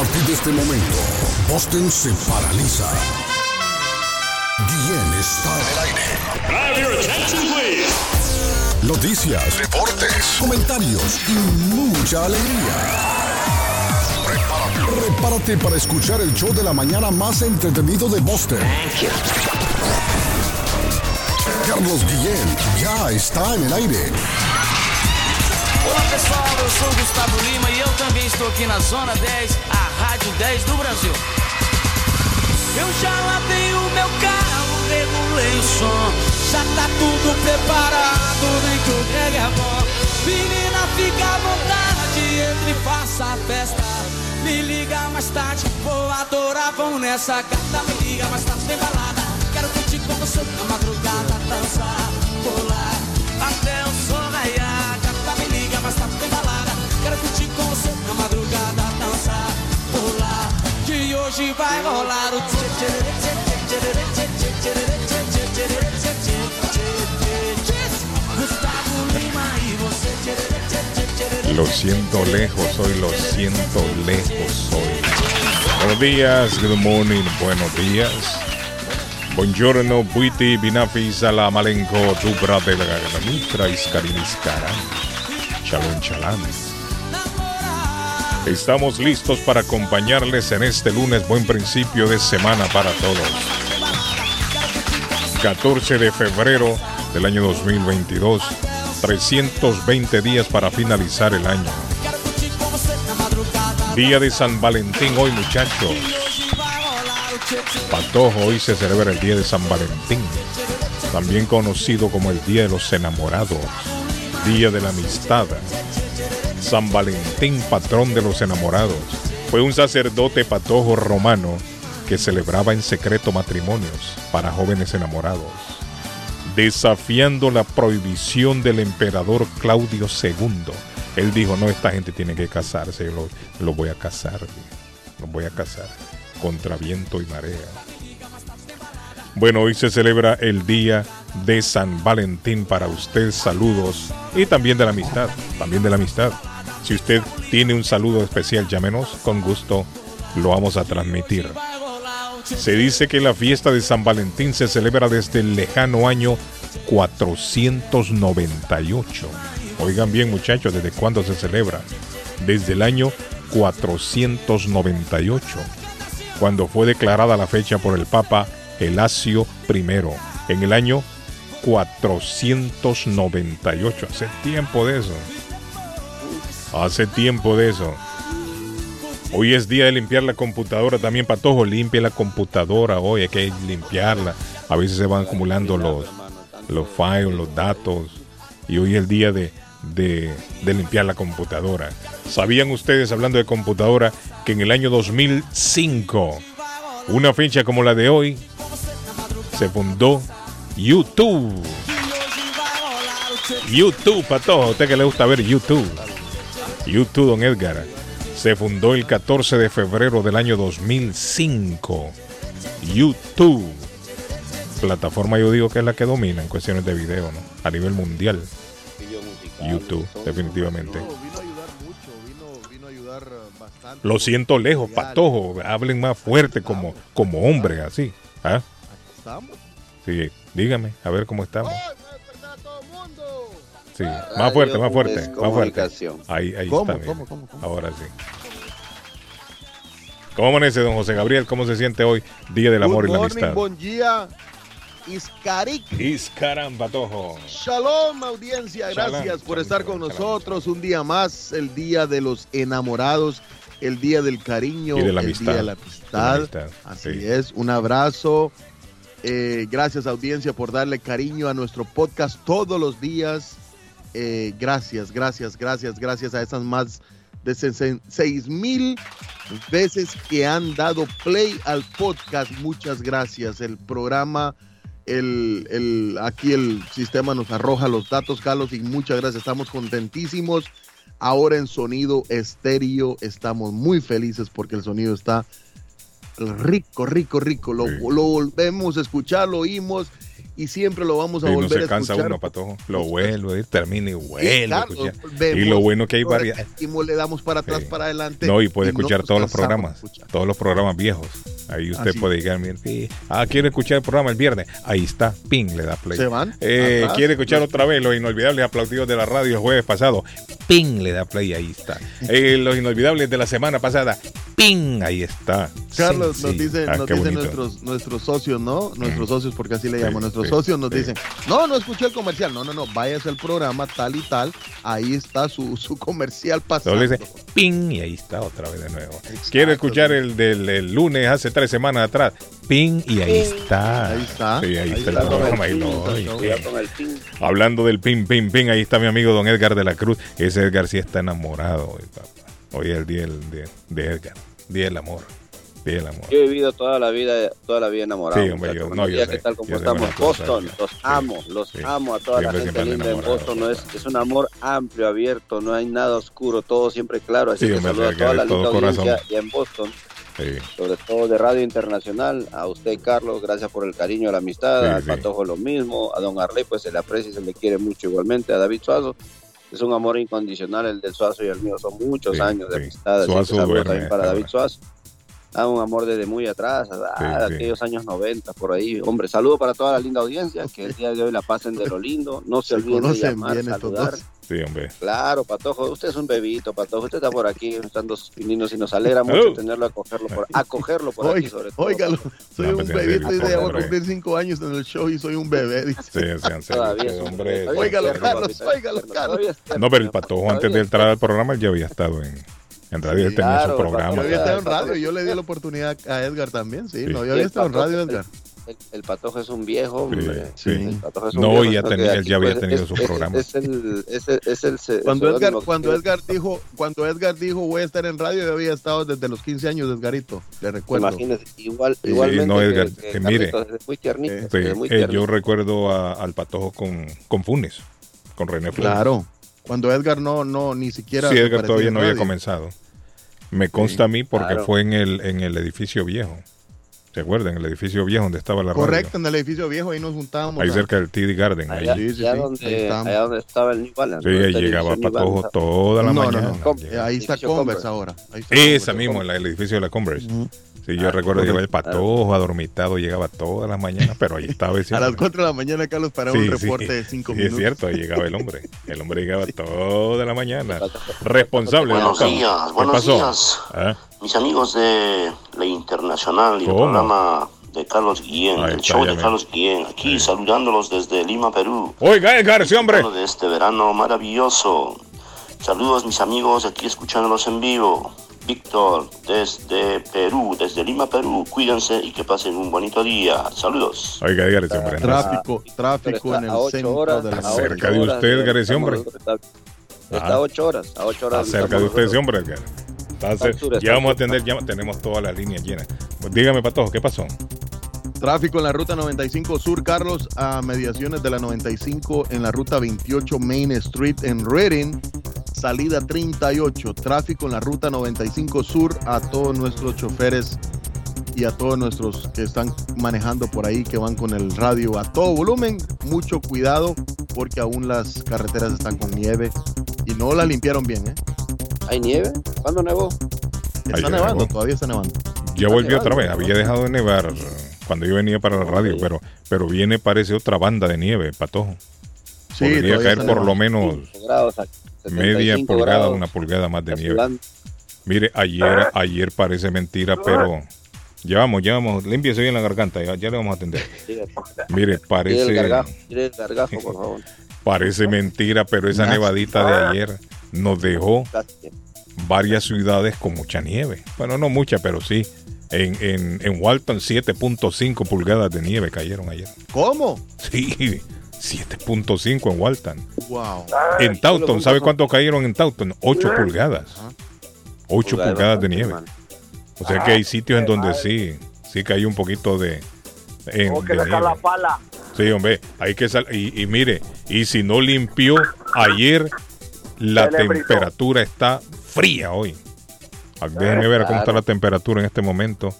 partir de este momento, Boston se paraliza. Guillén está en el aire. Noticias, deportes, comentarios y mucha alegría. Prepárate, prepárate para escuchar el show de la mañana más entretenido de Boston. Carlos Guillén ya está en el aire. Olá pessoal, eu sou Gustavo Lima e eu também estou aqui na Zona 10, a Rádio 10 do Brasil. Eu já lavei o meu carro, regulei o som, já tá tudo preparado, vem que o Greg é bom. Menina, fica à vontade, entre e faça a festa. Me liga mais tarde, vou adorar, vão nessa gata. Me liga mais tarde, tem balada. Quero curtir com você na madrugada, dançar, Lo siento lejos hoy, lo siento lejos hoy. Buenos días, good morning, buenos días. Buongiorno, buiti, binafi, sala, malenko, dubra de la gagamitra, iskariniscara. Shalom, shalom. Estamos listos para acompañarles en este lunes, buen principio de semana para todos. 14 de febrero del año 2022, 320 días para finalizar el año. Día de San Valentín hoy muchachos. Patojo, hoy se celebra el Día de San Valentín, también conocido como el Día de los Enamorados, Día de la Amistad. San Valentín, patrón de los enamorados, fue un sacerdote patojo romano que celebraba en secreto matrimonios para jóvenes enamorados, desafiando la prohibición del emperador Claudio II. Él dijo, no, esta gente tiene que casarse, yo lo, lo voy a casar, lo voy a casar contra viento y marea. Bueno, hoy se celebra el día de San Valentín para usted. Saludos y también de la amistad, también de la amistad. Si usted tiene un saludo especial, llámenos, con gusto lo vamos a transmitir. Se dice que la fiesta de San Valentín se celebra desde el lejano año 498. Oigan bien muchachos, ¿desde cuándo se celebra? Desde el año 498 cuando fue declarada la fecha por el Papa Gelasio I en el año 498. Hace tiempo de eso. Hace tiempo de eso. Hoy es día de limpiar la computadora también, Patojo. Limpia la computadora hoy, hay que limpiarla. A veces se van acumulando los, los files, los datos. Y hoy es el día de, de, de limpiar la computadora. ¿Sabían ustedes, hablando de computadora, que en el año 2005, una fecha como la de hoy, se fundó YouTube? YouTube, Patojo, a usted que le gusta ver YouTube. YouTube, don Edgar. Se fundó el 14 de febrero del año 2005. YouTube. Plataforma yo digo que es la que domina en cuestiones de video, ¿no? A nivel mundial. YouTube, definitivamente. Lo siento lejos, patojo. Hablen más fuerte como, como hombre, así. ¿Ah? Sí, dígame, a ver cómo estamos. Sí, más fuerte, más fuerte, más fuerte. Ahí, ahí está. mira. Ahora sí. ¿Cómo amanece, don José Gabriel? ¿Cómo se siente hoy, Día del Amor y la Amistad? Buen día. Iscarik. Iscaram, patojo. Shalom, audiencia. Gracias Shalom, por shalom, estar con shalom, nosotros. Un día más, el día de los enamorados, el día del cariño, Y de la el amistad. día de la amistad. De la amistad, Así sí. es. Un abrazo. Eh, gracias, audiencia, por darle cariño a nuestro podcast todos los días. Eh, gracias, gracias, gracias, gracias a esas más de 6 mil veces que han dado play al podcast. Muchas gracias. El programa, el, el- aquí el sistema nos arroja los datos, Carlos, y muchas gracias. Estamos contentísimos. Ahora en sonido estéreo estamos muy felices porque el sonido está rico, rico, rico. Lo, Sí. lo volvemos a escuchar, lo oímos y siempre lo vamos a Y no volver se a cansa escuchar. uno, patojo. Lo vuelvo a ir, termina y Y, vuelve a claro, escuchar. vemos, Y lo bueno que hay varias. repetimos, le damos para atrás, Sí. para adelante. No, y puede no escuchar todos los programas, todos los programas viejos. Ahí usted Así. puede llegar, sí. ah, quiere escuchar el programa el viernes. Ahí está, ping, le da play. Se van Eh, quiere escuchar otra vez los inolvidables aplaudidos de la radio el jueves pasado. Ping, le da play, ahí está. Eh, los inolvidables de la semana pasada. Ping, ahí está. Carlos, Sí, nos sí. dicen, Ah, nos dicen nuestros, nuestros socios, ¿no? Nuestros socios, porque así le Sí, llaman. Nuestros sí, socios nos sí. dicen, no, no escuché el comercial. No, no, no, váyase al programa tal y tal. Ahí está su, su comercial pasado. Dice ping y ahí está otra vez de nuevo. Exacto, Quiere escuchar sí. el del el lunes hace tres semanas atrás. Ping y ahí está. Ahí está. Sí, ahí, Ahí está, está el con el programa. ping, con el ping. Hablando del ping, ping, ping, ahí está mi amigo don Edgar de la Cruz. Ese Edgar sí está enamorado hoy, papá. Hoy es el día de Edgar. Día del amor. Día del amor. Yo he vivido toda la vida, toda la vida enamorado. Sí, hombre, yo- no, yo sé, ¿Qué tal? ¿Cómo yo sé, estamos? Boston, los Sí, amo, los sí. amo a toda la gente linda en. Boston. No es, es un amor amplio, abierto, no hay nada oscuro, todo siempre claro. Así Sí, que saludo a toda de la linda audiencia y en Boston, Sí. sobre todo de Radio Internacional. A usted, Carlos, gracias por el cariño, la amistad. Sí, al sí. Patojo lo mismo. A don Arley, pues se le aprecia y se le quiere mucho igualmente. A David Suazo. Es un amor incondicional el del Suazo y el mío. Son muchos Sí, años de sí. amistad. Así que Suazo saludos duerme también para David. Suazo. Ah, un amor desde muy atrás, ah, sí. aquellos años 90, por ahí. Hombre, saludo para toda la linda audiencia, que el día de hoy la pasen de lo lindo. No se, Se olviden de conocen llamar, bien estos saludar. dos. Sí, hombre. Claro, Patojo, usted es un bebito, Patojo. Usted está por aquí, están dos pininos y nos alegra mucho Oh. tenerlo, acogerlo por, acogerlo por aquí, sobre todo. óigalo, soy No, un pues, bebito y cumplir cinco años en el show y soy un bebé. dice. Sí, sean serios, Todavía es un- hombre. Óigalo, Carlos, óigalo, Carlos. No, pero el patojo antes de entrar al programa él ya había estado en. En radio él Sí, tenía claro, su programa. Yo había estado en radio, yo le di la oportunidad a Edgar también, sí, Sí. no, yo Y había estado en radio, Edgar. El, el Patojo es un viejo, hombre. Sí, sí. El Patojo es un No, viejo, ya que tenía- ya había pues, tenido es- su es- programa. Es, el, es, el- es el se- Cuando Edgar, seudónimo cuando que- Edgar dijo, cuando Edgar dijo voy a estar en radio, yo había estado desde los 15 años, Edgarito, le recuerdo. Imagínese, igual, Sí, igualmente no, que- Edgar, que que mire. Carlitos, desde muy tiernito, muy eh, yo recuerdo a- al patojo con, con Funes, con René Funes. Claro, cuando Edgar no, no, ni siquiera. Sí, Edgar todavía no había comenzado. Me consta a mí porque claro. fue en el, en el edificio viejo. ¿Se acuerdan? En el edificio viejo donde estaba la Correcto, radio. en el edificio viejo, ahí nos juntábamos. Ahí cerca del TD Garden. Ahí. allá, Sí, sí, allá sí, ahí donde, estábamos. allá donde estaba el New Balance. Sí, ahí llegaba Patojo Balance. toda la no, mañana. no, no, ahí está Converse Converse. ahora. Ahí está Esa Converse. mismo, la- el edificio de la Converse. Ujú. Sí, yo Ah, recuerdo llevar el patojo adormitado, llegaba todas las mañanas, pero ahí estaba ese A las hombre. 4 de la mañana, Carlos, para Sí, un sí. reporte de 5 Sí, minutos. es cierto, ahí llegaba el hombre. El hombre llegaba toda la mañana. Responsable. Buenos ¿no? días, ¿Qué buenos pasó? días. ¿Ah? Mis amigos de la Internacional y el ¿Cómo? programa de Carlos Guillén, Ahí el está, show de. Carlos Guillén, aquí saludándolos desde Lima, Perú. Oiga, Edgar, ese hombre. De este verano maravilloso. Saludos mis amigos aquí escuchándolos en vivo. Víctor desde Perú, desde Lima, Perú. Cuídense y que pasen un bonito día. Saludos. Oiga, ese hombre. Tráfico, Pero tráfico en el a ocho centro horas, de la cerca de horas usted, Edgar, ese hombre. Está, Ah. a ocho horas, a ocho horas. Está cerca de usted ese hombre, está ya vamos a atender, ya tenemos todas las líneas llenas. Pues dígame, Patojo, ¿qué pasó? Tráfico en la ruta 95 Sur, Carlos, a mediaciones de la 95 en la ruta 28 Main Street en Reading, salida 38. Tráfico en la ruta 95 Sur a todos nuestros choferes y a todos nuestros que están manejando por ahí, que van con el radio a todo volumen. Mucho cuidado porque aún las carreteras están con nieve y no las limpiaron bien. ¿eh? ¿Hay nieve? ¿Cuándo nevó? Está Ayer nevando, nevó. todavía está nevando. Ya volvió otra vez. Había dejado de nevar cuando yo venía para la radio, pero, pero viene, parece otra banda de nieve, Patojo. Sí, Podría caer por lo menos 5 grados, a media 75 pulgada, grados, una pulgada más de nieve. Mire, ayer, ayer parece mentira, pero llevamos, llevamos, límpiese bien la garganta, ya, ya le vamos a atender. Mire, el parece, gargajo, el gargajo, por favor. parece mentira, pero esa nevadita de ayer nos dejó varias ciudades con mucha nieve. Bueno, no mucha, pero sí. En, en, en Walton 7.5 pulgadas de nieve cayeron ayer. ¿Cómo? Sí, 7.5 en Walton. Wow. En Taunton, ¿sabe cuánto cayeron en Taunton? 8 pulgadas. 8 Pulgadas pulgadas de nieve. O sea que hay sitios en donde sí, sí cayó un poquito de, en- de nieve. Sí, hombre, hay que sal y, y mire, y si no limpió ayer, la temperatura está fría hoy. Ah, Déjenme ver cómo está la temperatura en este momento.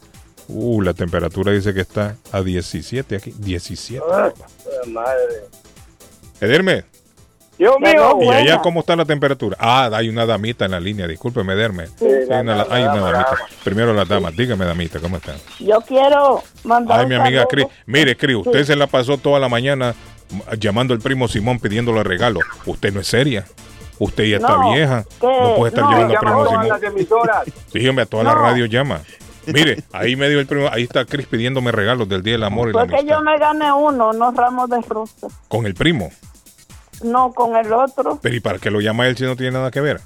Uh, la temperatura dice que está a 17 aquí. 17. Madre. Ederme, Dios mío. ¿y allá cómo está la temperatura? Ah, hay una damita en la línea, discúlpeme, Ederme. Sí, Hay una, hay una dama, damita. Primero la dama, dígame, damita, ¿cómo está? Yo quiero mandar Ay, mi amiga. Cris. Mire, Cris, usted Sí. se la pasó toda la mañana llamando al primo Simón pidiéndole regalo. Usted no es seria. Usted ya está No, vieja. que- No puede estar no. llamando al Llama a primo todas Simón. las hombre, a toda la No. radio llama. Mire, ahí me dio el primo, ahí está Cris pidiéndome regalos del Día del Amor y la Fue que Amistad. yo me gané uno, unos ramos de rosas. Con el primo. No, con el otro. Pero ¿y para qué lo llama él si no tiene nada que ver?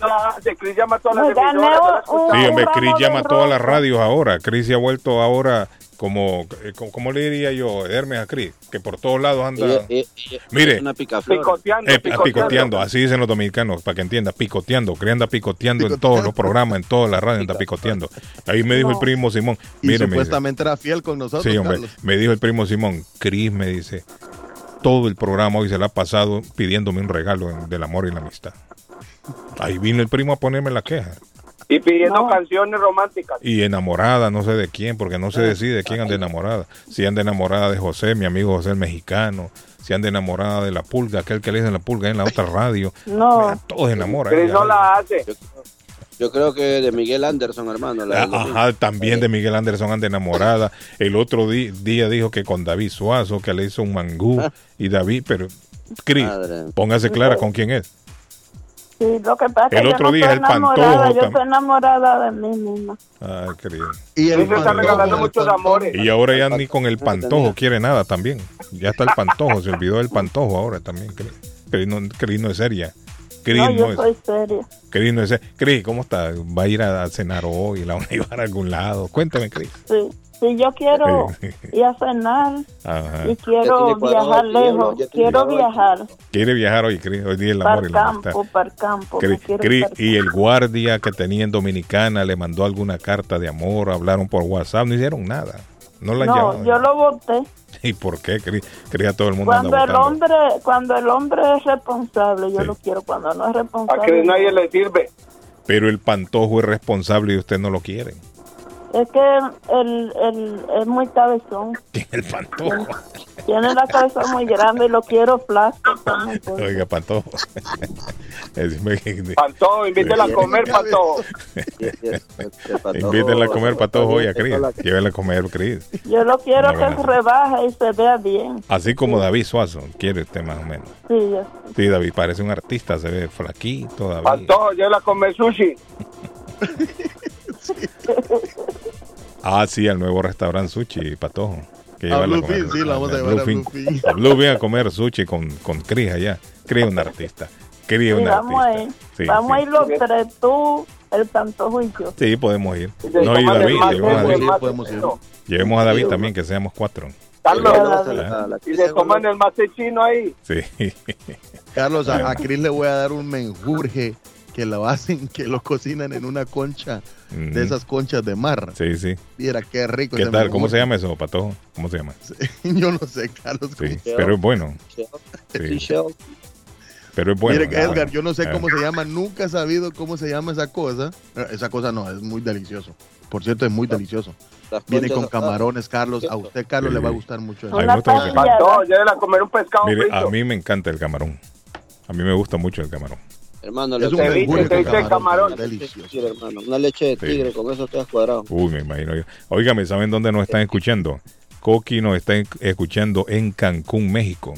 No hace, Cris llama a todas las emisoras. un-. Sí, hombre, de llama a todas las radios ahora. Cris se ha vuelto ahora como, eh, como- ¿cómo le diría yo? Hermes a Cris, que por todos lados anda... Ella- ella- ella Mire. una. Picoteando, Eh, picoteando. picoteando, así dicen los dominicanos, para que entienda, picoteando, que anda picoteando en todos los programas, en todas las radios, anda picoteando. Ahí me dijo el primo Simón, Y mire, me dice, supuestamente era fiel con nosotros, sí, hombre, Carlos. me dijo el primo Simón, Cris me dice, todo el programa hoy se le ha pasado pidiéndome un regalo en- del amor y la amistad. Ahí vino el primo a ponerme la queja. Y pidiendo No. canciones románticas. Y enamorada, no sé de quién, porque no se decide quién anda enamorada. Si anda enamorada de José, mi amigo José el mexicano, si anda enamorada de la pulga, aquel que le dicen la pulga en la otra radio. No. Todos enamoran. Cris no la hace. Yo creo que de Miguel Anderson, hermano. la Ah. Ajá, también de Miguel Anderson anda enamorada. El otro día dijo que con David Suazo, que le hizo un mangú. Y David, pero, Cris, póngase clara con quién es. Sí, lo que pasa El es que otro día estoy el Pantojo enamorada, yo estoy enamorada de mí misma. Ay, Cris. Y el Cris está regalando muchos amores. Y ahora ya ni con el pantojo quiere nada también. Ya está el pantojo, se olvidó del pantojo ahora también. Cris, Cris no, no es seria. Cris No, no, es. soy seria. Cris no es seria. Cris, ¿cómo está? ¿Va a ir a cenar hoy? ¿La van a llevar a algún lado? Cuéntame, Cris. Sí. Si yo quiero ir a cenar Ajá. y quiero viajar el lejos, quiero viajar Quiere viajar hoy, Cris. Hoy día para amor el y campo, para el campo. para el y el guardia que tenía en Dominicana le mandó alguna carta de amor, hablaron por WhatsApp, no hicieron nada. No la No, llamaron. yo lo voté. ¿Y por qué? Cris? Cris a todo el mundo Cuando el hombre, cuando el hombre es responsable, yo Sí. lo quiero. Cuando no es A responsable, Cris nadie no. le sirve. Pero el pantojo es responsable y usted no lo quiere. Es que él, él es muy cabezón. El pantojo. Tiene la cabeza muy grande y lo quiero pues. Oiga, pantojo. Pantojo, invítela a comer, Pantojo. Invítenla a comer pantojo hoy a Cris. Llévenla a comer Cris. Yo lo quiero No, que no. rebaje y se vea bien. Así como David Suazo, quiere usted más o menos. Sí, yo- Sí, David parece un artista, se ve flaquito, David. Pantojo, llévela a comer sushi. Ah, sí, al nuevo restaurante Sushi, Patojo. Que A Bluefin, comer. sí, la vamos a llevar a Bluefin. Bluefin. A Bluefin a comer sushi con, con Cris allá. Cris es un artista. Cris sí, un vamos a ir. artista. Sí, vamos sí. a ir los tres, tú, el Pantojo y yo. Sí, podemos ir. No, y David, llevemos a David. podemos ir. Llevemos a David también, que seamos cuatro. Carlos, y se toman el mate chino ahí. Sí. Carlos, a, a Cris le voy a dar un menjurje que lo hacen, que lo cocinan en una concha de esas conchas de mar. Sí, sí. Mira qué rico. ¿Qué tal? ¿Cómo se llama eso, Patojo? ¿Cómo se llama? Yo no sé, Carlos. Sí, ¿cómo- pero es bueno. Sí. Pero es bueno. Mire, Edgar, yo no sé Eh, cómo se llama, nunca he sabido cómo se llama esa cosa. Eh, Esa cosa no, es muy delicioso. Por cierto, es muy delicioso. Viene con camarones, Carlos. A usted, Carlos, Sí. le va a gustar mucho eso. Me gusta mucho. Mire, a mí me encanta el camarón. A mí me gusta mucho el camarón. Hermano, Es le un Ceviche, de camarón. camarón. Delicioso. Sí, hermano. Una leche de Sí. tigre, con eso te has cuadrado. Uy, me imagino yo. Óigame, ¿saben dónde nos están escuchando? Coqui nos está escuchando en Cancún, México.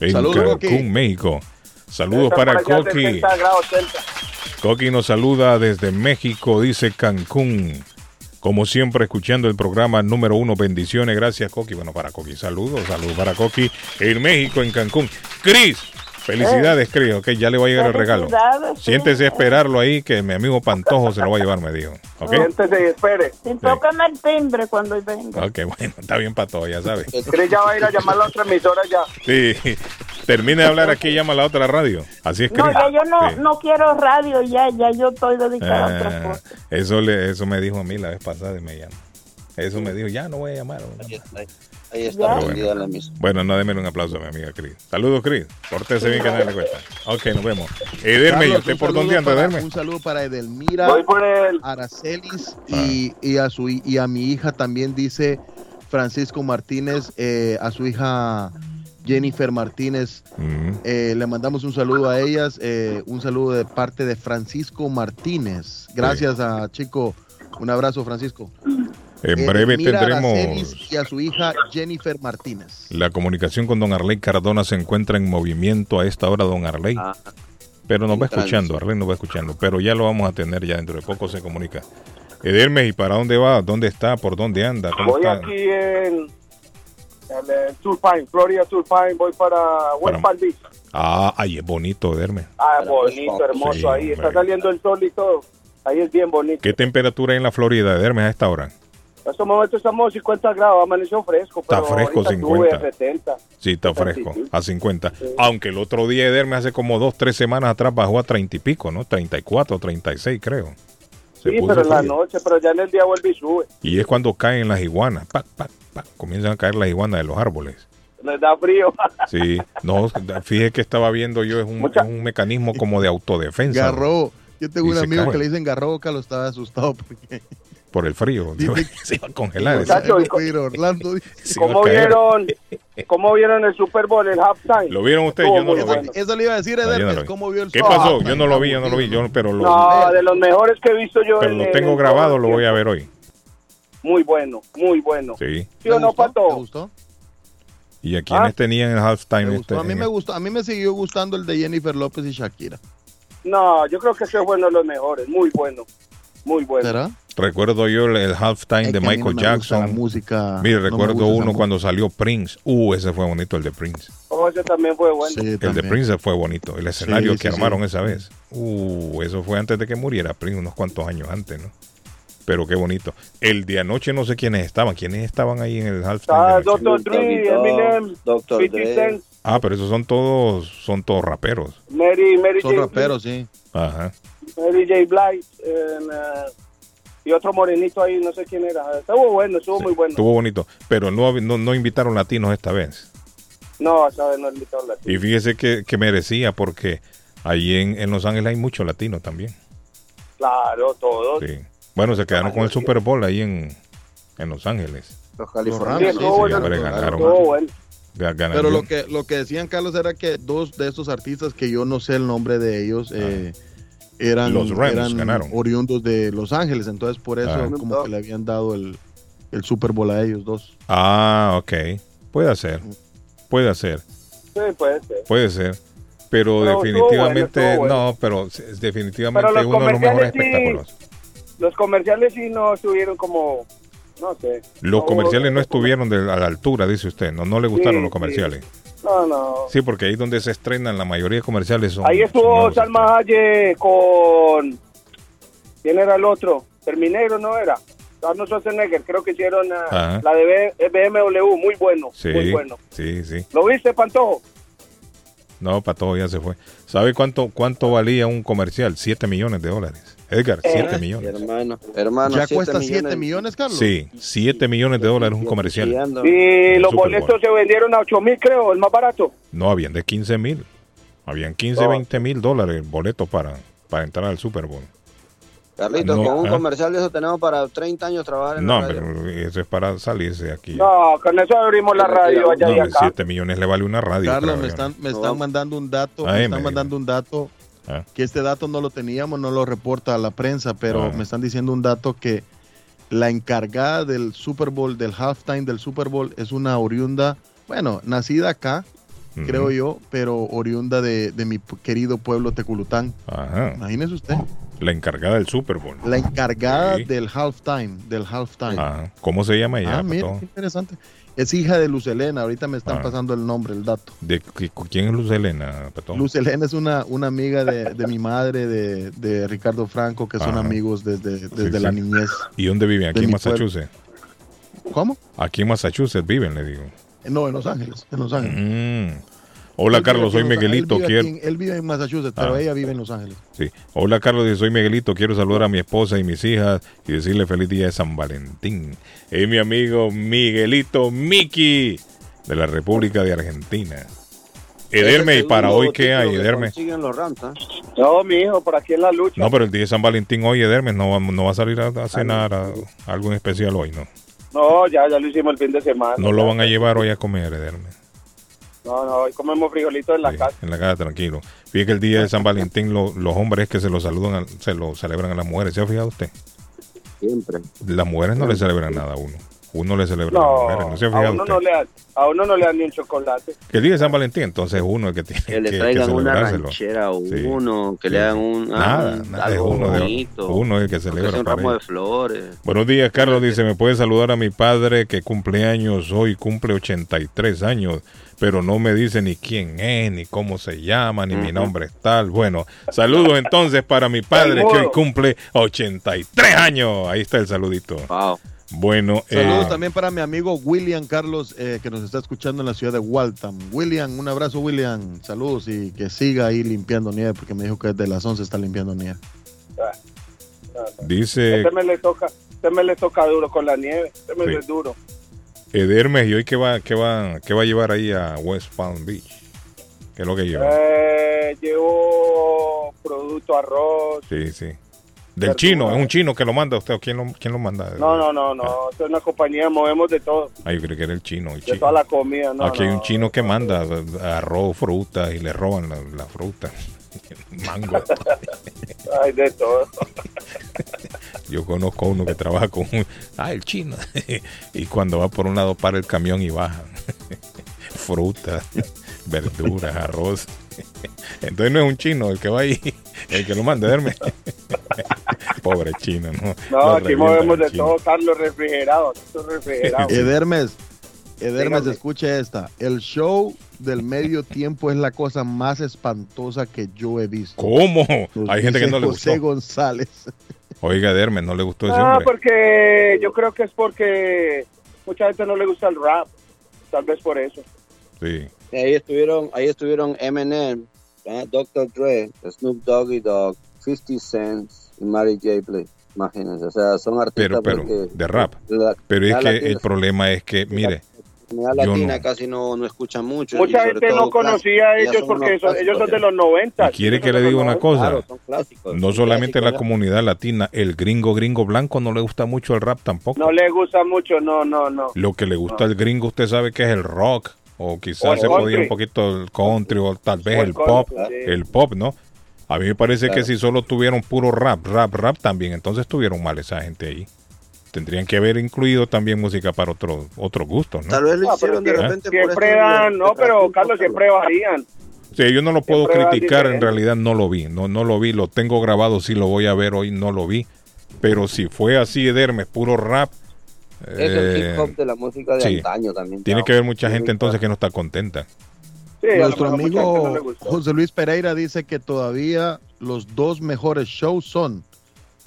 En Saludos, Cancún, Coqui. México. Saludos para Coqui. 70 grados Celta. Coqui nos saluda desde México, dice Cancún. Como siempre, escuchando el programa número uno. Bendiciones, gracias, Coqui. Bueno, para Coqui, saludos, saludos para Coqui en México, en Cancún. Cris, felicidades, Cris. Ok, ya le va a llegar el regalo. Siéntese a esperarlo ahí, que mi amigo Pantojo se lo va a llevar, me dijo. Ok, Siéntese y espere. Sí, tócame el timbre cuando venga. ok, bueno, está bien, Pato, ya sabes. Cris ya va a ir a llamar a la otra emisora ya. Sí, termine de hablar aquí y llama a la otra radio. Así es, Cris. No, ya yo no, Sí. no quiero radio, ya, ya yo estoy dedicada a otra Ah, cosa. eso, le, eso me dijo a mí la vez pasada y me llamó. Eso me dijo, ya no voy a llamar. Ahí está, prendida la misa. Bueno, no démelo un aplauso a mi amiga Cris. Saludos, Cris. Pórtese bien que nadie le cuesta. Ok, nos vemos. Ederme, ¿y Carlos, usted un por saludo dónde anda, Ederme? Un saludo para Edelmira, Voy por el. Aracelis Ah. y, y a su y a mi hija también dice Francisco Martínez, eh, a su hija Jennifer Martínez. Mm. Eh, le mandamos un saludo a ellas, eh, un saludo de parte de Francisco Martínez. Gracias a Chico. Un abrazo, Francisco. En Eh, breve tendremos Aracelis y a su hija Jennifer Martínez. la comunicación con don Arley Cardona. Se encuentra en movimiento a esta hora, don Arley. Ah, Pero nos en va escuchando. Arley nos va escuchando. Pero ya lo vamos a tener ya dentro de poco se comunica. Edermes, ¿y para dónde va? ¿Dónde está? ¿Por dónde anda? ¿Cómo Voy está? aquí en, en, Turpine, Florida Turpine, voy para West Palm Beach. Ah, ay, es bonito, Edermes. Ah, bonito, hermoso sí, ahí. Está saliendo el sol y todo. Ahí es bien bonito. ¿Qué temperatura hay en la Florida, Edermes, a esta hora? En estos momentos estamos a 50 grados, amaneció fresco. Está pero fresco, ahorita 50. sube a 70. Sí, está fresco, sí. a 50. Aunque el otro día Edermes hace como dos, tres semanas atrás bajó a 30 y pico, ¿no? 34, 36 creo. Se Sí, puso pero en la noche, pero ya en el día vuelve y sube. Y es cuando caen las iguanas. Pa, pa, pa, comienzan a caer las iguanas de los árboles. Les da frío. Sí, no, fíjese que estaba viendo yo, es un, Mucha- es un mecanismo como de autodefensa. Garro. Yo tengo Y un amigo cae. que le dicen Garro, que lo estaba asustado porque Por el frío. Se iba a congelar. ese. Muchacho, se y co- fue a ir a Orlando. dice. Se iba a ¿Cómo vieron, ¿Cómo vieron el Super Bowl, el halftime? ¿Lo vieron ustedes? Yo no lo bueno. vi. Eso le iba a decir a No, yo no Edermes, lo vi. ¿cómo vio el ¿Qué pasó? Ah, Yo no lo vi, yo no lo vi, yo, pero lo, No, de los mejores que he visto yo. pero en- lo en- tengo en grabado, lo el voy a ver hoy. Muy bueno, muy bueno. Sí. ¿Sí o ¿Te no, Pato? gustó? ¿Y a quiénes Ah. tenían el halftime? Me este. A mí me gustó. A mí me siguió gustando el de Jennifer López y Shakira. No, yo creo que ese fue uno de los mejores. Muy bueno. Muy bueno. ¿Será? Recuerdo yo el, el halftime Es de Michael no la Jackson. música. Mire, no recuerdo uno cuando salió Prince. Uh, ese fue bonito, el de Prince. Oh, ese también fue bueno. Sí, El de. Prince fue bonito. El escenario Sí, que sí, armaron sí. esa vez. Uh, eso fue antes de que muriera Prince, unos cuantos años antes, ¿no? Pero qué bonito. El de anoche no sé quiénes estaban. ¿Quiénes estaban ahí en el halftime? Ah? Dr. Dre, Eminem, Dr. 50 Dre. Ah, pero esos son todos, son todos raperos. Mary, Mary Son J. raperos, sí. Ajá. Mary J. Blige, eh, y otro morenito ahí, no sé quién era. Estuvo bueno, estuvo muy bueno. Estuvo bonito. Pero no, no, no invitaron latinos esta vez. No, esa vez no invitó a la Y fíjese que, que merecía porque ahí en, en Los Ángeles hay muchos latinos también. Claro, todos. Sí. Bueno, se quedaron con el Super Bowl ahí en, en Los Ángeles. Los californianos. Sí, sí, bueno. ganaron. bueno. Pero lo que, lo que decían, Carlos, era que dos de estos artistas que yo no sé el nombre de ellos eh, eran. Los Rams eran ganaron. oriundos de Los Ángeles. Entonces, por eso, Ah. como que le habían dado el, el Super Bowl a ellos dos. Ah, ok. Puede ser. Puede ser. Sí, puede ser. Puede ser. Pero, definitivamente, bueno, estuvo bueno. no, pero definitivamente Pero uno de los mejores sí. espectáculos. Los comerciales sí no estuvieron como, no sé. Los No, comerciales no estuvieron de, a la altura, dice usted. No, no le gustaron Sí, los comerciales. No, no. Sí, porque ahí donde se estrenan la mayoría de comerciales son. Ahí estuvo Salma Hayek con... ¿Quién era el otro? Terminero, ¿no era? Arnold Schwarzenegger, creo que hicieron ah, Ajá. la de BMW, muy bueno, Sí, muy bueno. sí, sí. ¿Lo viste, Pantojo? No, para todo ya se fue. ¿Sabe cuánto cuánto valía un comercial? 7 millones de dólares. Edgar, 7 Eh. millones. Hermano, hermano. ¿Ya siete cuesta 7 millones, Carlos? Sí, 7 millones de dólares un comercial. Y los boletos se vendieron a 8 mil, creo, el más barato. No, habían de 15 mil. Habían 15, Oh. 20 mil dólares boletos para, para entrar al Super Bowl. Carlitos, No, con un ¿eh? comercial de eso tenemos para 30 años trabajar en No, la radio. pero eso es para salirse de aquí. No, con eso abrimos la radio allá No, y acá. 7 millones le vale una radio. Carlos, me están, me No, están vamos. mandando un dato, Ay, me están me mandando un dato, Ah. que este dato no lo teníamos, no lo reporta a la prensa, pero Ah. me están diciendo un dato que la encargada del Super Bowl, del halftime del Super Bowl, es una oriunda, bueno, nacida acá, creo yo, pero oriunda de, de mi querido pueblo Teculután. Ajá. Imagínese usted, La encargada del Super Bowl. la encargada Sí. del halftime, del halftime. Ajá. ¿Cómo se llama ella? ah, mira, qué interesante. Es hija de Luz Helena, ahorita me están Ah. pasando el nombre, el dato. ¿De quién es Luz Elena, Pato? Luz Helena es una, una amiga de, de mi madre, de, de Ricardo Franco, que son Ajá. amigos desde, desde Sí, la sí. niñez. ¿Y dónde viven? Aquí en pueblo. Massachusetts. ¿Cómo? Aquí en Massachusetts viven, le digo. No, en Los Ángeles. En Los Ángeles. Mm. Hola Carlos, soy. Miguelito. Él vive, Quiero... aquí en- él vive en Massachusetts, pero Ah. ella vive en Los Ángeles. Sí. Hola Carlos, soy Miguelito. Quiero saludar a mi esposa y mis hijas y decirle feliz día de San Valentín. Es mi amigo Miguelito Miki de la República de Argentina. Ederme, ¿y para hoy qué hay, Ederme? los Rams, ¿ah? No, mi hijo, por aquí en la lucha. No, pero el día de San Valentín hoy, Ederme, no, va- no va a salir a, a cenar a- algo en especial hoy, ¿no? No, ya, ya lo hicimos el fin de semana. No lo van a llevar hoy a comer, Ederme. No, no, hoy comemos frijolitos en la casa. En la casa, tranquilo. Fíjate que el día de San Valentín lo- los hombres que se lo saludan, a- se lo celebran a las mujeres. ¿Se ha fijado usted? Siempre. Las mujeres no le celebran nada a uno. Uno le celebra a las No, mujeres. ¿No se ha a fijado uno usted? no, le dan, a uno no le dan ni un chocolate. Que el día de San Valentín, entonces uno es el que tiene Que le que, traigan que una ranchera a Sí. uno, que le hagan un, Nada, ah, nada, es algo uno, de- bonito. uno es el que celebra sea un ramo de flores. Buenos días, Carlos. Dice, ¿me puede saludar a mi padre que cumple años hoy? Cumple 83 años, pero no me dice ni quién es, ni cómo se llama, ni mi nombre es tal. Bueno, saludos entonces para mi padre que hoy cumple 83 años. Ahí está el saludito. Bueno, Saludos eh, también para mi amigo William Carlos, eh, que nos está escuchando en la ciudad de Waltham. William, un abrazo, William. Saludos y que siga ahí limpiando nieve, porque me dijo que desde las 11 está limpiando nieve. dice Este me le toca, este me le toca duro con la nieve. Este me Sí. le duro. Edermes, ¿y hoy qué va, qué, va, qué va a llevar ahí a West Palm Beach? ¿Qué es lo que lleva? Eh, llevo producto, arroz. Sí, sí. Del chino, es un chino que lo manda usted o quién lo, quién lo manda? No, no, no, no. Esto es una compañía, movemos de todo. Ah, yo creí que era el chino. El De chino. toda la comida, no, Aquí hay un no. chino que manda arroz, fruta y le roban la, la fruta. Mango. Hay de todo. Yo conozco a uno que trabaja con un... Ah, el chino. y cuando va por un lado para el camión y baja. Fruta, verduras, arroz. Entonces no es un chino el que va ahí, el que lo manda, verme. Pobre chino, ¿no? No, aquí movemos de chino. todo, Carlos, refrigerado. Refrigerado. Edermes, Edermes, Dígame. escuche esta. El show del medio tiempo es la cosa más espantosa que yo he visto. ¿Cómo? Nos Hay gente que no le José gustó. González. Oiga, Derme, no le gustó ese Ah, hombre. porque yo creo que es porque mucha gente no le gusta el rap. Tal vez por eso. Sí. Ahí estuvieron, ahí estuvieron Eminem, ¿eh? Dr. Dre, Snoop Doggy Dogg, 50 Cent y Mary J. Blige. Imagínense, o sea, son artistas Pero, de rap. la- Pero es que el problema es que, mire, la yo latina no. casi no, no escucha mucho. Mucha gente no conocía a ellos porque son- ellos son de los 90. Y quiere que le diga una 90. cosa. Claro, son clásicos. no Son solamente la comunidad latina, el gringo gringo blanco no le gusta mucho el rap tampoco. No le gusta mucho, no, no, no. Lo que le gusta al gringo, usted sabe que es el rock, o quizás se podía country. un poquito el country, o tal vez O el el pop, country, sí. el pop, ¿no? A mí me parece que si solo tuvieron puro rap, rap, rap también, entonces estuvieron mal esa gente ahí. Tendrían que haber incluido también música para otros otros gustos, ¿no? Tal vez lo Ah, hicieron de repente por Siempre dan, de- no, de pero Carlos, siempre varían. Sí, yo no lo puedo Siempre criticar, en realidad no lo vi, no, no lo vi, lo tengo grabado, sí lo voy a ver hoy, no lo vi. Pero si fue así, Edermes, puro rap, Es el eh, hip hop de la música de sí. antaño también. tiene que haber mucha Sí, gente entonces que no está contenta. Sí, Nuestro no amigo. José Luis Pereira dice que todavía los dos mejores shows son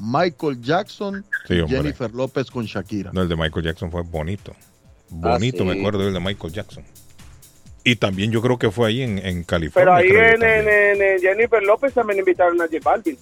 Michael Jackson Sí, y. Jennifer López con Shakira. No, el de Michael Jackson fue bonito. Bonito, Ah, sí. me acuerdo del de Michael Jackson. Y también yo creo que fue ahí en, en Pero California. ahí en, en, también. en- en Jennifer López también invitaron a J Balvin.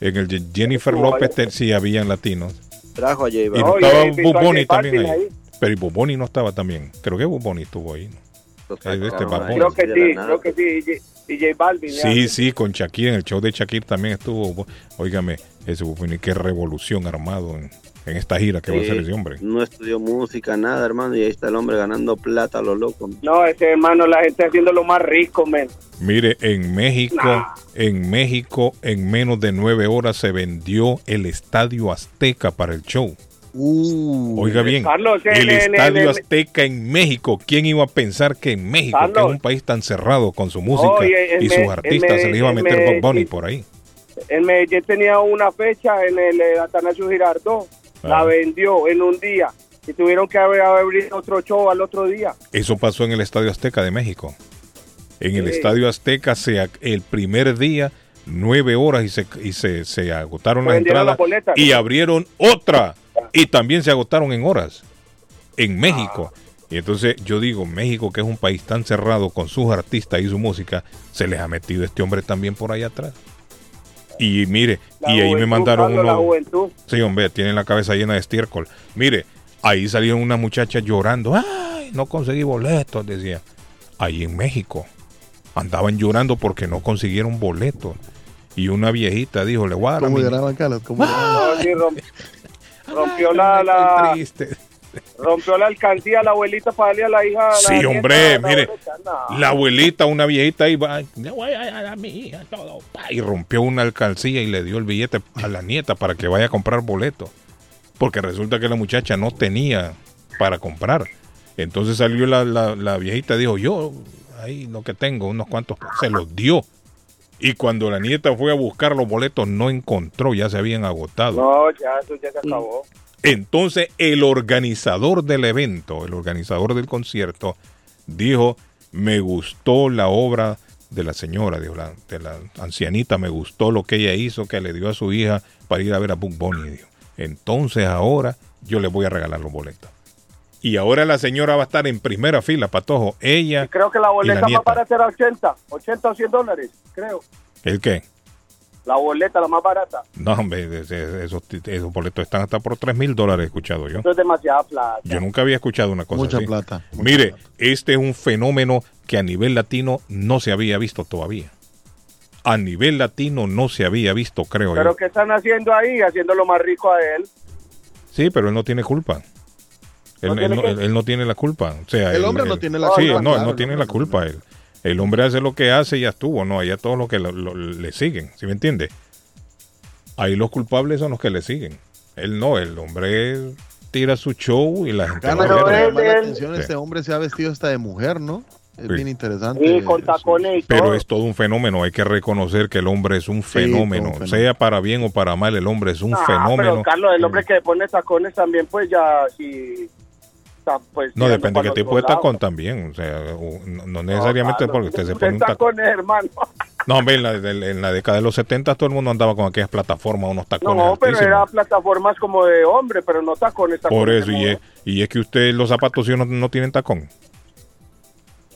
En el Jennifer López sí habían latinos. Trajo a J Y Balvin. No, estaba y Buboni J también ahí. ahí. Pero y Buboni no estaba también. Creo que Buboni estuvo ahí. ¿no? Este. Creo que sí, creo que sí. Y J- Y J Balvin. ya. Sí, sí, con Shakira. En el show de Shakira también estuvo. Óigame, ese qué revolución armado en, en esta gira que va a hacer ese hombre. No estudió música, nada, hermano, y ahí está el hombre ganando plata a lo loco. No, ese hermano, la gente haciendo lo más rico, men. Mire, en México, Nah. en México, en menos de nueve horas se vendió el Estadio Azteca para el show. Uh, Oiga bien, Carlos, en- el Estadio Azteca en México. ¿Quién iba a pensar que en México, que es Carlos. un país tan cerrado con su música y sus artistas, se le iba a Me- meter Bob Bunny por ahí? En Medellín tenía una fecha en el eh, Atanasio Girardot. La Ah. vendió en un día. Y tuvieron que haber abrir otro show al otro día. Eso pasó en el Estadio Azteca de México. En el. Estadio Azteca, se, el primer día, nueve horas y se, y se, se agotaron las entradas las boletas. y abrieron otra. Y también se agotaron en horas. En México. Ah. Y entonces yo digo, México, que es un país tan cerrado con sus artistas y su música, se les ha metido este hombre también por ahí atrás. Y mire, La y ahí me mandaron Carlos, La uno. juventud. Sí, hombre, tienen la cabeza llena de estiércol. Mire, ahí salieron una muchacha llorando. ¡Ay, no conseguí boletos! Decía. Ahí en México. Andaban llorando porque no consiguieron boletos. Y una viejita dijo, le voy a dar a ¿Cómo mi- Rompió la, la, triste. rompió la alcancía la abuelita para darle a la hija. la Sí, nieta, hombre, la mire. No. la abuelita, una viejita le voy a dar a mi hija todo, y rompió una alcancía y le dio el billete a la nieta para que vaya a comprar boleto, porque resulta que la muchacha no tenía para comprar. Entonces salió la, la, la viejita dijo, yo, ahí lo que tengo, unos cuantos, se los dio. Y cuando la nieta fue a buscar los boletos, no encontró, ya se habían agotado. No, ya, eso ya se acabó. Entonces el organizador del evento, el organizador del concierto, dijo, me gustó la obra de la señora, la- de la ancianita, me gustó lo que ella hizo, que le dio a su hija para ir a ver a Book Bunny. dijo. Entonces ahora yo le voy a regalar los boletos. Y ahora la señora va a estar en primera fila, Patojo. Ella, Creo que la boleta más nieta. barata era 80, 80 o 100 dólares, creo. ¿el qué? La boleta, la más barata. No, hombre, esos, esos boletos están hasta por 3 mil dólares, he escuchado yo. Eso es demasiada plata. Yo nunca había escuchado una cosa Mucha así. plata, mucha Mire, plata. este es un fenómeno que a nivel latino no se había visto todavía. A nivel latino no se había visto, creo Pero yo. ¿qué están haciendo ahí? Haciéndolo más rico a él. Sí, pero él no tiene culpa. Él ¿No él tiene no, qué? él- él no tiene la culpa. O sea, El él- hombre no tiene la Sí, culpa, no, él no tiene el la hombre culpa. Él, el hombre hace lo que hace y ya estuvo, ¿no? Allá todos los que lo- lo- le siguen, ¿sí me entiende? Ahí los culpables son los que le siguen. Él no, el hombre tira su show y la gente Pero la atención, Sí. este hombre se ha vestido hasta de mujer, ¿no? Es Sí. bien interesante. Sí, con tacones y Pero todo. es todo un fenómeno, hay que reconocer que el hombre es un fenómeno, fenómeno. sea para bien o para mal, el hombre es un Ah, fenómeno. Pero Carlos, el hombre que pone tacones también, pues ya, si... pues, No, depende de qué tipo de tacón también, o sea, no, no No, necesariamente porque usted se pone un tacón. tacones, hermano. No, hombre, en la, de- en la década de los 70 todo el mundo andaba con aquellas plataformas, unos tacones No, pero altísimos. era plataformas como de hombre, pero no tacones. tacones Por eso, y es, y es que usted, los zapatos sí no, no tienen tacón.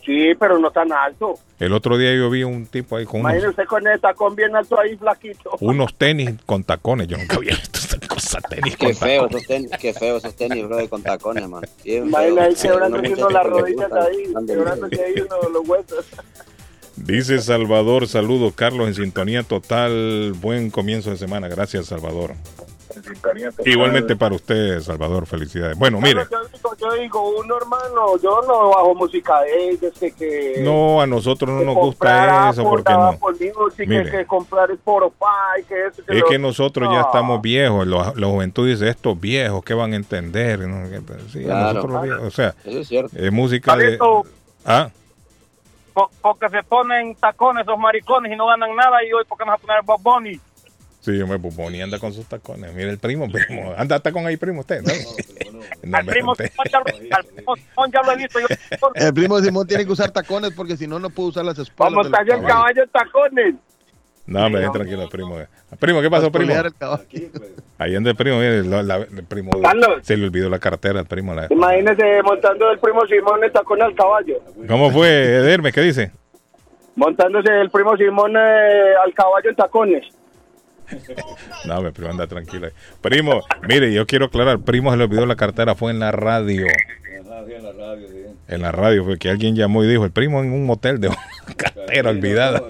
Sí, pero no tan alto. El otro día yo vi un tipo ahí con Imagínese unos, usted con el tacón bien alto ahí, flaquito. unos tenis con tacones. Yo nunca había visto cosa, tenis Qué feo esos tenis, qué feo esos tenis, bro, con tacones, man. Imagínate ahí quebrándose uno las rodillas ahí, quebrándose ahí uno los huesos. Dice Salvador, saludos Carlos en sintonía total, buen comienzo de semana, gracias Salvador. Igualmente para usted Salvador, felicidades. Bueno, mire, Yo digo, yo digo, uno hermano, yo no bajo música de ellos, que, que no a nosotros no nos gusta eso porque no. por music, Mire. que, comprar Spotify, que eso, que Es lo- que nosotros ya No. estamos viejos, los- la juventud dice estos viejos, ¿qué van a entender? No, que- Sí, Claro. nosotros viejos, o sea, Eso es cierto. es música de... Ah, po- porque se ponen tacones esos maricones y no ganan nada y hoy porque nos va a poner Bob Bunny. Sí, hombre, pues Bonnie anda con sus tacones. Mire el primo, primo. Anda hasta con ahí, primo, usted. ¿no? No, al hombre, primo usted- Simón ya lo, al primo Simón ya lo he visto yo. El primo Simón tiene que usar tacones porque si no, no puede usar las espaldas. Vamos del a el caballo en tacones. No, hombre, tranquilo, primo. Primo, ¿qué pasó, primo? caballo. Ahí anda el primo, mire, la- la- el primo Carlos. se le olvidó la cartera al primo. la- Imagínese montando el primo Simón en tacones al caballo. ¿Cómo fue, Ederme? ¿Qué dice? Montándose el primo Simón eh, al caballo en tacones. No, hombre, primo, anda tranquilo. ahí. Primo, mire, yo quiero aclarar, primo se le olvidó la cartera, fue en la radio. En la radio, fue que alguien llamó y dijo, el primo en un motel de una cartera olvidada.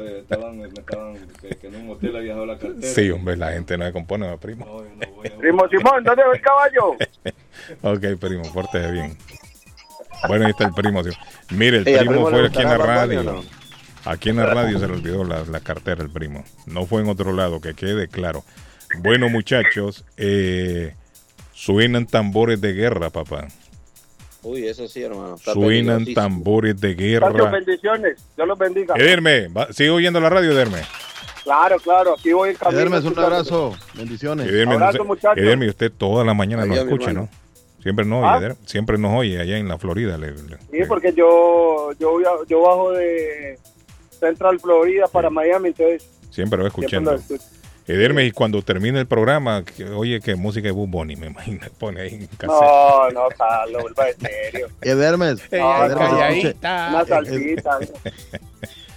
Sí, hombre, la gente no se compone, ¿no, primo? Primo Simón, ¿dónde va el caballo? Ok, primo, pórtese bien. Bueno, ahí está el primo. sí. Mire, el Ey, ¿al primo fue aquí en la radio. No? Aquí en la radio se le olvidó la, la cartera el primo. No fue en otro lado, que quede claro. Bueno, muchachos, eh, suenan tambores de guerra, papá. Uy, eso sí, hermano. está Suenan tambores de guerra. bendiciones. Dios los bendiga. Ederme, ¿sigue oyendo la radio, Ederme? Claro, claro. Aquí voy en camino. Edermes, un abrazo. Bendiciones. Ederme, no Abrazo, sé- muchachos. Ederme, usted toda la mañana nos escucha, ¿no? Siempre nos oye, ¿Ah? Ederme, siempre nos oye allá en la Florida. le- le- Sí, porque yo, yo, yo bajo de Central Florida para Miami, entonces siempre siempre escuchando. lo escucho. Ederme, y cuando termine el programa, que- oye, que música de Bob Bunny, me imagino, pone ahí en casa. No, no, Carlos, vuelva de serio. Edermes, No, Edermes, Una salsita.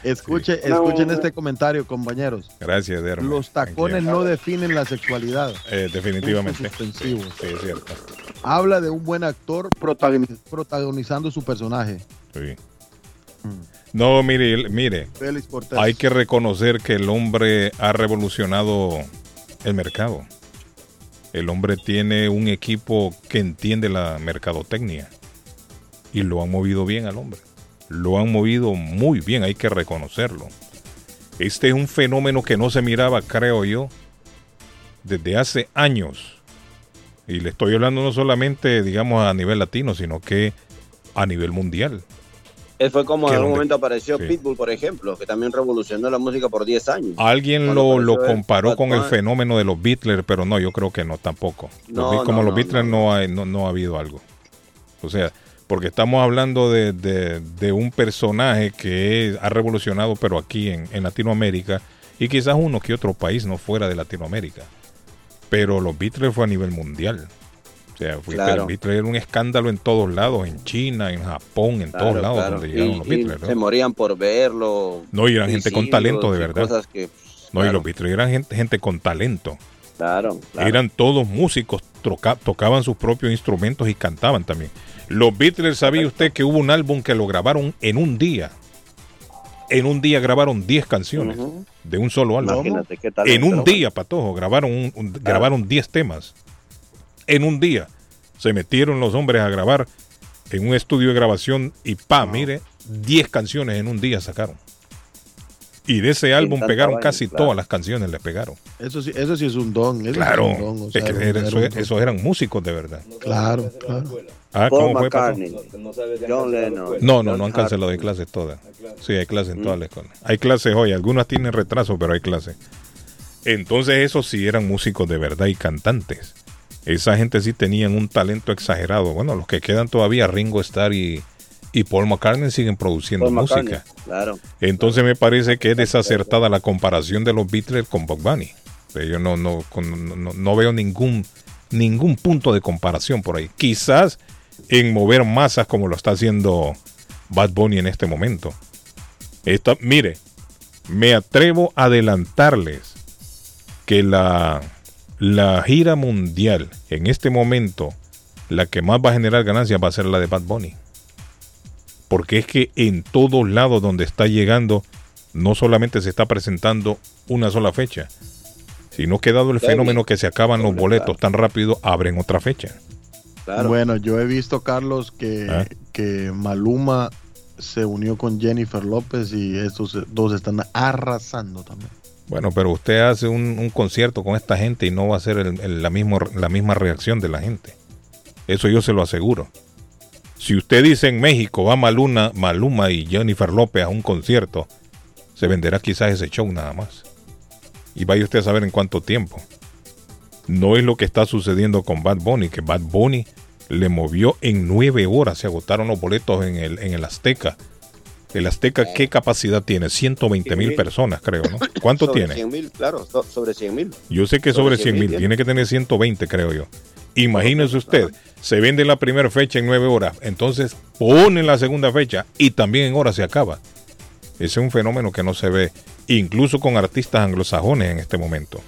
escuche, No. escuchen este comentario, compañeros. Gracias, Ederme. Los tacones no definen la sexualidad. Eh, definitivamente. Suspensivos. Sí, es cierto. Habla de un buen actor protagoni- protagonizando su personaje. Sí. No, mire, mire, Félix Cortés. hay que reconocer que el hombre ha revolucionado el mercado. El hombre tiene un equipo que entiende la mercadotecnia y lo han movido bien al hombre. Lo han movido muy bien, hay que reconocerlo. Este es un fenómeno que no se miraba, creo yo, desde hace años. Y le estoy hablando no solamente, digamos, a nivel latino, sino que a nivel mundial. Él fue como en algún donde- momento apareció sí. Pitbull, por ejemplo, que también revolucionó la música por 10 años. Alguien lo, lo comparó con el fenómeno de los Beatles, pero no, yo creo que no tampoco. No, como no, los Beatles no, hay- no, no ha habido algo. O sea, porque estamos hablando de, de- de un personaje que ha revolucionado, pero aquí en, en Latinoamérica, y quizás uno que otro país no fuera de Latinoamérica. Pero los Beatles fue a nivel mundial. O sea, fue, Claro. era un escándalo en todos lados, en China, en Japón, en Claro, todos lados claro. donde llegaron Y- los Beatles. ¿no? Se morían por verlo. No, y eran gente con talento, de verdad. Cosas que, No, y los Beatles eran gente, gente con talento. claro, claro. Eran todos músicos, troca- tocaban sus propios instrumentos y cantaban también. Los Beatles, ¿sabía usted que hubo un álbum que lo grabaron en un día? En un día grabaron 10 canciones de un solo álbum. Imagínate qué tal. En un día, Patojo, grabaron, un- un- grabaron 10 temas. En un día se metieron los hombres a grabar en un estudio de grabación y pa, mire, 10 canciones en un día sacaron. Y de ese álbum pegaron casi claro. todas las canciones, le pegaron. Eso sí, eso sí es un don. eso Claro, es un don, o es sea, que era- eso- un don. esos eran músicos de verdad. Claro, claro. Ah, Paul ¿cómo fue, Pato? McCartney, John Lennon. No, no, John no han cancelado, hay clases todas. Sí, hay clases en Mm. todas las escuelas. Hay clases hoy, algunas tienen retraso, pero hay clases. Entonces esos sí eran músicos de verdad y cantantes. Esa gente sí tenían un talento exagerado. Bueno, los que quedan todavía, Ringo Starr y, y Paul McCartney siguen produciendo Paul McCartney, música. Claro. Entonces me parece que es desacertada la comparación de los Beatles con Bob Bunny. Yo no, no, no, no veo ningún, ningún punto de comparación por ahí. Quizás en mover masas como lo está haciendo Bad Bunny en este momento. Esta, mire, me atrevo a adelantarles que la, la gira mundial en este momento, la que más va a generar ganancias va a ser la de Bad Bunny porque es que en todos lados donde está llegando, no solamente se está presentando una sola fecha, sino que dado el fenómeno que se acaban los boletos tan rápido, abren otra fecha. Claro. Bueno, yo he visto, Carlos, que, Ah. que Maluma se unió con Jennifer López y estos dos están arrasando también. Bueno, pero usted hace un, concierto con esta gente y no va a ser la, la misma reacción de la gente. Eso yo se lo aseguro. Si usted dice en México va Maluna, Maluma y Jennifer López a un concierto, se venderá quizás ese show nada más. Y vaya usted a saber en cuánto tiempo. No es lo que está sucediendo con Bad Bunny, que Bad Bunny le movió en nueve horas. Se agotaron los boletos en el, en el Azteca. El Azteca, ¿qué capacidad tiene? 120 mil personas, creo, ¿no? ¿Cuánto Sobre tiene? 100 mil, claro, so- sobre 100 mil. Yo sé que Sobre sobre 100 mil, 100.000 tiene que tener 120, creo yo. Imagínese usted, se vende la primera fecha en nueve horas, entonces ponen la segunda fecha y también en horas se acaba. Ese es un fenómeno que no se ve, incluso con artistas anglosajones en este momento.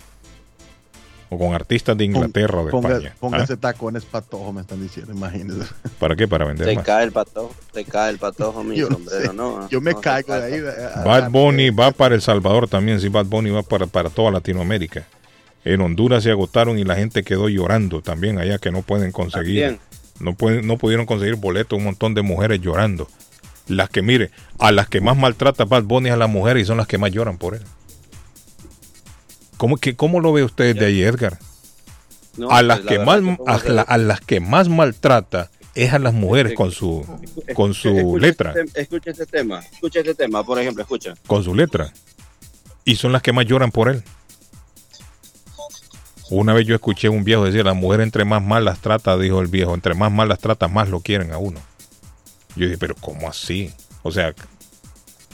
O con artistas de Inglaterra o de Ponga- España. Póngase ¿Ah? tacones patojo, me están diciendo, imagínese. ¿Para qué? Para vender Te más. cae el patojo, te cae el patojo, mi Yo no sombrero, sé, ¿no? Yo me No, caigo de ahí. a- Bad Bunny va para El Salvador también, sí, Bad Bunny va para, para toda Latinoamérica. En Honduras se agotaron y la gente quedó llorando también allá que no pueden conseguir. También. No, pueden, no pudieron conseguir boletos, un montón de mujeres llorando. Las que, mire, a las que más maltrata Bad Bunny es a las mujeres y son las que más lloran por él. ¿Cómo, que, cómo lo ve usted de ahí, Edgar? No, a, las pues, la que más, que a, la- a las que más maltrata es a las mujeres con su, con su Escucha letra. este tem- escucha este tema, escucha este tema, por ejemplo, escucha. con su letra. Y son las que más lloran por él. Una vez yo escuché a un viejo decir, la mujer entre más mal las trata, dijo el viejo, entre más mal las trata, más lo quieren a uno. Yo dije, pero ¿cómo así? O sea,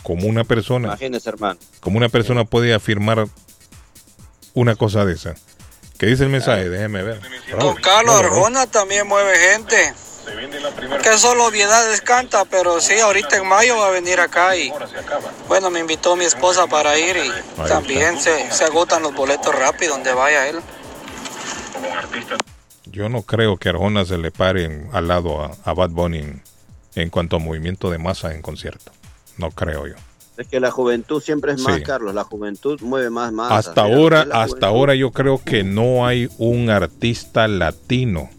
como una persona, Imagínese, hermano. como una persona puede afirmar una cosa de esa. ¿Qué dice el mensaje? Déjeme ver. Don Carlos Arjona también mueve gente. Que solo obviedades canta, pero sí, ahorita en mayo va a venir acá y bueno, me invitó mi esposa para ir y también se, se agotan los boletos rápido donde vaya él. Yo no creo que Arjona se le pare en- al lado a, a Bad Bunny en, en cuanto a movimiento de masa en concierto. No creo yo. Es que la juventud siempre es más, Sí. Carlos. La juventud mueve más masas. Hasta ahora, hasta juventud- ahora yo creo que no hay un artista latino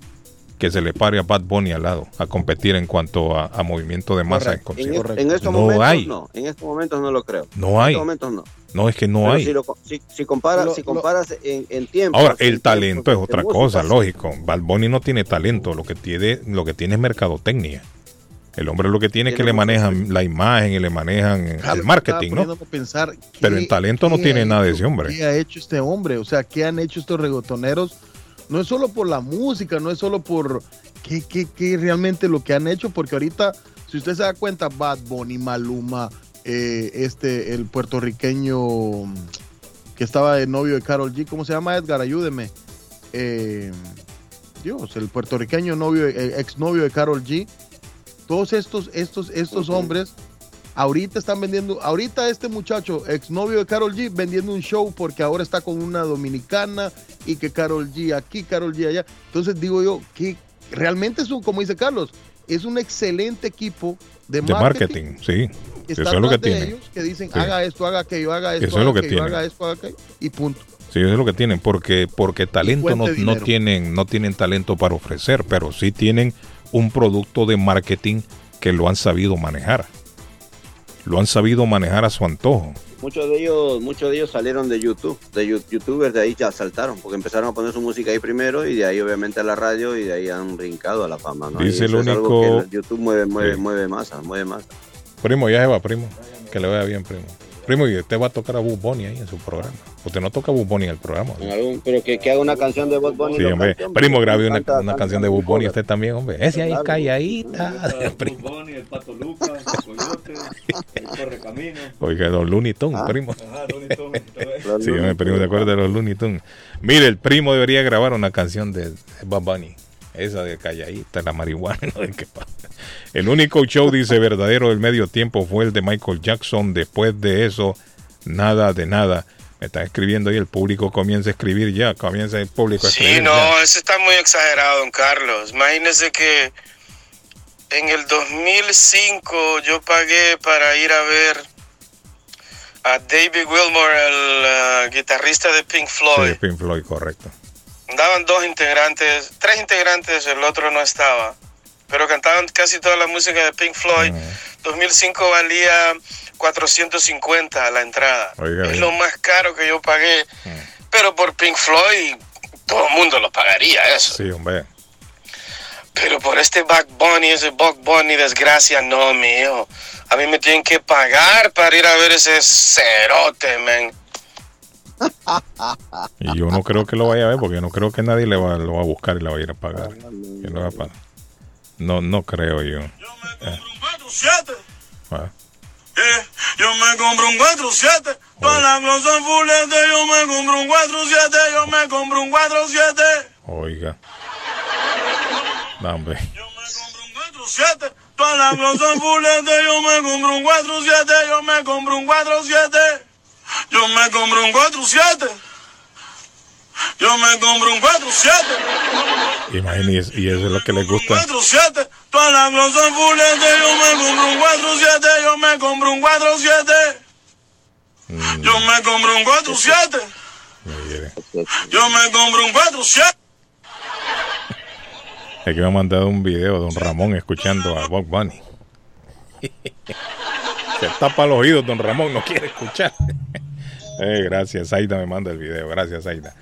que se le pare a Bad Bunny al lado a competir en cuanto a, a movimiento de masa en En, concierto. en estos No momentos hay. no. En estos momentos no lo creo. No En hay. estos momentos no. No, es que no Pero hay. Si, lo- si- si comparas, Lo- si lo- comparas en, en tiempo. Ahora, en el talento es otra música, cosa, sí. lógico. Bad Bunny no tiene talento, lo que tiene, lo que tiene es mercadotecnia. El hombre lo que tiene es que le manejan la imagen y le manejan el marketing, ¿no? Pero ¿qué- en talento no tiene nada de ese hombre. ¿Qué ha hecho este hombre? O sea, ¿qué han hecho estos reggaetoneros? No es solo por la música, no es solo por qué, qué, qué realmente lo que han hecho, porque ahorita, si usted se da cuenta, Bad Bunny, Maluma, eh, este, el puertorriqueño que estaba de novio de Carol G, ¿cómo se llama Edgar? Ayúdeme. Eh, Dios, el puertorriqueño novio, eh, exnovio de Carol G. Todos estos, estos, estos hombres ahorita están vendiendo, ahorita este muchacho, exnovio de Carol G, vendiendo un show porque ahora está con una dominicana y que Carol G aquí, Carol G allá. Entonces digo yo que realmente es un, como dice Carlos, es un excelente equipo de, De marketing, sí. Que Eso está es lo que de tienen. ellos, que dicen Sí. haga esto, haga aquello, haga esto, Eso es haga lo que aquello, haga esto, haga aquello, y punto. Sí, eso es lo que tienen, porque, porque talento no, no tienen, no tienen talento para ofrecer, pero sí tienen un producto de marketing que lo han sabido manejar. Lo han sabido manejar a su antojo. Muchos de ellos, muchos de ellos salieron de YouTube, de youtubers de ahí ya saltaron, porque empezaron a poner su música ahí primero y de ahí obviamente a la radio y de ahí han brincado a la fama, ¿no? Dice Y el eso es algo único- que el YouTube mueve, mueve, Sí. mueve masa, mueve masa. Primo, ya se va, primo. Que le vaya bien, primo. Primo, y usted va a tocar a Bud Bunny ahí en su programa. Usted no toca a Bud Bunny en el programa. Pero que, que haga una canción de Bob Bunny. Sí, hombre. hombre. Primo, grabé una, Canta- una canta canción de Bud Bunny. Usted también, hombre. Ese ahí calladita. primo. Bunny, el Pato Lucas, el Coyote, el Correcamino. Oiga, los Looney Tunes, Ah. primo. Ajá, Looney Tunes, Sí, mi primo, ¿te acuerdas de los Looney Tunes? Mire, el primo debería grabar una canción de Bad Bunny. Esa de calladita, la marihuana. no sé qué pasa. El único show, dice, verdadero del medio tiempo fue el de Michael Jackson. Después de eso, nada de nada. Me está escribiendo ahí, el público comienza a escribir ya. Comienza el público a escribir. Sí, no, ya. eso está muy exagerado, don Carlos. Imagínese que en el 2005 yo pagué para ir a ver a David Wilmore, el ah, guitarrista de Pink Floyd. Sí, Pink Floyd, correcto. Andaban dos integrantes, tres integrantes, el otro no estaba. Pero cantaban casi toda la música de Pink Floyd. 2005 valía 450 la entrada. Oiga, es lo más caro que yo pagué. Pero por Pink Floyd, todo el mundo lo pagaría eso. Sí, hombre. Pero por este Back Bunny, ese Buck Bunny, desgracia, no, mío. A mí me tienen que pagar para ir a ver ese cerote, man. Y yo no creo que lo vaya a ver porque yo no creo que nadie le va, lo va a buscar y le va a ir a pagar. No, va a pagar. no, no creo yo. Eh, ah. Eh, yo me compro un 4-7 para la glosa fulete. Yo me compro un 4-7, yo me compro un 4-7. Oiga. No, hombre. 4-7 para la glosa fulete. Yo me compro un 4-7, yo me compro un 4-7. Yo me compro un 4-7. Yo me compro un 4-7. Imagínese, y eso es lo que les gusta. 4-7 para la glosa fulete. Yo me compro un 4-7, yo me compro un 4-7. Yo me compro un 4-7. Mire, Yo me compro un 4-7. Es que me ha mandado un video de don Ramón escuchando a Bob Bunny. Se tapa los oídos, don Ramón, no quiere escuchar. Eh, gracias, Aida me manda el video, gracias, Aida.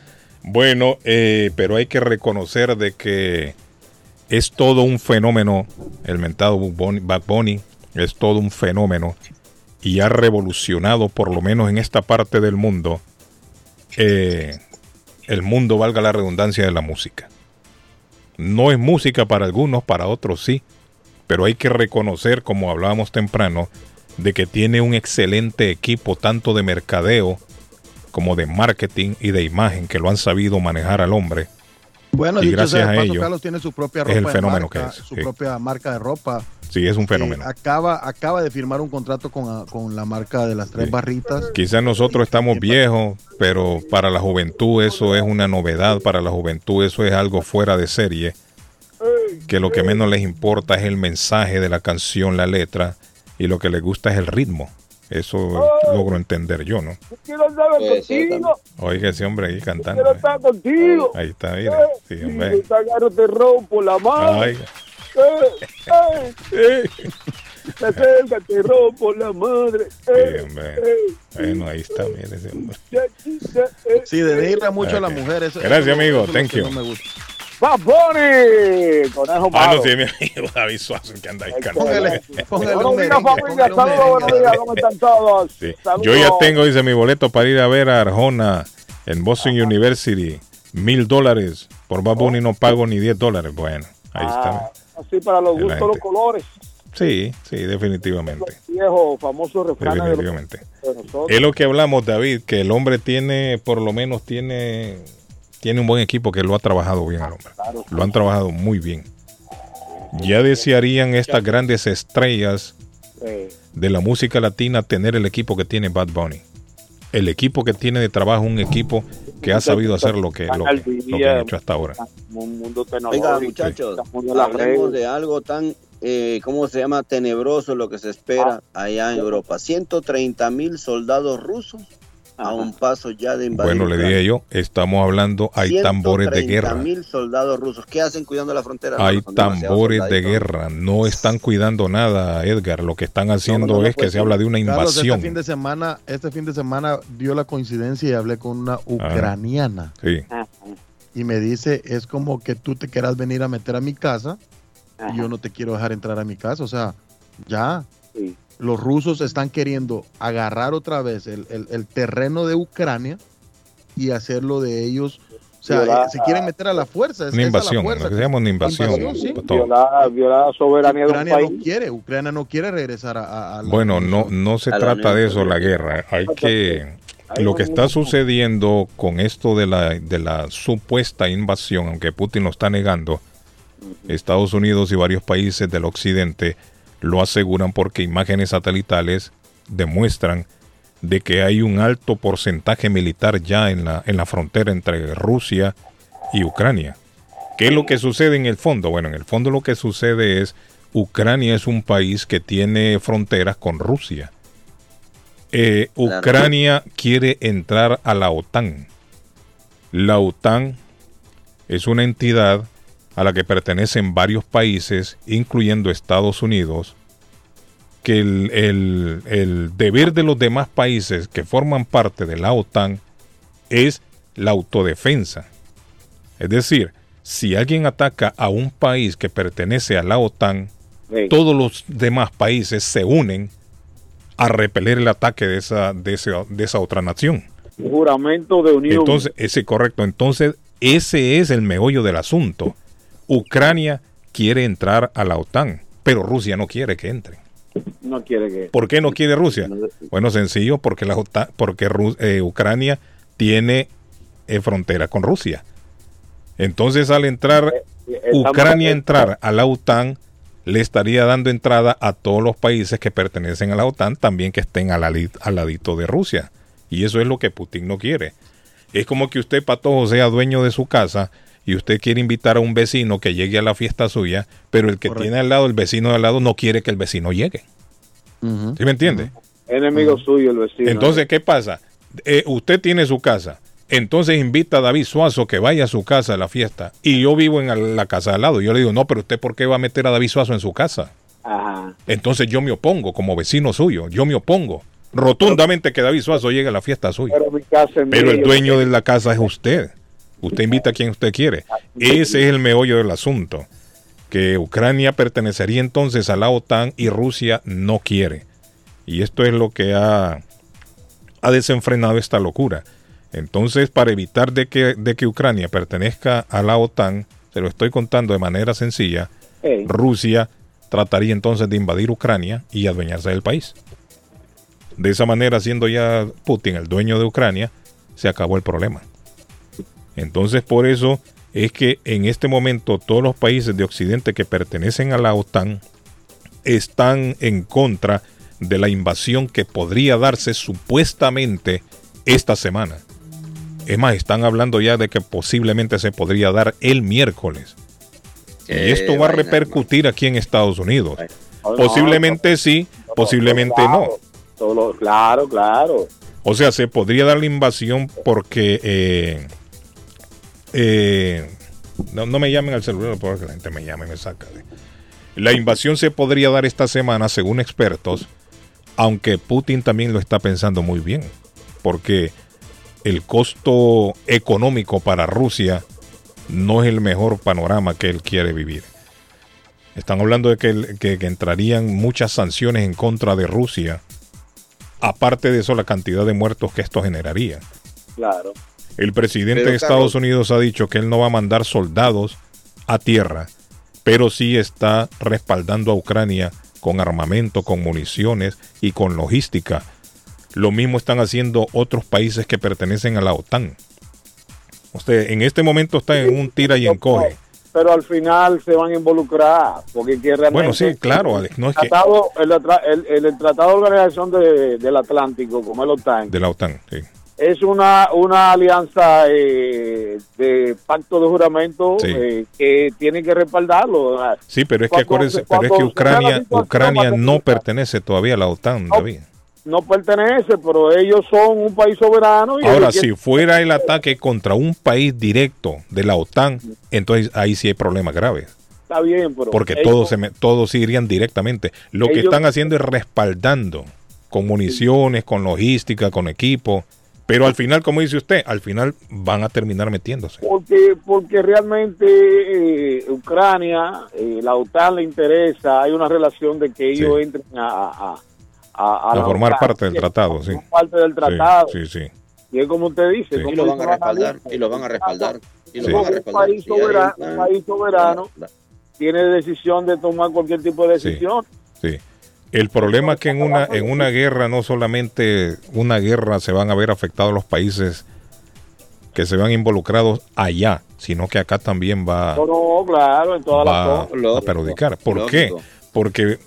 Bueno, eh, pero hay que reconocer de que es todo un fenómeno, el mentado Bad Bunny, es todo un fenómeno y ha revolucionado, por lo menos en esta parte del mundo, eh, el mundo, valga la redundancia, de la música. No es música para algunos, para otros sí, pero hay que reconocer, como hablábamos temprano, de que tiene un excelente equipo tanto de mercadeo como de marketing y de imagen que lo han sabido manejar al hombre. Bueno, y dicho gracias sea a ello, Carlos tiene su propia es ropa el de fenómeno marca, que es, su sí. propia marca de ropa. Sí, es un Eh, fenómeno. acaba, acaba de firmar un contrato con, con la marca de las tres Sí. barritas. Quizás nosotros estamos viejos, pero para la juventud eso es una novedad, para la juventud eso es algo fuera de serie, que lo que menos les importa es el mensaje de la canción, la letra, y lo que les gusta es el ritmo. Eso logro entender yo, ¿no? Quiero andar Puede ser contigo. Oiga ese hombre ahí cantando. Quiero eh. estar contigo. Ahí está, mira. Sí, Si hombre. me agarro te rompo la mano. Ay, Eh, eh. Te acerca, te rompo la madre. sí, Eh, hombre. eh. Bueno, ahí está, mire ese hombre. Sí, de denigrar mucho a la Ok. mujer. Eso, Gracias, eso- amigo. Thank you. no me gusta. Bad Bunny, conejo Ah, malo. no, sí, mi amigo David Suazo que anda ahí cantando. Póngale, póngale Buenos días, familia. Saludos, buenos días. ¿Cómo están todos? Sí. Yo ya tengo, dice, mi boleto para ir a ver a Arjona en Boston University. Mil dólares. Por Bad Bunny no pago ni 10 dólares. Bueno, ahí está. Ah, así para los gustos, los colores. Sí, sí, definitivamente. Viejo, famoso refrán de los- Definitivamente. de. Es lo que hablamos, David, que el hombre tiene, por lo menos tiene, tiene un buen equipo que lo ha trabajado bien al hombre. Lo han trabajado muy bien. Ya desearían estas grandes estrellas de la música latina tener el equipo que tiene Bad Bunny. El equipo que tiene de trabajo, un equipo que ha sabido hacer lo que, lo que, lo que han hecho hasta ahora. un mundo tecnológico. Oiga, muchachos, hablemos de algo tan, eh, ¿cómo se llama? Tenebroso lo que se espera allá en Europa. 130 mil soldados rusos a un paso ya de invadir. Bueno, le Ucrania. dije yo, estamos hablando, hay tambores de guerra. mil soldados rusos. ¿Qué hacen cuidando la frontera? Hay tambores de guerra, no están cuidando nada, Edgar. Lo que están haciendo no, no es que se habla de una Carlos, este invasión. fin de semana, este fin de semana dio la coincidencia y hablé con una ucraniana Sí. y me dice, es como que tú te quieras venir a meter a mi casa y yo no te quiero dejar entrar a mi casa. O sea, ya. Los rusos están queriendo agarrar otra vez el, el- el terreno de Ucrania y hacerlo de ellos. O sea, Violar- se quieren meter a la fuerza. es- Una invasión, fuerza. lo que se llama una invasión. Invasión, sí. Violar, violar la soberanía de un Ucrania país. no quiere, Ucrania no quiere regresar a, a- la Bueno, no, no se trata de eso la guerra. Hay que lo que está sucediendo con esto de la, de la supuesta invasión, aunque Putin lo está negando, Estados Unidos y varios países del occidente lo aseguran porque imágenes satelitales demuestran de que hay un alto porcentaje militar ya en la, en la frontera entre Rusia y Ucrania. ¿Qué es lo que sucede en el fondo? Bueno, en el fondo lo que sucede es Ucrania es un país que tiene fronteras con Rusia. Eh. Ucrania quiere entrar a la OTAN. La OTAN es una entidad a la que pertenecen varios países, incluyendo Estados Unidos, que el, el- el deber de los demás países que forman parte de la OTAN es la autodefensa. Es decir, si alguien ataca a un país que pertenece a la OTAN, Sí. todos los demás países se unen a repeler el ataque de esa, de esa, de esa otra nación. Juramento de unión. Entonces, ese correcto. Entonces, ese es el meollo del asunto. Ucrania quiere entrar a la OTAN, pero Rusia no quiere que entre. no quiere que. ¿Por qué no quiere Rusia? Bueno, sencillo, porque la OTAN, porque Ru- eh, Ucrania tiene eh, frontera con Rusia. Entonces, al entrar estamos- Ucrania entrar a la OTAN, le estaría dando entrada a todos los países que pertenecen a la OTAN, también que estén al, al ladito de Rusia. Y eso es lo que Putin no quiere. Es como que usted, Patojo, sea dueño de su casa y usted quiere invitar a un vecino que llegue a la fiesta suya, pero el que Correcto. tiene al lado, el vecino de al lado, no quiere que el vecino llegue. ¿Sí me entiende? Enemigo suyo, el vecino. Entonces, ¿qué pasa? Eh, usted tiene su casa. Entonces invita a David Suazo que vaya a su casa a la fiesta. Y yo vivo en la casa de al lado. Yo le digo, no, pero usted ¿por qué va a meter a David Suazo en su casa? Ajá. Entonces yo me opongo como vecino suyo. Yo me opongo rotundamente que David Suazo llegue a la fiesta suya. Pero mi casa es Pero el dueño de la casa es usted. Usted invita a quien usted quiere. Ese es el meollo del asunto. Que Ucrania pertenecería entonces a la OTAN y Rusia no quiere. Y esto es lo que ha, ha desenfrenado esta locura. Entonces, para evitar de que, de que Ucrania pertenezca a la OTAN, se lo estoy contando de manera sencilla, Rusia trataría entonces de invadir Ucrania y adueñarse del país. De esa manera, siendo ya Putin el dueño de Ucrania, se acabó el problema. Entonces, por eso es que en este momento todos los países de Occidente que pertenecen a la OTAN están en contra de la invasión que podría darse supuestamente esta semana. Es más, están hablando ya de que posiblemente se podría dar el miércoles. Y esto va a repercutir aquí en Estados Unidos. Posiblemente sí, posiblemente no. Claro, claro. O sea, se podría dar la invasión porque... eh, eh, no, no me llamen al celular porque la gente me llama y me saca. La invasión se podría dar esta semana, según expertos, aunque Putin también lo está pensando muy bien, porque el costo económico para Rusia no es el mejor panorama que él quiere vivir. Están hablando de que, que- que entrarían muchas sanciones en contra de Rusia, aparte de eso la cantidad de muertos que esto generaría. Claro. El presidente Pero, de Estados Carlos- Unidos ha dicho que él no va a mandar soldados a tierra, pero sí está respaldando a Ucrania con armamento, con municiones y con logística. Lo mismo están haciendo otros países que pertenecen a la OTAN. Usted en este momento está en un tira y encoge. Pero al final se van a involucrar, porque que realmente Bueno, sí, claro, Alex, no es el que tratado, el, atra- el- el- el Tratado de Organización de- del Atlántico, como el OTAN, de la OTAN, sí. Es una, una alianza eh, de pacto de juramento Sí. eh, que tienen que respaldarlo. Sí, pero es que acuérdese, pero es que Ucrania, Ucrania no pertenece todavía a la OTAN, David. No pertenece, pero ellos son un país soberano. Y Ahora, si fuera el ataque contra un país directo de la OTAN, entonces ahí sí hay problemas graves. Está bien, pero Porque ellos- todos, se me- todos irían directamente. Lo que están haciendo es respaldando con municiones, con logística, con equipo. Pero al final, como dice usted, al final van a terminar metiéndose. Porque, porque realmente eh, Ucrania, eh, la OTAN le interesa, hay una relación de que ellos Sí. entren a, a, a- a A la formar OTAN, parte del tratado, sí. parte del tratado. Sí, sí, sí. Y es como usted dice. Y lo van a respaldar, y lo van a respaldar, y lo Sí. van a un país Sí, hay un soberano, plan. un país soberano tiene decisión de tomar cualquier tipo de Sí. decisión. Sí. El problema es que en una, en una guerra, no solamente una guerra se van a ver afectados los países que se van involucrados allá, sino que acá también va, No, no, claro, en todas las va a perjudicar. ¿Por lógico. qué? Porque,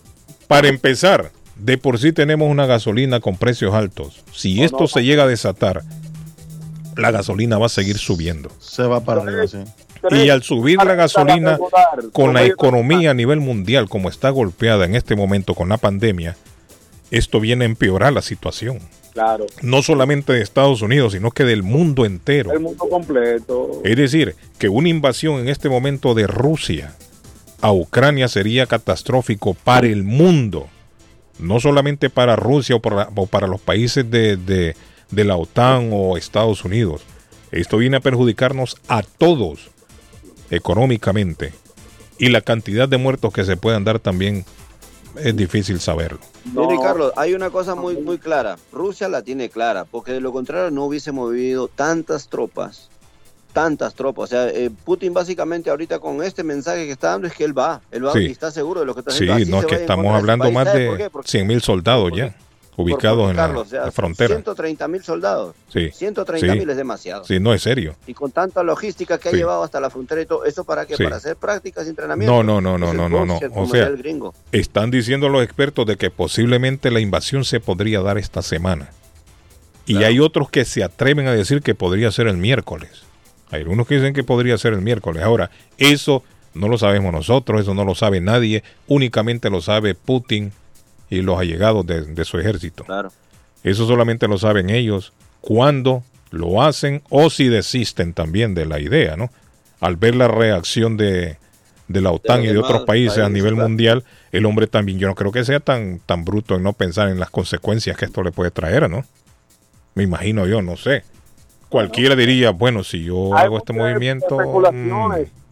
para empezar, de por sí tenemos una gasolina con precios altos. Si No, esto no. se llega a desatar, la gasolina va a seguir subiendo. Se va para arriba, sí. Y al subir la gasolina con la economía a nivel mundial como está golpeada en este momento con la pandemia, esto viene a empeorar la situación. Claro, No solamente de Estados Unidos, sino que del mundo entero. el mundo completo. Es decir, que una invasión en este momento de Rusia a Ucrania sería catastrófico para el mundo. No solamente para Rusia o para, o para los países de, de- de la OTAN o Estados Unidos. Esto viene a perjudicarnos a todos económicamente. Y la cantidad de muertos que se puedan dar también es difícil saberlo. Mire, Carlos, hay una cosa muy, muy clara. Rusia la tiene clara, porque de lo contrario no hubiese movido tantas tropas. Tantas tropas. O sea, eh, Putin básicamente ahorita con este mensaje que está dando es que él va. Él va Sí. y está seguro de lo que está Sí, haciendo. Así no es que estamos hablando más de Porque- 100 mil soldados ya ubicados en la, Carlos, o sea, la frontera. 130 mil soldados. Sí. 130 Sí. mil es demasiado. Sí, no es serio. Y con tanta logística que ha llevado hasta la frontera y todo, ¿eso para qué? Para hacer prácticas y entrenamientos. No, no, no, no, no, no, O sea, gringo. están diciendo los expertos de que posiblemente la invasión se podría dar esta semana. Y hay otros que se atreven a decir que podría ser el miércoles. Hay algunos que dicen que podría ser el miércoles. Ahora, eso no lo sabemos nosotros, eso no lo sabe nadie, únicamente lo sabe Putin y los allegados de, de su ejército. Claro. Eso solamente lo saben ellos cuando lo hacen o si desisten también de la idea, ¿no? Al ver la reacción de, de la OTAN y de otros países a nivel claro. mundial, el hombre también, yo no creo que sea tan, tan bruto en no pensar en las consecuencias que esto le puede traer, ¿no? Me imagino yo, no sé. Cualquiera diría, bueno, si yo hago este movimiento... especulaciones. mm,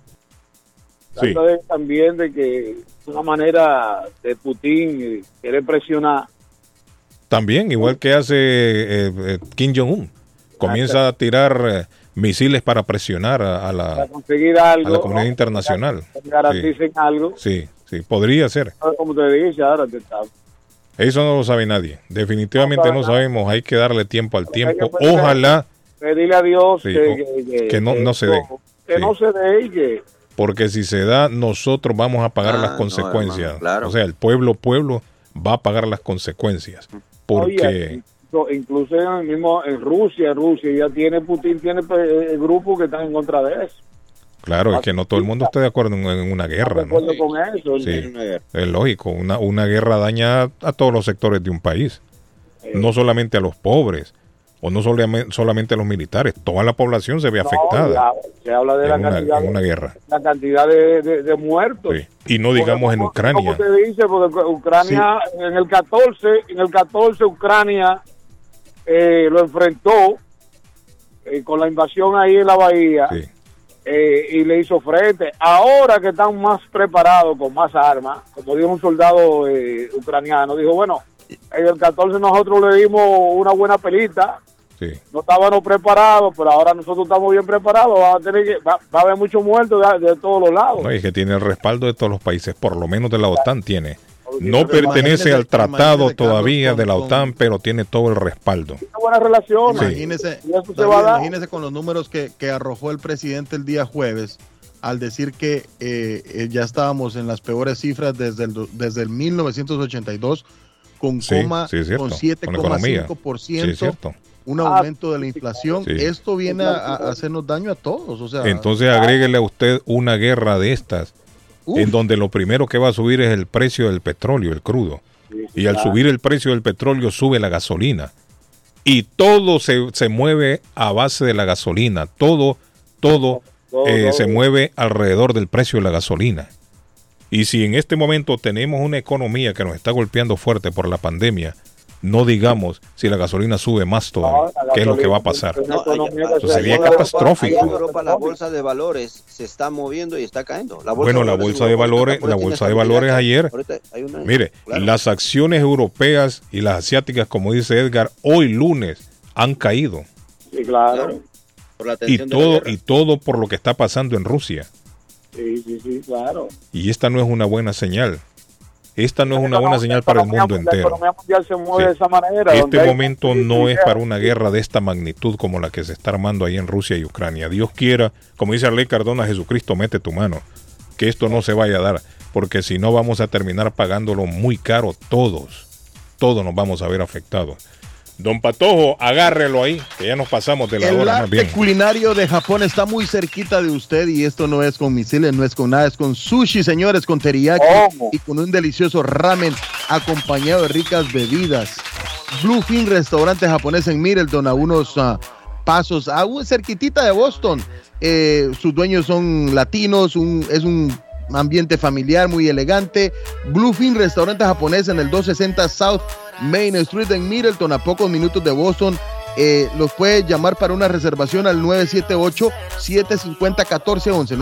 sí, también de que una manera de Putin quiere presionar. También, igual que hace eh, eh, Kim Jong-un. Comienza a tirar eh, misiles para presionar a, a la, para conseguir algo. a la comunidad ¿no? internacional. Garanticen algo. Sí, sí, podría ser. Como te dije, ahora te está. Eso no lo sabe nadie. Definitivamente No no sabe sabemos. Hay que darle tiempo al tiempo. Ojalá, Pedirle a Dios Sí, que, o- que, que- que no- no se dé. Que Sí. no se dé y que porque si se da, nosotros vamos a pagar Ah, las no, consecuencias. hermano, claro. O sea, el pueblo, pueblo va a pagar las consecuencias. Porque, Oye, incluso- en el mismo en Rusia, Rusia ya tiene Putin tiene eh, grupos que están en contra de eso. claro, es que no todo el mundo está de acuerdo en, una guerra, de ¿no? acuerdo con eso. Sí, es lógico. Una, una guerra daña a todos los sectores de un país. no solamente a los pobres, o no solamente, los militares, toda la población se ve afectada. se habla de en la una, cantidad, en una guerra. la cantidad de, de- de muertos. Sí. Y no digamos en Ucrania. Como se dice, porque Ucrania en el 14, en el 14 Ucrania eh, lo enfrentó eh, con la invasión ahí en la bahía eh, y le hizo frente. Ahora que están más preparados con más armas, como dijo un soldado eh, ucraniano, dijo, bueno, en el 14 nosotros le dimos una buena pelita, Sí. no estábamos preparados, pero ahora nosotros estamos bien preparados, va a, tener que, va, va a haber muchos muertos de, de todos los lados. No, y que tiene el respaldo de todos los países, por lo menos de la OTAN tiene. No Pero pertenece imagínese- al tratado imagínese, todavía de la con- OTAN, pero tiene todo el respaldo. Una buena relación. Imagínese, Y eso se David, va a dar. imagínese con los números que, que arrojó el presidente el día jueves al decir que eh, eh, ya estábamos en las peores cifras desde el, desde el 1982 con, Sí, coma, sí, es cierto, con con la economía. 7,5%. Un aumento de la inflación. Sí. Esto viene a, a hacernos daño a todos. O sea, Entonces agréguele a usted una guerra de estas, Uf. en donde lo primero que va a subir es el precio del petróleo, el crudo. Y al subir el precio del petróleo sube la gasolina. Y todo se, se mueve a base de la gasolina. Todo, todo Todo, eh, todo. se mueve alrededor del precio de la gasolina. Y si en este momento tenemos una economía que nos está golpeando fuerte por la pandemia, no digamos si la gasolina sube más todavía, ¿qué es lo que va a pasar? No, Eso sería catastrófico. Europa la bolsa de valores se está moviendo y está cayendo. La bolsa Bueno, la bolsa de valores, la bolsa de valores ayer, una- mire, claro. las acciones europeas y las asiáticas, como dice Edgar, hoy lunes han caído. Sí, claro. Por la Y la todo, y todo por lo que está pasando en Rusia. Sí, sí, sí, claro. Y esta no es una buena señal. Esta no es una buena señal para el mundo entero. Este momento no es para una guerra de esta magnitud como la que se está armando ahí en Rusia y Ucrania. Dios quiera, como dice Arley Cardona, Jesucristo, mete tu mano. Que esto no se vaya a dar, porque si no vamos a terminar pagándolo muy caro todos. Todos nos vamos a ver afectados. Don Patojo, agárrelo ahí, que ya nos pasamos de la El hora arte bien. culinario de Japón está muy cerquita de usted y esto no es con misiles, no es con nada, es con sushi, señores, con teriyaki y con un delicioso ramen acompañado de ricas bebidas. Bluefin, restaurante japonés en Middleton, a unos ah, pasos, a un cerquitita de Boston. Eh, sus dueños son latinos, un- es un ambiente familiar muy elegante. Bluefin, restaurante japonés en el 260 South Main Street en Middleton, a pocos minutos de Boston. Eh, los puede llamar para una reservación al 978-750-1411.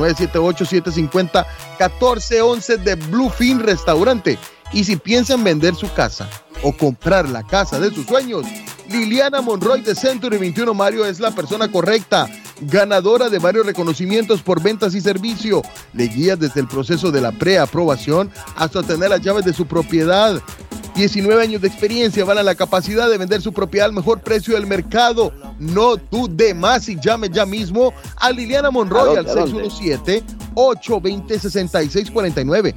978-750-1411 de Bluefin Restaurante. Y si piensa en vender su casa o comprar la casa de sus sueños, Liliana Monroy de Century 21 Mario es la persona correcta, ganadora de varios reconocimientos por ventas y servicio. Le guía desde el proceso de la preaprobación hasta tener las llaves de su propiedad. 19 años de experiencia van a la capacidad de vender su propiedad al mejor precio del mercado. No dude más y llame ya mismo a Liliana Monroy ¿A al dónde? ¿A dónde? 617-820-6649.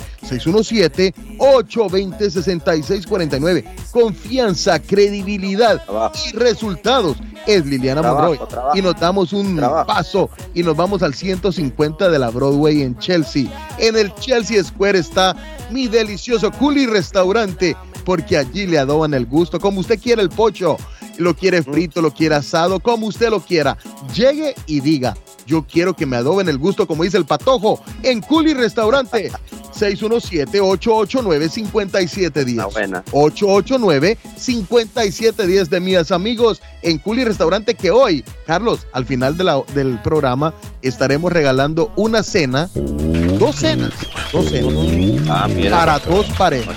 617-820-6649. Confianza, credibilidad y resultados. Es Liliana Trabajo, Monroy. trabajo. Y nos damos un Trabajo. paso y nos vamos al 150 de la Broadway en Chelsea. En el Chelsea Square está mi delicioso Culi Restaurante, porque allí le adoban el gusto, como usted quiera el pocho. Lo quiere frito, lo quiere asado, como usted lo quiera. Llegue y diga, yo quiero que me adoben el gusto, como dice el patojo, en Culi Restaurante. 617-889-5710. 889-5710 de mis amigos en Culi Restaurante que hoy, Carlos, al final de la- del programa estaremos regalando una cena, dos cenas, dos cenas mira. para dos parejas.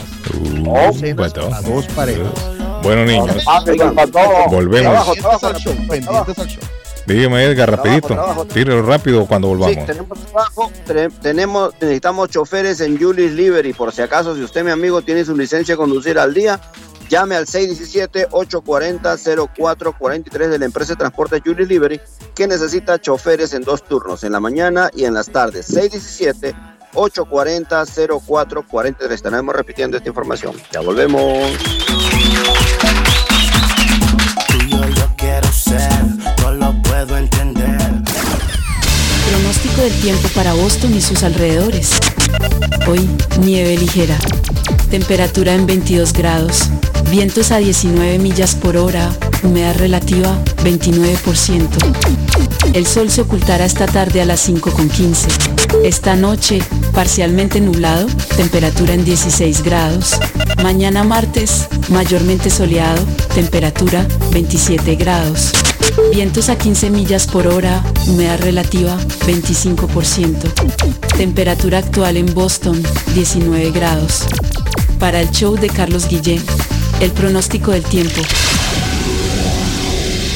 Dos cenas para dos parejas. Bueno, niños, volvemos. Dígame, Edgar, rapidito. trabajo. Tírelo rápido cuando Sí, volvamos. tenemos trabajo, tenemos, necesitamos choferes en Julius Livery. Por si acaso, si usted, mi amigo, tiene su licencia de conducir al día, llame al 617-840-0443 de la empresa de transporte Julius Livery, que necesita choferes en dos turnos, en la mañana y en las tardes. 617-840-0443. Estaremos repitiendo esta información. Ya volvemos. Yo quiero ser, no lo puedo entender. Pronóstico del tiempo para Boston y sus alrededores. Hoy, nieve ligera. Temperatura en 22 grados. Vientos a 19 millas por hora. Humedad relativa 29%. El sol se ocultará esta tarde a las 5.15. Esta noche, parcialmente nublado, temperatura en 16 grados. Mañana martes, mayormente soleado, temperatura 27 grados. Vientos a 15 millas por hora, humedad relativa 25%. Temperatura actual en Boston 19 grados. Para el show de Carlos Guillén, el pronóstico del tiempo.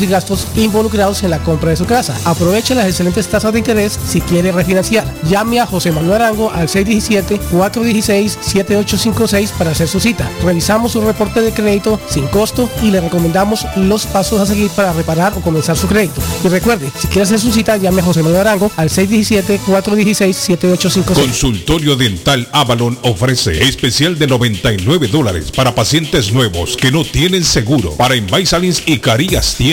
y gastos involucrados en la compra de su casa. Aproveche las excelentes tasas de interés si quiere refinanciar. Llame a José Manuel Arango al 617-416-7856 para hacer su cita. Revisamos su reporte de crédito sin costo y le recomendamos los pasos a seguir para reparar o comenzar su crédito. Y recuerde, si quiere hacer su cita, llame a José Manuel Arango al 617-416-7856. Consultorio Dental Avalon ofrece especial de 99 dólares para pacientes nuevos que no tienen seguro. Para Invisalins y Carías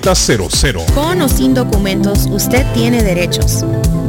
776-9000. Con o sin documentos, usted tiene derechos.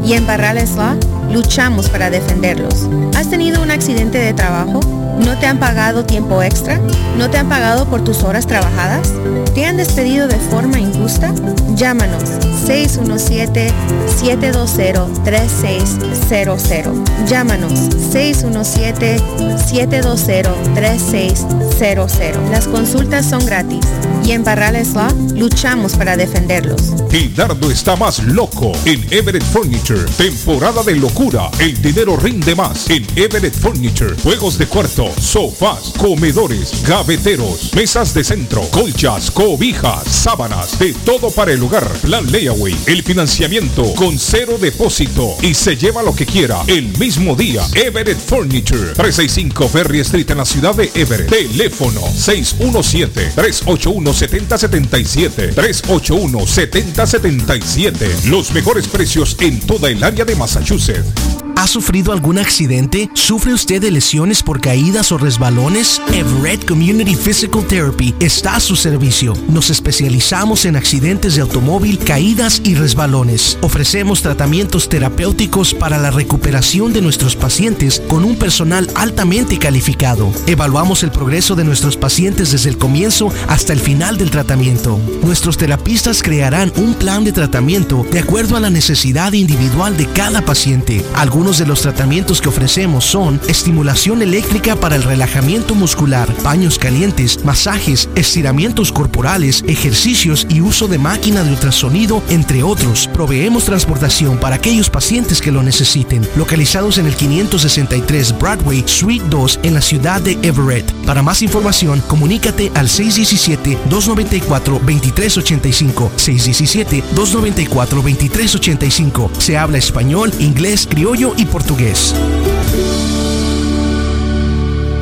Y en Barrales Law luchamos para defenderlos. ¿Has tenido un accidente de trabajo? ¿No te han pagado tiempo extra? ¿No te han pagado por tus horas trabajadas? ¿Te han despedido de forma injusta? Llámanos 617-720-3600. Llámanos 617-720-3600. Las consultas son gratis y en Barrales Law luchamos para defenderlos. El dardo está más loco en Everett Furniture. Temporada de locura. El dinero rinde más en Everett Furniture. Juegos de cuarto, sofás, comedores, gaveteros, mesas de centro, colchas, cobijas, sábanas, de todo para el hogar. Plan Layaway. El financiamiento con cero depósito y se lleva lo que quiera el mismo día. Everett Furniture. 365 Ferry Street en la ciudad de Everett. Teléfono 617 381 7077 381 7077 Los mejores precios en toda el área de Massachusetts. ¿Ha sufrido algún accidente? ¿Sufre usted de lesiones por caídas o resbalones? Everett Community Physical Therapy está a su servicio. Nos especializamos en accidentes de automóvil, caídas y resbalones. Ofrecemos tratamientos terapéuticos para la recuperación de nuestros pacientes con un personal altamente calificado. Evaluamos el progreso de nuestros pacientes desde el comienzo hasta el final del tratamiento. Nuestros terapistas crearán un plan de tratamiento de acuerdo a la necesidad individual de cada paciente. Algunos de los tratamientos que ofrecemos son estimulación eléctrica para el relajamiento muscular, paños calientes, masajes, estiramientos corporales, ejercicios y uso de máquina de ultrasonido, entre otros. Proveemos transportación para aquellos pacientes que lo necesiten. Localizados en el 563 Broadway, Suite 2 en la ciudad de Everett. Para más información, comunícate al 617-294-2385. 617-294-2385. Se habla español, inglés, criollo y portugués.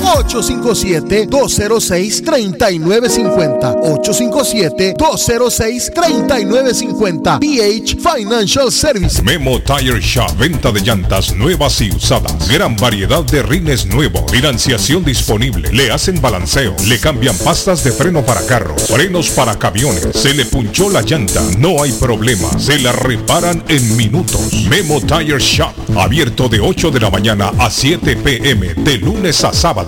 857-206-3950. 857-206-3950. BH Financial Services. Memo Tire Shop, venta de llantas nuevas y usadas. Gran variedad de rines nuevos. Financiación disponible. Le hacen balanceo. Le cambian pastas de freno para carros. Frenos para camiones. Se le punchó la llanta. No hay problema. Se la reparan en minutos. Memo Tire Shop. Abierto de 8 de la mañana a 7 pm. De lunes a sábado.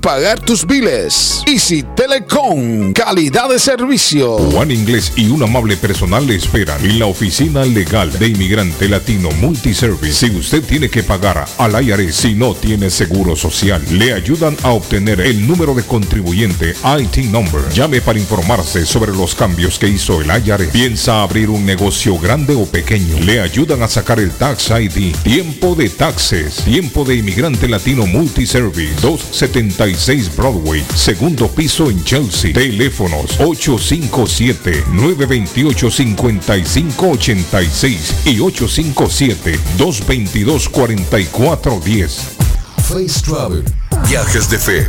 pagar tus biles. Easy Telecom, calidad de servicio. Juan Inglés y un amable personal le esperan en la oficina legal de inmigrante latino Multiservice. Si usted tiene que pagar al IRS si no tiene seguro social, le ayudan a obtener el número de contribuyente IT number. Llame para informarse sobre los cambios que hizo el IRS. Piensa abrir un negocio grande o pequeño. Le ayudan a sacar el Tax ID. Tiempo de taxes. Tiempo de inmigrante latino Multiservice. 276 Broadway, segundo piso en Chelsea. Teléfonos 857-928-5586 y 857-222-4410. Face Travel. Viajes de fe.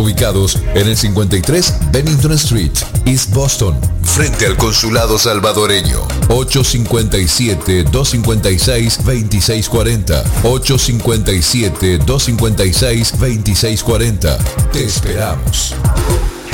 ubicados en el 53 Bennington Street, East Boston, frente al consulado salvadoreño. 857-256-2640. 857-256-2640. Te esperamos.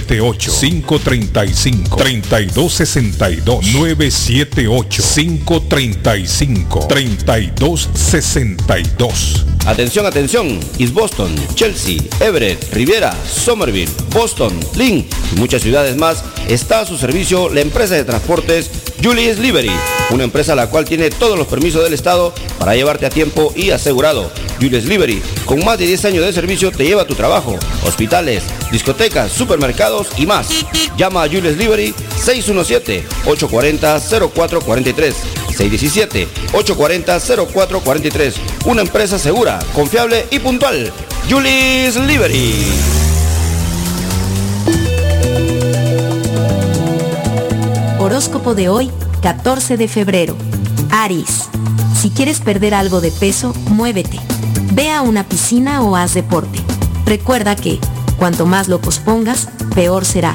978-535-3262. 978-535-3262. Atención, atención. East Boston, Chelsea, Everett, Riviera, Somerville, Boston, Lynn y muchas ciudades más está a su servicio la empresa de transportes Julius Liberty, una empresa la cual tiene todos los permisos del Estado para llevarte a tiempo y asegurado. Julius Liberty, con más de 10 años de servicio, te lleva a tu trabajo, hospitales, discotecas, supermercados y más. Llama a Julius Liberty 617-840-0443. 617-840-0443. Una empresa segura, confiable y puntual. Julius Liberty. Horóscopo de hoy, 14 de febrero. Aries. Si quieres perder algo de peso, muévete. Ve a una piscina o haz deporte. Recuerda que, cuanto más lo pospongas, peor será.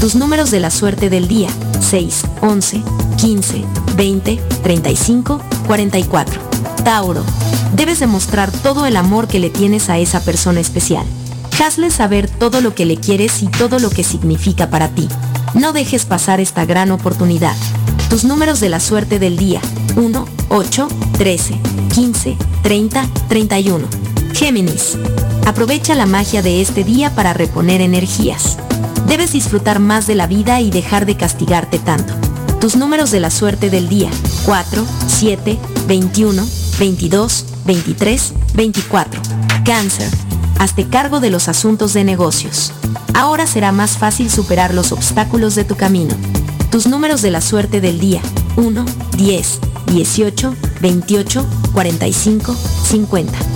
Tus números de la suerte del día, 6, 11, 15, 20, 35, 44. Tauro. Debes demostrar todo el amor que le tienes a esa persona especial. Hazle saber todo lo que le quieres y todo lo que significa para ti. No dejes pasar esta gran oportunidad. Tus números de la suerte del día. 1, 8, 13, 15, 30, 31. Géminis. Aprovecha la magia de este día para reponer energías. Debes disfrutar más de la vida y dejar de castigarte tanto. Tus números de la suerte del día. 4, 7, 21, 22, 23, 24. Cáncer. Hazte cargo de los asuntos de negocios. Ahora será más fácil superar los obstáculos de tu camino. Tus números de la suerte del día. 1, 10, 18, 28, 45, 50.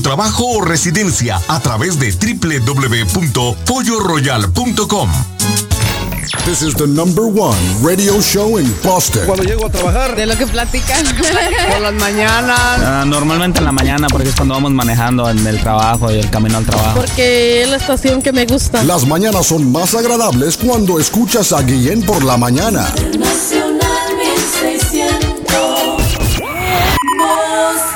trabajo o residencia a través de www.polloroyal.com. This is the number one radio show in Boston. Cuando llego a trabajar. De lo que platican. Por las mañanas. Ah, normalmente en la mañana, porque es cuando vamos manejando en el trabajo y el camino al trabajo. Porque es la estación que me gusta. Las mañanas son más agradables cuando escuchas a Guillén por la mañana. Nacional 1600. Boston.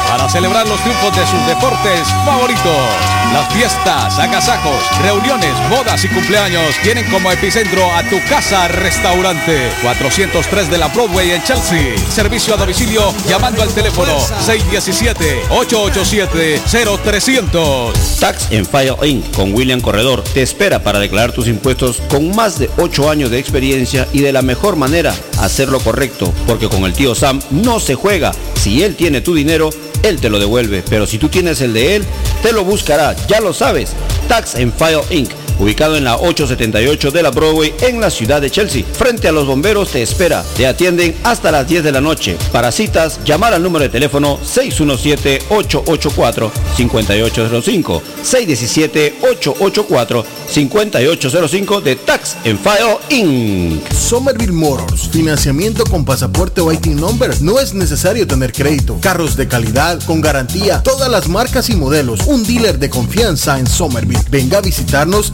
para celebrar los triunfos de sus deportes favoritos. Las fiestas, agasajos, reuniones, bodas y cumpleaños tienen como epicentro a tu casa restaurante 403 de la Broadway en Chelsea. Servicio a domicilio llamando al teléfono 617-887-0300. Tax en File Inc. con William Corredor te espera para declarar tus impuestos con más de 8 años de experiencia y de la mejor manera hacerlo correcto, porque con el tío Sam no se juega. Si él tiene tu dinero, él te lo devuelve, pero si tú tienes el de él, te lo buscará, ya lo sabes. Tax en File Inc ubicado en la 878 de la Broadway en la ciudad de Chelsea. Frente a los bomberos te espera. Te atienden hasta las 10 de la noche. Para citas, llamar al número de teléfono 617-884-5805. 617-884-5805 de Tax en File Inc. Somerville Motors, financiamiento con pasaporte o IT number. No es necesario tener crédito. Carros de calidad, con garantía, todas las marcas y modelos. Un dealer de confianza en Somerville. Venga a visitarnos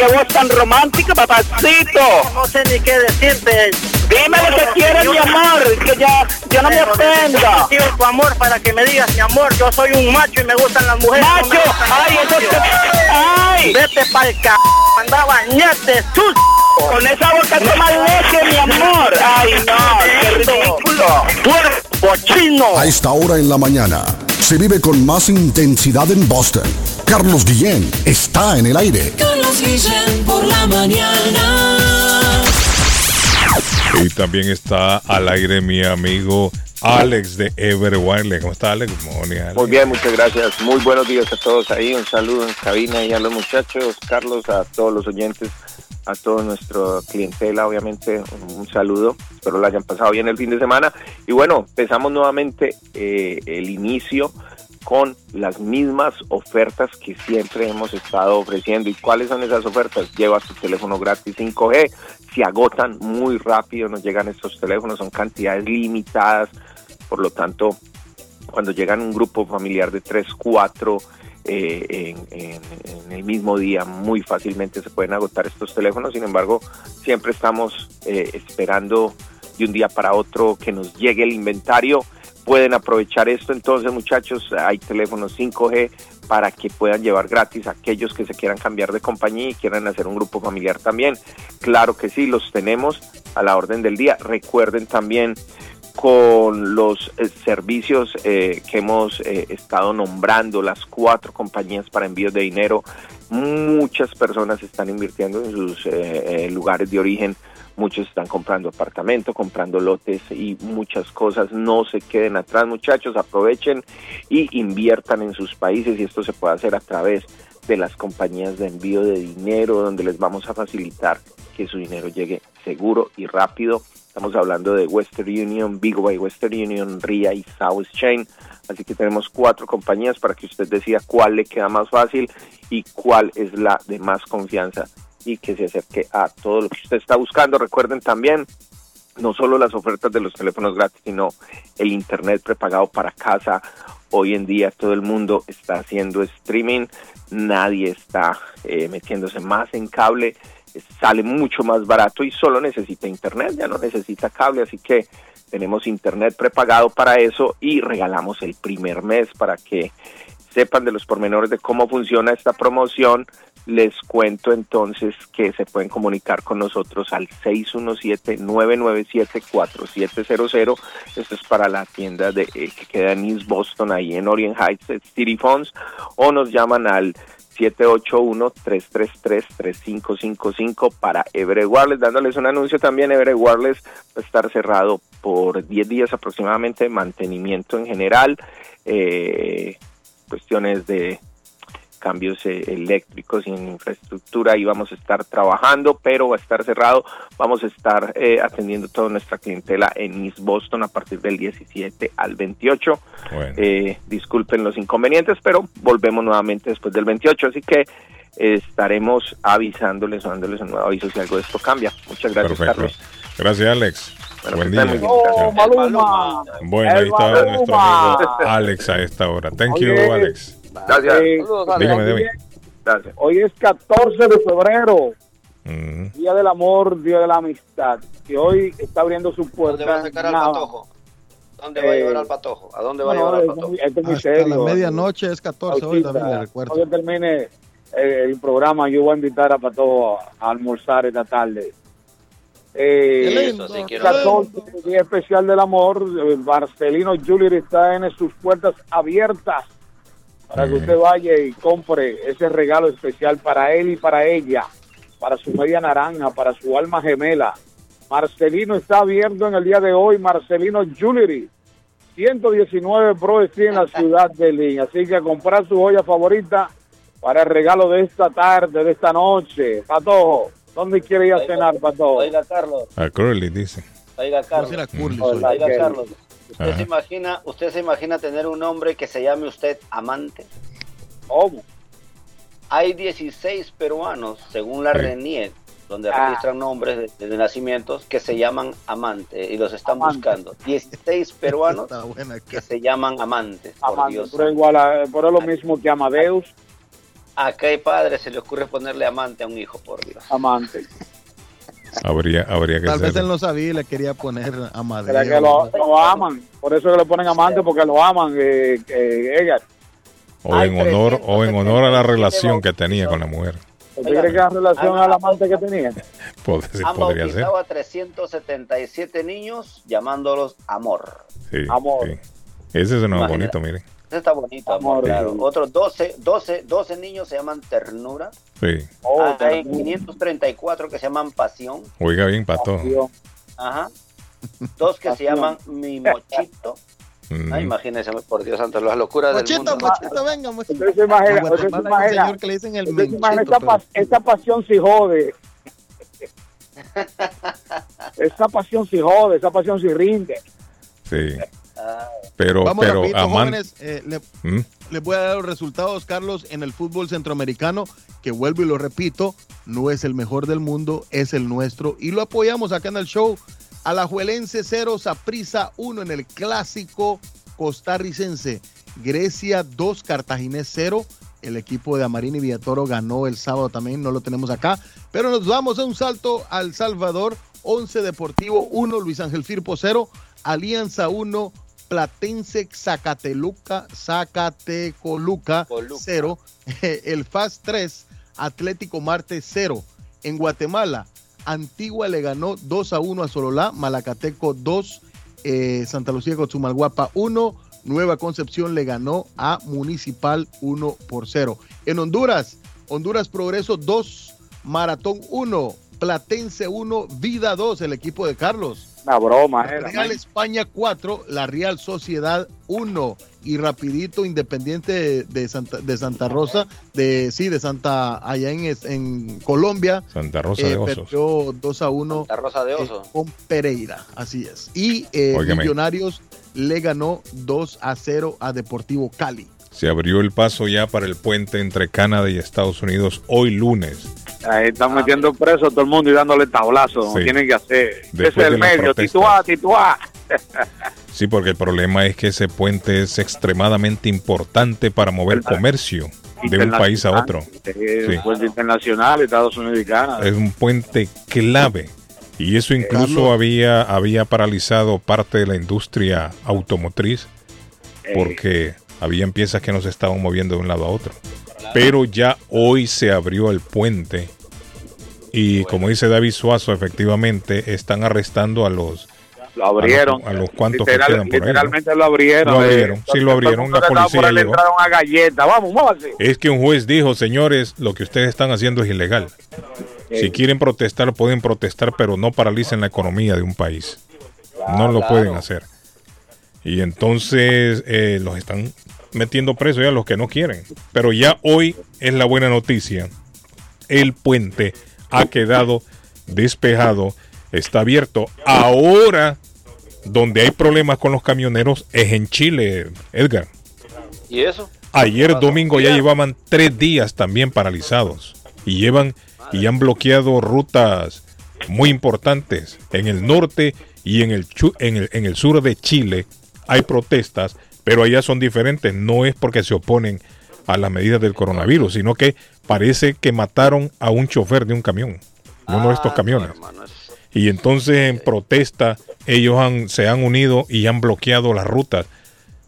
Qué voz tan romántica, papacito. No sé ni qué decirte. Dime lo que quieres, mi amor, que ya, yo no me ofenda. Yo tu amor para que me digas, mi amor, yo soy un macho y me gustan las mujeres. Macho, ay. Ay. Vete pa'l c... Anda a bañarte, sus... Con esa boca toma leche, mi amor. Ay, no, qué ridículo. Puerco A esta hora en la mañana se vive con más intensidad en Boston. Carlos Guillén está en el aire. Carlos Guillén por la mañana. Y también está al aire mi amigo Alex de Everwire. ¿Cómo está Alex? Morning, Alex. Muy bien, muchas gracias. Muy buenos días a todos ahí. Un saludo en cabina y a los muchachos, Carlos, a todos los oyentes, a toda nuestra clientela, obviamente, un saludo. Espero lo hayan pasado bien el fin de semana. Y bueno, empezamos nuevamente eh, el inicio con las mismas ofertas que siempre hemos estado ofreciendo. ¿Y cuáles son esas ofertas? Lleva tu teléfono gratis 5G, se agotan muy rápido, nos llegan estos teléfonos, son cantidades limitadas, por lo tanto, cuando llegan un grupo familiar de 3, 4 eh, en, el mismo día, muy fácilmente se pueden agotar estos teléfonos, sin embargo, siempre estamos eh, esperando de un día para otro que nos llegue el inventario. Pueden aprovechar esto. Entonces muchachos hay teléfonos 5G para que puedan llevar gratis a aquellos que se quieran cambiar de compañía y quieran hacer un grupo familiar también. Claro que sí los tenemos a la orden del día. Recuerden también con los eh, servicios eh, que hemos eh, estado nombrando, las cuatro compañías para envíos de dinero, muchas personas están invirtiendo en sus eh, eh, lugares de origen, muchos están comprando apartamento, comprando lotes y muchas cosas. No se queden atrás, muchachos, aprovechen y inviertan en sus países y esto se puede hacer a través de las compañías de envío de dinero, donde les vamos a facilitar que su dinero llegue seguro y rápido. Estamos hablando de Western Union, Big Way Western Union, RIA y South Chain. Así que tenemos cuatro compañías para que usted decida cuál le queda más fácil y cuál es la de más confianza y que se acerque a todo lo que usted está buscando. Recuerden también no solo las ofertas de los teléfonos gratis, sino el internet prepagado para casa. Hoy en día todo el mundo está haciendo streaming, nadie está eh, metiéndose más en cable, sale mucho más barato y solo necesita internet, ya no necesita cable, así que tenemos internet prepagado para eso y regalamos el primer mes para que sepan de los pormenores de cómo funciona esta promoción, les cuento entonces que se pueden comunicar con nosotros al 617-997-4700. Esto es para la tienda de, eh, que queda en East Boston, ahí en Orient Heights, City Phones, o nos llaman al 781-333-3555 para Everett Wireless, dándoles un anuncio también, Everett Wireless va a estar cerrado por 10 días aproximadamente, mantenimiento en general, eh, cuestiones de cambios eh, eléctricos y en infraestructura y vamos a estar trabajando, pero va a estar cerrado. Vamos a estar eh, atendiendo toda nuestra clientela en East Boston a partir del 17 al 28. Eh, disculpen los inconvenientes, pero volvemos nuevamente después del 28, así que eh, estaremos avisándoles o dándoles un nuevo aviso si algo de esto cambia. Muchas gracias, Perfecto. Carlos. Gracias, Alex. Bueno, Buen día. bien. Maluma. Bueno, ahí está nuestro amigo Alex a esta hora. Thank you, Oye, Alex. Gracias. Eh, Dígame, dígame. Gracias. Hoy es 14 de febrero, Mm. Día del Amor, Día de la Amistad, que hoy está abriendo su puerta. ¿Dónde va a sacar al patojo? ¿Dónde va a Eh, llevar al patojo? ¿A dónde va a No, llevar al patojo? este es Hasta serio. la medianoche es 14 hoy también, le recuerdo. Cuando termine eh, el programa, yo voy a invitar a Pato a almorzar esta tarde. Eh, Eso sí, quiero 14, Día Especial del Amor, eh, Marcelino Jewelry está en sus puertas abiertas para que usted vaya y compre ese regalo especial para él y para ella, para su media naranja, para su alma gemela. Marcelino está abierto en el día de hoy, Marcelino Jewelry, 119 Pro Street en la ciudad de Lynn. Así que a comprar su joya favorita para el regalo de esta tarde, de esta noche. Patojo, ¿dónde quiere ir a cenar, Patojo? Oiga, Carlos. A Curly dice. Oiga, Carlos. Vamos a ir a Curly, Oiga. Carlos. ¿Usted Ajá. se, imagina, ¿Usted se imagina tener un hombre que se llame usted amante? ¿Cómo? Hay 16 peruanos, según la Sí. RENIEC, donde Ah. registran nombres de, de nacimientos, que se llaman amante y los están Amante. buscando. 16 peruanos que se llaman amantes, por Amante, Dios. pero igual, a- pero es lo mismo que Amadeus, ¿A qué padre se le ocurre ponerle amante a un hijo, por Dios? amante. Habría, habría que Tal vez él no sabía y le quería poner ¿Será Amadeo. que lo, lo aman? Por eso que le ponen amante, porque lo aman. Eh, eh, Edgar. O Hay en honor, o en honor a la relación que tenía con la mujer. ¿Usted cree que en relación al amante que tenía? Pod- sí, Han podría ser. bautizado a 377 niños llamándolos amor. Sí, Amor. sí. Ese es uno Imagina. bonito, mire. Eso está bonito, amor, claro. sí. Otros 12, 12, 12 niños se llaman ternura. Sí. Oh, Hay pero- 534 que se llaman pasión. Oiga bien, pato. Pasión. Ajá. Dos que se llaman mi mochito. Mm. Ay, imagínense, por Dios santo, las locuras del Mochito, mundo. mochito, venga, mochito. Usted se imagina, usted se Guatemala hay un imagina, señor que le dicen el usted se imagina pero- pas- esa pasión si jode. esa pasión si jode, esa pasión si rinde. Sí. Ah, Pero, Vamos pero, rapidito, jóvenes. eh, le- ¿Mm? les voy a dar los resultados, Carlos, en el fútbol centroamericano, que vuelvo y lo repito, no es el mejor del mundo, es el nuestro. Y lo apoyamos acá en el show. Alajuelense 0, Saprisa 1 en el clásico costarricense. Grecia 2, Cartaginés 0. El equipo de Amarini Villatoro ganó el sábado también, no lo tenemos acá. Pero nos vamos a un salto al Salvador. 11 Deportivo 1, Luis Ángel Firpo 0, Alianza 1, Platense Zacateluca, Zacatecoluca Coluca. 0, el FAS 3, Atlético Marte 0. En Guatemala, Antigua le ganó 2 a 1 a Sololá, Malacateco 2, eh, Santa Lucía Cochumalguapa 1, Nueva Concepción le ganó a Municipal 1 por 0. En Honduras, Honduras Progreso 2, Maratón 1, Platense 1, Vida 2, el equipo de Carlos. Una broma, era. Real España 4, la Real Sociedad 1 y rapidito Independiente de, de Santa, de Santa Rosa, de sí, de Santa allá en, en Colombia, Santa Rosa eh, de Osos. perdió 2 a 1 la rosa de eh, oso. con Pereira, así es. Y eh. Millonarios le ganó 2 a 0 a Deportivo Cali. Se abrió el paso ya para el puente entre Canadá y Estados Unidos hoy lunes. Ahí están metiendo preso a todo el mundo y dándole tablazo. Sí. Tienen que hacer. Después Ese es el medio. Tituá, tituá. Sí, porque el problema es que ese puente es extremadamente importante para mover comercio de un país a otro. Eh, Sí. Puente internacional, Estados Unidos y Canadá. Es un puente clave. Y eso incluso Carlos. había, había paralizado parte de la industria automotriz porque habían piezas que no se estaban moviendo de un lado a otro. Pero ya hoy se abrió el puente y como dice David Suazo, efectivamente están arrestando a los Lo abrieron. A los, cuantos Literal- que quedan por ahí. ¿no? literalmente lo abrieron. Lo eh. abrieron, sí lo abrieron, la policía llegó. a galleta. Vamos, muévanse. Es que un juez dijo, señores, lo que ustedes están haciendo es ilegal. Si quieren protestar, pueden protestar, pero no paralicen la economía de un país. No lo pueden hacer. Y entonces eh, los están metiendo presos ya los que no quieren. Pero ya hoy es la buena noticia. El puente ha quedado despejado, está abierto. Ahora, donde hay problemas con los camioneros es en Chile, Edgar. ¿Y eso? Ayer domingo ya llevaban tres días también paralizados y llevan y han bloqueado rutas muy importantes en el norte y en el, en el, en el sur de Chile. Hay protestas, pero allá son diferentes. No es porque se oponen a las medidas del coronavirus, sino que parece que mataron a un chofer de un camión, de uno de estos camiones. Y entonces en protesta ellos han, se han unido y han bloqueado las rutas.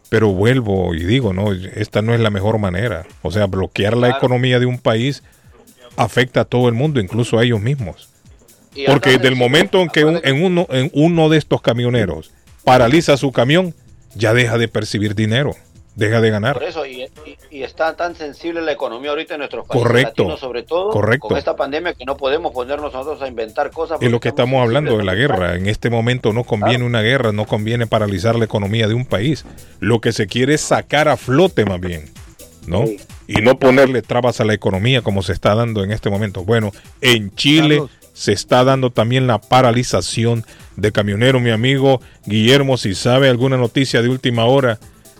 Pero vuelvo y digo, no, esta no es la mejor manera. O sea, bloquear la economía de un país afecta a todo el mundo, incluso a ellos mismos. Porque acá desde el momento en que un- en uno, en uno de estos camioneros paraliza su camión, ya deja de percibir dinero, deja de ganar. Por eso, y, y- y está tan sensible la economía ahorita en nuestros países Correcto, latinos, sobre todo correcto. con esta pandemia que no podemos ponernos nosotros a inventar cosas. Es lo que estamos hablando de la guerra. En este momento no conviene una guerra, no conviene paralizar la economía de un país. Lo que se quiere es sacar a flote más bien, ¿no? Y no ponerle trabas a la economía como se está dando en este momento. Bueno, en Chile Carlos. Se está dando también la paralización de camioneros. Mi amigo Guillermo, si sabe alguna noticia de última hora,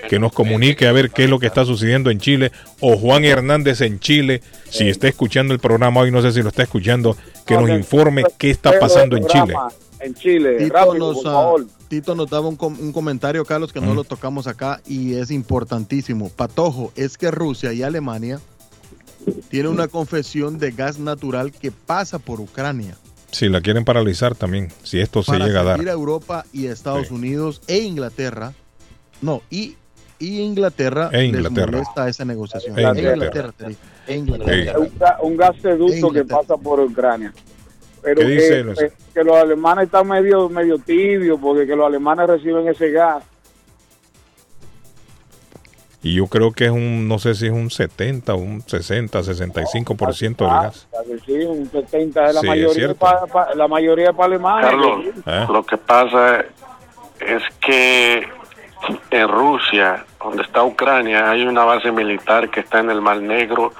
que nos comunique a ver qué es lo que está sucediendo en Chile. O Juan Hernández en Chile, si está escuchando el programa hoy, no sé si lo está escuchando, que nos informe qué está pasando en Chile. En Chile, Tito rápido, nos, por ah, favor. Tito nos daba un, com- un comentario, Carlos, que no lo tocamos acá y es importantísimo. Patojo, es que Rusia y Alemania tienen una confesión de gas natural que pasa por Ucrania. Si la quieren paralizar también, si esto se para llega a dar. servir a Europa y Estados Unidos e Inglaterra. No, y, y Inglaterra, E Inglaterra. les molesta esa negociación. E E Inglaterra. Inglaterra. E Inglaterra. un, ga- un gasoducto que pasa por Ucrania. Pero que- que los alemanes están medio medio tibios porque que los alemanes reciben ese gas. Y yo creo que es un, no sé si es un 70, un 60, 65% del Ah, gas. o sea que sí, un 70 es la Sí, es mayoría cierto. pa- pa- la mayoría para Alemania. Carlos, ¿Eh? lo que pasa es que en Rusia, donde está Ucrania, hay una base militar que está en el Mar Negro.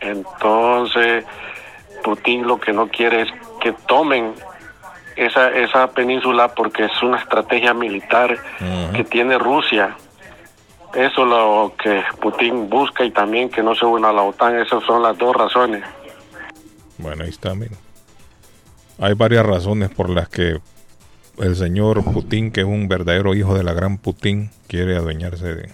Entonces, Putin lo que no quiere es que tomen esa, esa península porque es una estrategia militar que tiene Rusia. Eso es lo que Putin busca y también que no se una a la OTAN. Esas son las dos razones. Bueno, ahí está, mira. Hay varias razones por las que el señor Putin, que es un verdadero hijo de la gran Putin, quiere adueñarse de,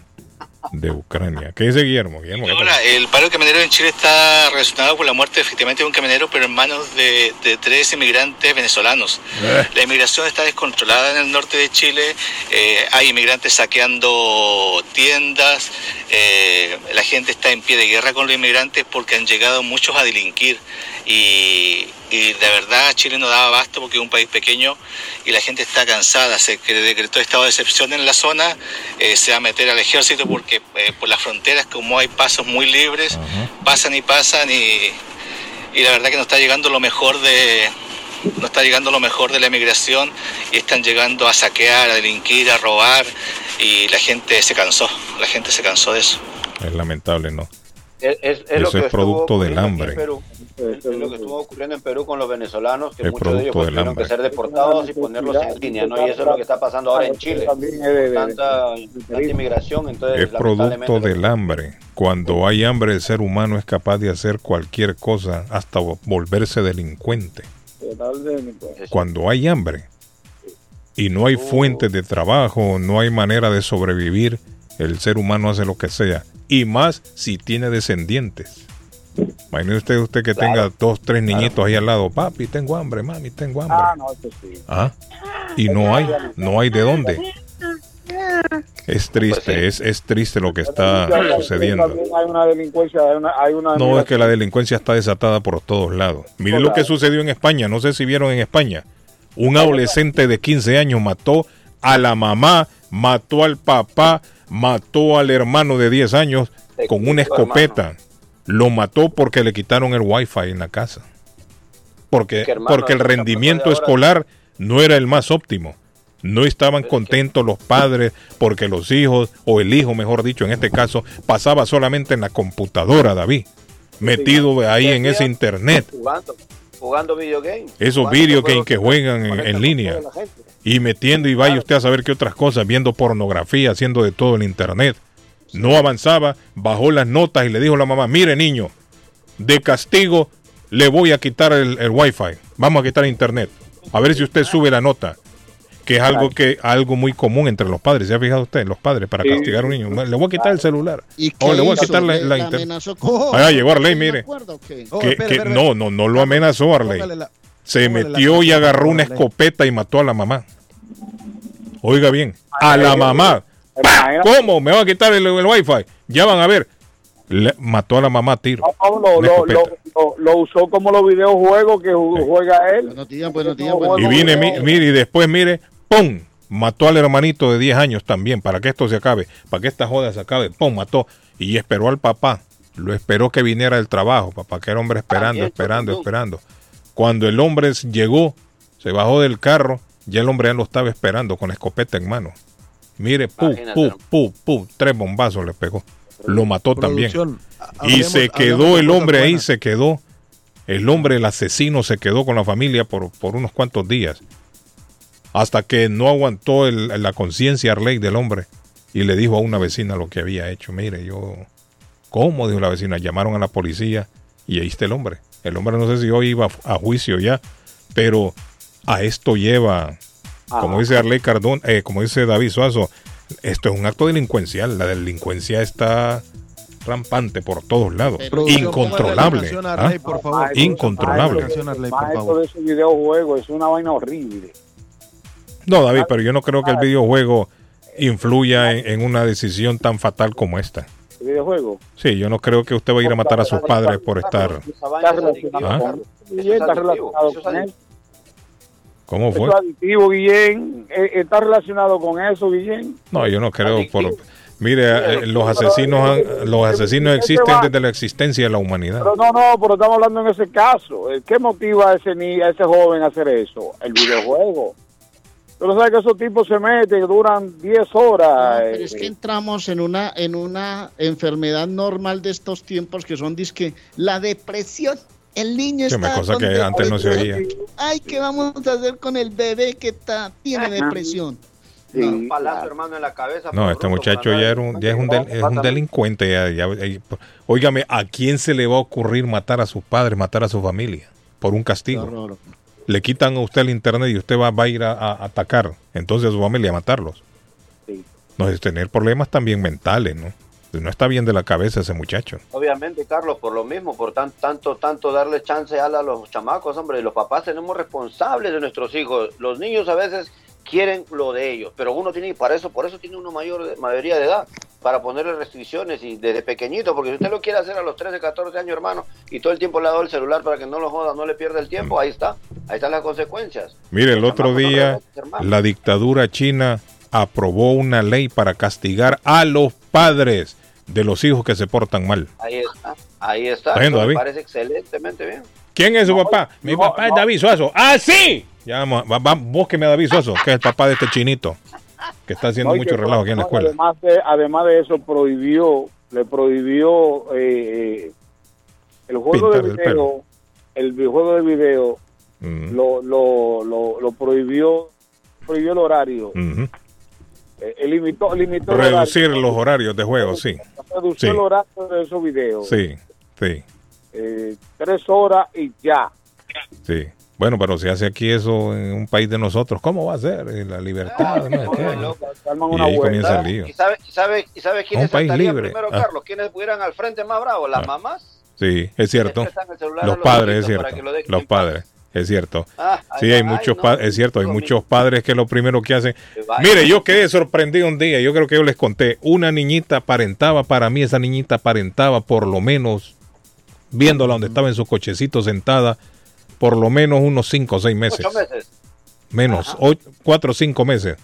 de Ucrania. ¿Qué dice Guillermo? Guillermo ¿qué Hola, el paro camionero en Chile está relacionado con la muerte efectivamente de un camionero, pero en manos de, de tres inmigrantes venezolanos. Eh. La inmigración está descontrolada en el norte de Chile, eh, hay inmigrantes saqueando tiendas, eh, la gente está en pie de guerra con los inmigrantes porque han llegado muchos a delinquir y, y de verdad Chile no daba abasto porque es un país pequeño y la gente está cansada, se que decretó estado de excepción en la zona, eh, se va a meter al ejército porque eh, por las fronteras como hay pasos muy libres, pasan y pasan y, y la verdad que no está llegando lo mejor de no está llegando lo mejor de la emigración y están llegando a saquear, a delinquir, a robar y la gente se cansó, la gente se cansó de eso. Es lamentable, ¿no? Es, es- es lo Eso que es producto del aquí hambre. Perú. Es lo que estuvo ocurriendo en Perú con los venezolanos, que muchos de ellos producto pues, del tuvieron hambre. que ser deportados y ponerlos en línea, ¿no? Y eso es lo que está pasando ahora en Chile. Tanta, tanta inmigración, entonces Es producto del hambre. Cuando hay hambre, el ser humano es capaz de hacer cualquier cosa, hasta vo- volverse delincuente. Cuando hay hambre y no hay fuentes de trabajo, no hay manera de sobrevivir, el ser humano hace lo que sea. Y más si tiene descendientes. Imagine usted, usted que tenga dos, tres niñitos ahí al lado. Papi, tengo hambre, mami, tengo hambre. Ah, no, eso sí. Ah, Y no hay, no hay de dónde. Es triste, es, es triste lo que está sucediendo. También hay una delincuencia, hay una, hay una No, es que la delincuencia está desatada por todos lados. Mire lo que sucedió en España, no sé si vieron en España. Un adolescente de 15 años mató a la mamá, mató al papá, mató al hermano de 10 años con una escopeta. Lo mató porque le quitaron el wifi en la casa. Porque, hermano, porque el rendimiento escolar no era el más óptimo. No estaban contentos los padres porque los hijos, o el hijo mejor dicho en este caso, pasaba solamente en la computadora, David. Metido ahí en ese internet. Jugando, jugando videogame. Esos Jugando video games que juegan en, en línea. Y metiendo y vaya usted a saber qué otras cosas, viendo pornografía, haciendo de todo en internet. No avanzaba, bajó las notas y le dijo a la mamá, mire niño, de castigo le voy a quitar el, el wifi, vamos a quitar internet, a ver si usted sube la nota, que es algo que algo muy común entre los padres, ¿se ha fijado usted? Los padres para castigar a un niño, le voy a quitar el celular, ¿Y o le voy a quitar la, ¿Le- la la internet. amenazó con- Ah, llegó Arley, mire. Que- Oh, que- no, no, no lo amenazó Arley. Se metió y agarró una escopeta y mató a la mamá. Oiga bien, a la mamá. ¿Cómo? ¿Me va a quitar el, el wifi? Ya van a ver. Le- mató a la mamá a tiro. No, lo, Una lo, escopeta. lo, lo- lo usó como los videojuegos que ju- juega él. Buenos días, buenos días, No, buenos Y no, viene, no. mi- mire, y después, mire, ¡pum! Mató al hermanito de 10 años también, para que esto se acabe, para que esta joda se acabe. ¡Pum! Mató. Y esperó al papá. Lo esperó que viniera del trabajo, papá, que era hombre esperando, También, esperando, Chocotú. esperando. Cuando el hombre llegó, se bajó del carro, ya el hombre ya lo estaba esperando con la escopeta en mano. Mire, pu, Imagínate, pu, hermano. pu, pu, tres bombazos le pegó. Lo mató también. Y se quedó el hombre ahí, se quedó. El hombre, el asesino, se quedó con la familia por, por unos cuantos días. Hasta que no aguantó el- la conciencia Arley del hombre. Y le dijo a una vecina lo que había hecho. Mire, yo... ¿Cómo? Dijo la vecina. Llamaron a la policía y ahí está el hombre. El hombre no sé si hoy iba a juicio ya. Pero a esto lleva, como dice Arley Cardón, eh, como dice David Suazo, esto es un acto delincuencial. La delincuencia está rampante por todos lados. Incontrolable. ¿ah? Arley, por favor. Incontrolable. Arley, por de es una vaina horrible. No, David, pero yo no creo que el videojuego influya en, en una decisión tan fatal como esta. El videojuego. Sí, yo no creo que usted va a ir a matar a sus padres por estar. ¿Ah? ¿Cómo fue? Eso es adictivo, Guillén. Eh, Está relacionado con eso, Guillén. No, yo no creo. Por, mire, eh, los asesinos, han- los asesinos existen desde la existencia de la humanidad. Pero no, no, pero estamos hablando en ese caso. Eh, ¿Qué motiva a ese, ni, a ese joven a hacer eso? El videojuego. Pero sabes que esos tipos se meten, duran 10 horas. Pero es eh, que entramos en una, en una enfermedad normal de estos tiempos que son disque la depresión. El niño Sí, está una cosa con que antes no se oía. Ay, ¿qué vamos a hacer con el bebé que está, tiene depresión? Un palazo, hermano, en la cabeza. No, este muchacho ya, era un, ya es, un del- es un delincuente. Ya, ya- ya- óigame, ¿a quién se le va a ocurrir matar a sus padres, matar a su familia? Por un castigo. Le quitan a usted el internet y usted va, va a ir a, a atacar entonces a su familia a matarlos. No es tener problemas también mentales, ¿no? No está bien de la cabeza ese muchacho. Obviamente, Carlos, por lo mismo, por tan, tanto, tanto darle chance a los chamacos, hombre, los papás tenemos responsables de nuestros hijos. Los niños a veces quieren lo de ellos, pero uno tiene, para eso, por eso tiene una mayor mayoría de edad, para ponerle restricciones y desde pequeñito, porque si usted lo quiere hacer a los 13, 14 años, hermano, y todo el tiempo le ha dado el celular para que no lo joda, no le pierda el tiempo, ahí está, ahí están las consecuencias. Mire, el otro día la dictadura china aprobó una ley para castigar a los padres de los hijos que se portan mal. Ahí está, ahí está, ¿Está viendo, me parece excelentemente bien. ¿Quién es su papá? Mi papá es David Suazo. ¡Ah, sí! Ya vamos, va, va, búsqueme a David Suazo, que es el papá de este chinito, que está haciendo no, mucho relajo aquí en la no, escuela. Además de, además de eso, prohibió, le prohibió eh, el juego Pintar de el video, pelo. el videojuego de video, Mm, lo, lo, lo, lo prohibió, prohibió el horario, ujú. eh, eh, limitó, limitó el Reducir horario, los horarios de juego, sí. redució sí. el horario de esos videos, Sí, sí, eh, tres horas y ya. sí. Bueno, pero si hace aquí eso en un país de nosotros, ¿cómo va a ser? Eh, La libertad, ¿no? ¿Qué? Y ahí comienza el lío. ¿Y sabe, y sabe, y sabe Un quiénes país saltarían libre. primero, Ah. Carlos? ¿Quiénes pudieran al frente más bravos? ¿Las mamás? Sí, es cierto. Los los padres, es cierto. que lo dejen Los padres, es cierto. Ah, Sí, ay, hay ay, muchos no, es cierto, hay muchos padres que lo primero que hacen. Mire, yo quedé sorprendido un día, yo creo que yo les conté, una niñita aparentaba, para mí esa niñita aparentaba por lo menos, viéndola donde estaba en su cochecito sentada, por lo menos unos 5 o 6 meses. Ocho meses. menos, ocho- cuatro o cinco meses.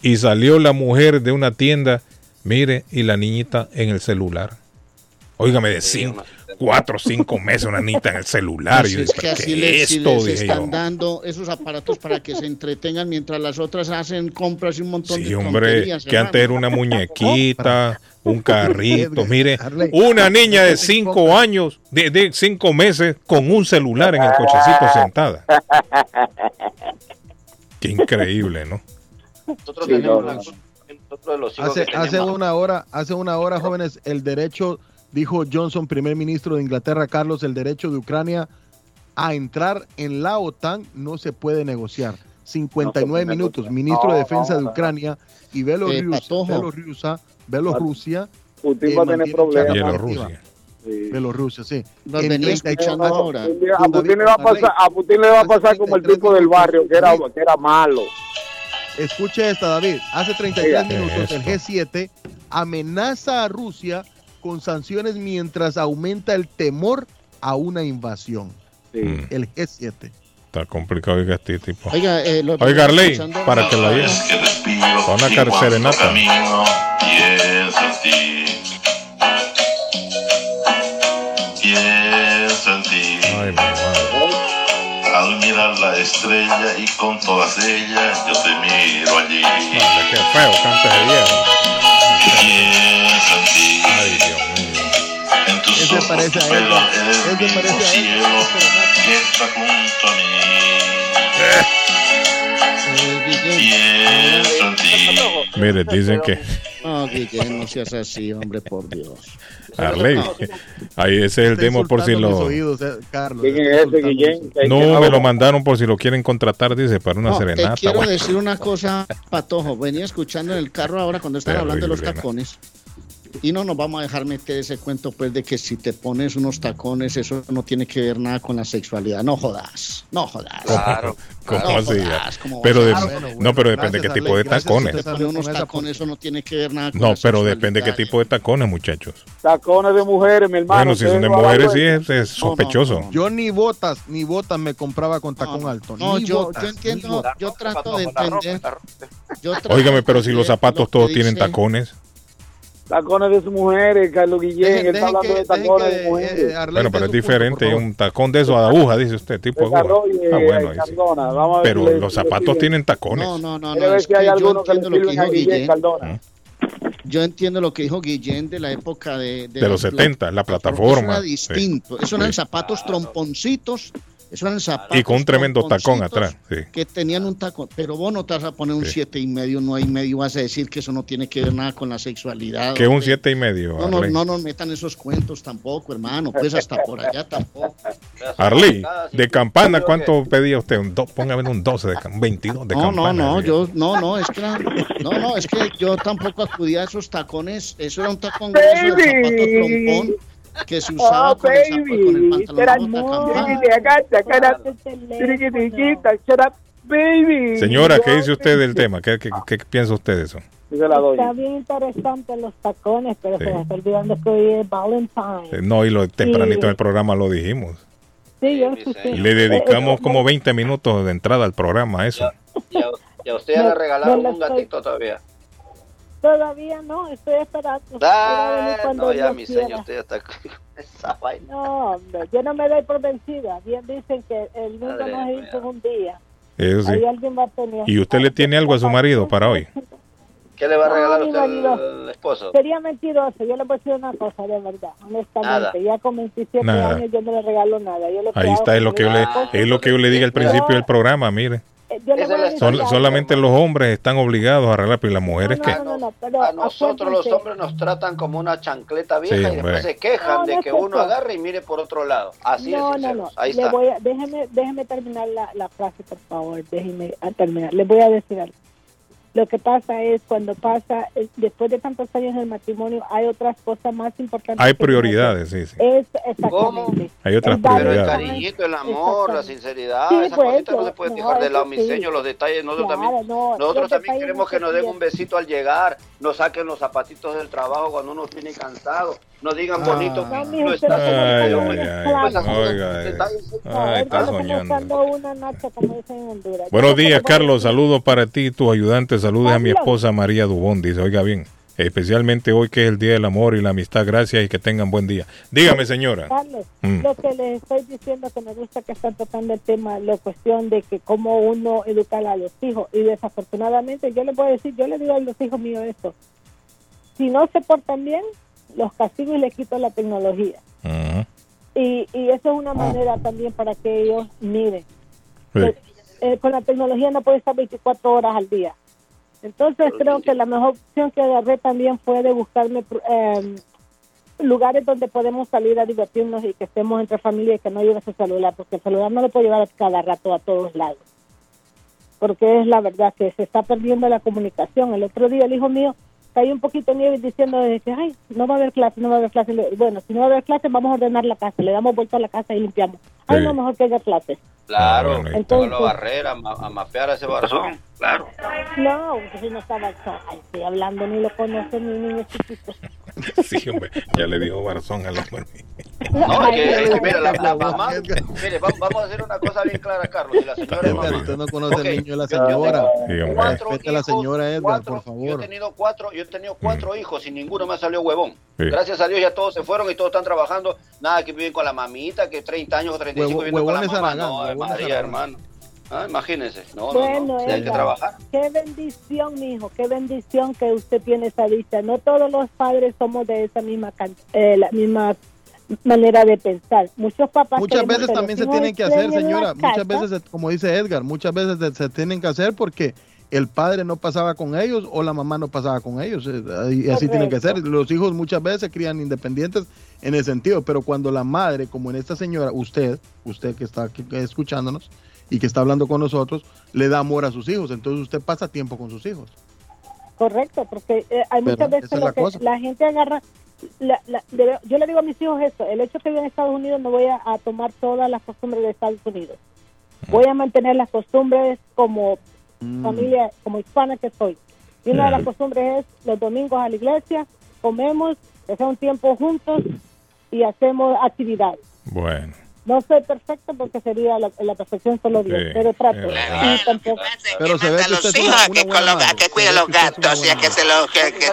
Y salió la mujer de una tienda, mire, y la niñita en el celular. Óigame, de cinco, cuatro o cinco meses una niñita en el celular. Así Y yo, es que ¿pero así ¿Qué les, es si esto? les Dije yo. están dando esos aparatos para que se entretengan mientras las otras hacen compras y un montón Sí, de hombre, que antes era hermano. una muñequita, un carrito. Mire, una niña de cinco años, de, de cinco meses, con un celular en el cochecito sentada. Qué increíble, ¿no? Nosotros Sí, tenemos no, la- no. nosotros de los hijos Hace, hace una hora, hace una hora, jóvenes, el derecho, dijo Johnson, primer ministro de Inglaterra, Carlos, el derecho de Ucrania a entrar en la OTAN no se puede negociar. 59 puede minutos, negociar. ministro de No, Defensa no, de no. Ucrania y Bielorrusia. Bielorrusia, Bielorrusia, Putin va a tener problemas. Bielorrusia. activa. Bielorrusia, sí. Los En venía 30 escuchando no, ahora. A Putin le va a pasar, a Putin le va a pasar como el tipo del barrio que era, que era malo. Escuche esta, David. Hace 33 Oiga. minutos el Esto. G7 amenaza a Rusia con sanciones mientras aumenta el temor a una invasión. Mm, El G7. está complicado oiga, este tipo. Oiga, eh, lo- Oiga, Arley, escuchando- para que la lleve. Para una car- serenata. camino, pienso en ti. Pienso en ti. Ay, mi madre. Al mirar la estrella y con todas ellas yo te miro allí. Anda, Qué feo, canta de viejo. Pienso en ti. Ese parece a es Ese parece a cielo que está junto a mí. Ti. Mire, dicen que No, Guillén, no seas así, hombre, por Dios. Arley, ahí ese es el demo por si lo. oídos, eh, Carlos. ¿Quién es ese, Guillén? No, me lo mandaron por si lo quieren contratar, dice, para una No, te serenata. quiero Bueno, decir una cosa, Patojo. Venía escuchando en el carro ahora cuando están hablando de los tacones. Y no nos vamos a dejar meter ese cuento, pues, de que si te pones unos tacones, eso no tiene que ver nada con la sexualidad. No jodas, no jodas. Claro. ¿Cómo No así? jodas, ¿cómo Pero de- Bueno, bueno, no, pero depende de qué tipo de tacones. usted Poner unos con esa tacones, eso no tiene que ver nada con No, la pero depende de qué tipo de tacones, muchachos. Tacones de mujeres, mi hermano. Bueno, si son de mujeres, sí es, es sospechoso. Yo ni botas, ni botas me compraba con tacón alto. No, ni yo, botas, yo ni entiendo, botas. yo trato de entender. Óigame, pero si los zapatos todos tienen tacones. Tacones de sus mujeres, Carlos Guillén. Dejen- él está hablando que- de tacones que, de mujeres. eh, Bueno, pero es punto, diferente, un tacón de eso a aguja, dice usted, tipo aguja. Desarrolle, Ah, bueno, sí. Vamos a ver Pero le- los le zapatos tienen tacones. No, no, no, no. Es si hay que yo alguno que le entiendo lo que sirven a Guillén Guillén. Cardona. Yo entiendo lo que dijo Guillén de la época de, De los la 70, la Eso plataforma. era sí. distinto. Eso eran Sí. zapatos tromponcitos. Eso eran zapatos. Y con un tremendo tacón atrás. Sí. Que tenían un tacón. Pero vos no te vas a poner un Sí. siete y medio, no hay medio. Vas a decir que eso no tiene que ver nada con la sexualidad. Que un hombre. siete y medio, No, no, no nos metan esos cuentos tampoco, hermano. Pues hasta por allá tampoco. Arley, de campana, ¿cuánto pedía usted? Un do- póngame un 12, de, un 22 de No, no, campana. no, sí. yo, no, no, es que era- no, no, es que yo tampoco acudía a esos tacones, eso era un tacón grueso del zapato trompón que se usaba Oh, con, el, zapato, con el baby. Pantalón bota baby. Señora, ¿qué dice usted del tema? ¿Qué, qué, qué piensa usted de eso? Está bien interesante los tacones, pero Sí. se me está olvidando que hoy es Valentine. Eh, No, y lo tempranito en el programa lo dijimos. Sí, yo. Y le dedicamos como 20 minutos de entrada al programa a eso. Y a, y a usted ya No, le regalaron no le un estoy- gatito todavía. Todavía no, estoy esperando. Ah, cuando no, ya mi señor, usted ya está con esa vaina. No, hombre, yo no me doy por vencida. Bien dicen que el mundo Madre no hizo en un día. Eso sí. Ahí alguien va a tener. ¿Y usted le tiene algo a su marido para hoy? ¿Qué le va a No, regalar mi usted al esposo? Sería mentiroso. Yo le voy a decir una cosa de verdad, honestamente. Nada. Ya con 27 Nada. años yo no le regalo nada. Yo lo Ahí está, es lo que yo le, es lo que yo le dije al principio del programa, mire. Eh, yo le voy a decir Sol- algo. solamente los hombres están obligados a arreglar, pero las mujeres que... No, no, no, pero A nosotros los hombres nos tratan como una chancleta vieja Sí, y después hombre. se quejan No, de que uno agarre y mire por otro lado. Así no, es no, no. Ahí Le está. voy a- déjeme, déjeme terminar la, la frase, por favor. Déjeme terminar. Le voy a decir algo. Lo que pasa es cuando pasa, eh, después de tantos años del matrimonio, hay otras cosas más importantes. Hay prioridades, sí, sí. Es exactamente. Hay otras El dar- Pero el prioridades. cariñito, el amor, la sinceridad, Sí, esas pues, cositas no se pueden no, dejar de lado, eso mi sí. los detalles. Nosotros Claro, también, no, nosotros los también detalles queremos que nos den un besito al llegar, nos saquen los zapatitos del trabajo cuando uno viene cansado, nos digan Ah. bonito. No, no mijo, está usted Ay, ay, puede ay. Claro. Oiga. Ay, está Estamos soñando. buscando una noche, como dicen en Honduras. Buenos días, Carlos. Saludos para ti, tu ayudante. Saludos a mi esposa María Dubón. Dice, oiga bien, especialmente hoy que es el Día del Amor y la Amistad. Gracias y que tengan buen día. Dígame, señora. Carlos, Mm. lo que les estoy diciendo que me gusta que están tocando el tema, la cuestión de que cómo uno educa a los hijos. Y desafortunadamente, yo les voy a decir, yo le digo a los hijos míos esto. Si no se portan bien, los castigo y les quito la tecnología. Y, y eso es una manera también para que ellos miren. Sí. Eh, con la tecnología no puede estar 24 horas al día. Entonces creo que la mejor opción que agarré también fue de buscarme eh, lugares donde podemos salir a divertirnos y que estemos entre familia y que no lleve su celular, porque el celular no lo puede llevar cada rato a todos lados. Porque es la verdad que se está perdiendo la comunicación. El otro día el hijo mío cayó un poquito de nieve diciendo que, ay, no va a haber clase, no va a haber clase. Bueno, si no va a haber clase, vamos a ordenar la casa. Le damos vuelta a la casa y limpiamos. Ay, Sí. no, mejor que haya clase. Claro, Ah, entonces- la barrera, a, ma- a mapear a ese barzón, claro. No, si no estaba, estoy hablando, ni lo conoce ni niño chiquito. Sí, hombre, ya le dijo Barzón al hombre. No, es que, es que mira, la, la mamá, mire, vamos, vamos a hacer una cosa bien clara, Carlos, y la señora Edgar, usted no conoce Ok, al niño de la yo- yo señora. Hombre. cuatro Respete a la hijos, señora Edgar, cuatro- por Yo favor. he tenido cuatro, yo he tenido cuatro hijos y ninguno me salió huevón. Sí. Gracias a Dios ya todos se fueron y todos están trabajando. Nada, que viven con la mamita, que 30 años o 35 Huevo- viviendo con la mamá. Aragán, No, María, Aragán. hermano. Ah, imagínense. No, no, Bueno, no. Sí, hay que trabajar. qué bendición, mijo, qué bendición que usted tiene esa vista. No todos los padres somos de esa misma eh, la misma manera de pensar. Muchos papás Muchas veces también se tienen que hacer, señora. Muchas veces, se- como dice Edgar, muchas veces se, se tienen que hacer porque el padre no pasaba con ellos o la mamá no pasaba con ellos. eh, Y así tienen que ser. Los hijos muchas veces se crían independientes en ese sentido, pero cuando la madre, como en esta señora, usted, usted que está aquí escuchándonos y que está hablando con nosotros, le da amor a sus hijos, entonces usted pasa tiempo con sus hijos. Correcto, porque eh, hay Pero muchas veces lo la que la gente agarra. la- la- debe- yo le digo a mis hijos esto: el hecho que vivo en Estados Unidos no voy a, a tomar todas las costumbres de Estados Unidos. Voy a mantener las costumbres como Mm. familia, como hispana que soy. Y una de las costumbres es los domingos a la iglesia, comemos, pasamos un tiempo juntos y hacemos actividades. Bueno, No soy perfecta porque sería la, la perfección solo Dios, Sí, pero trato. Y tampoco- Pero se ve que una, hijos a que, a que los que gatos y a que se los que, que-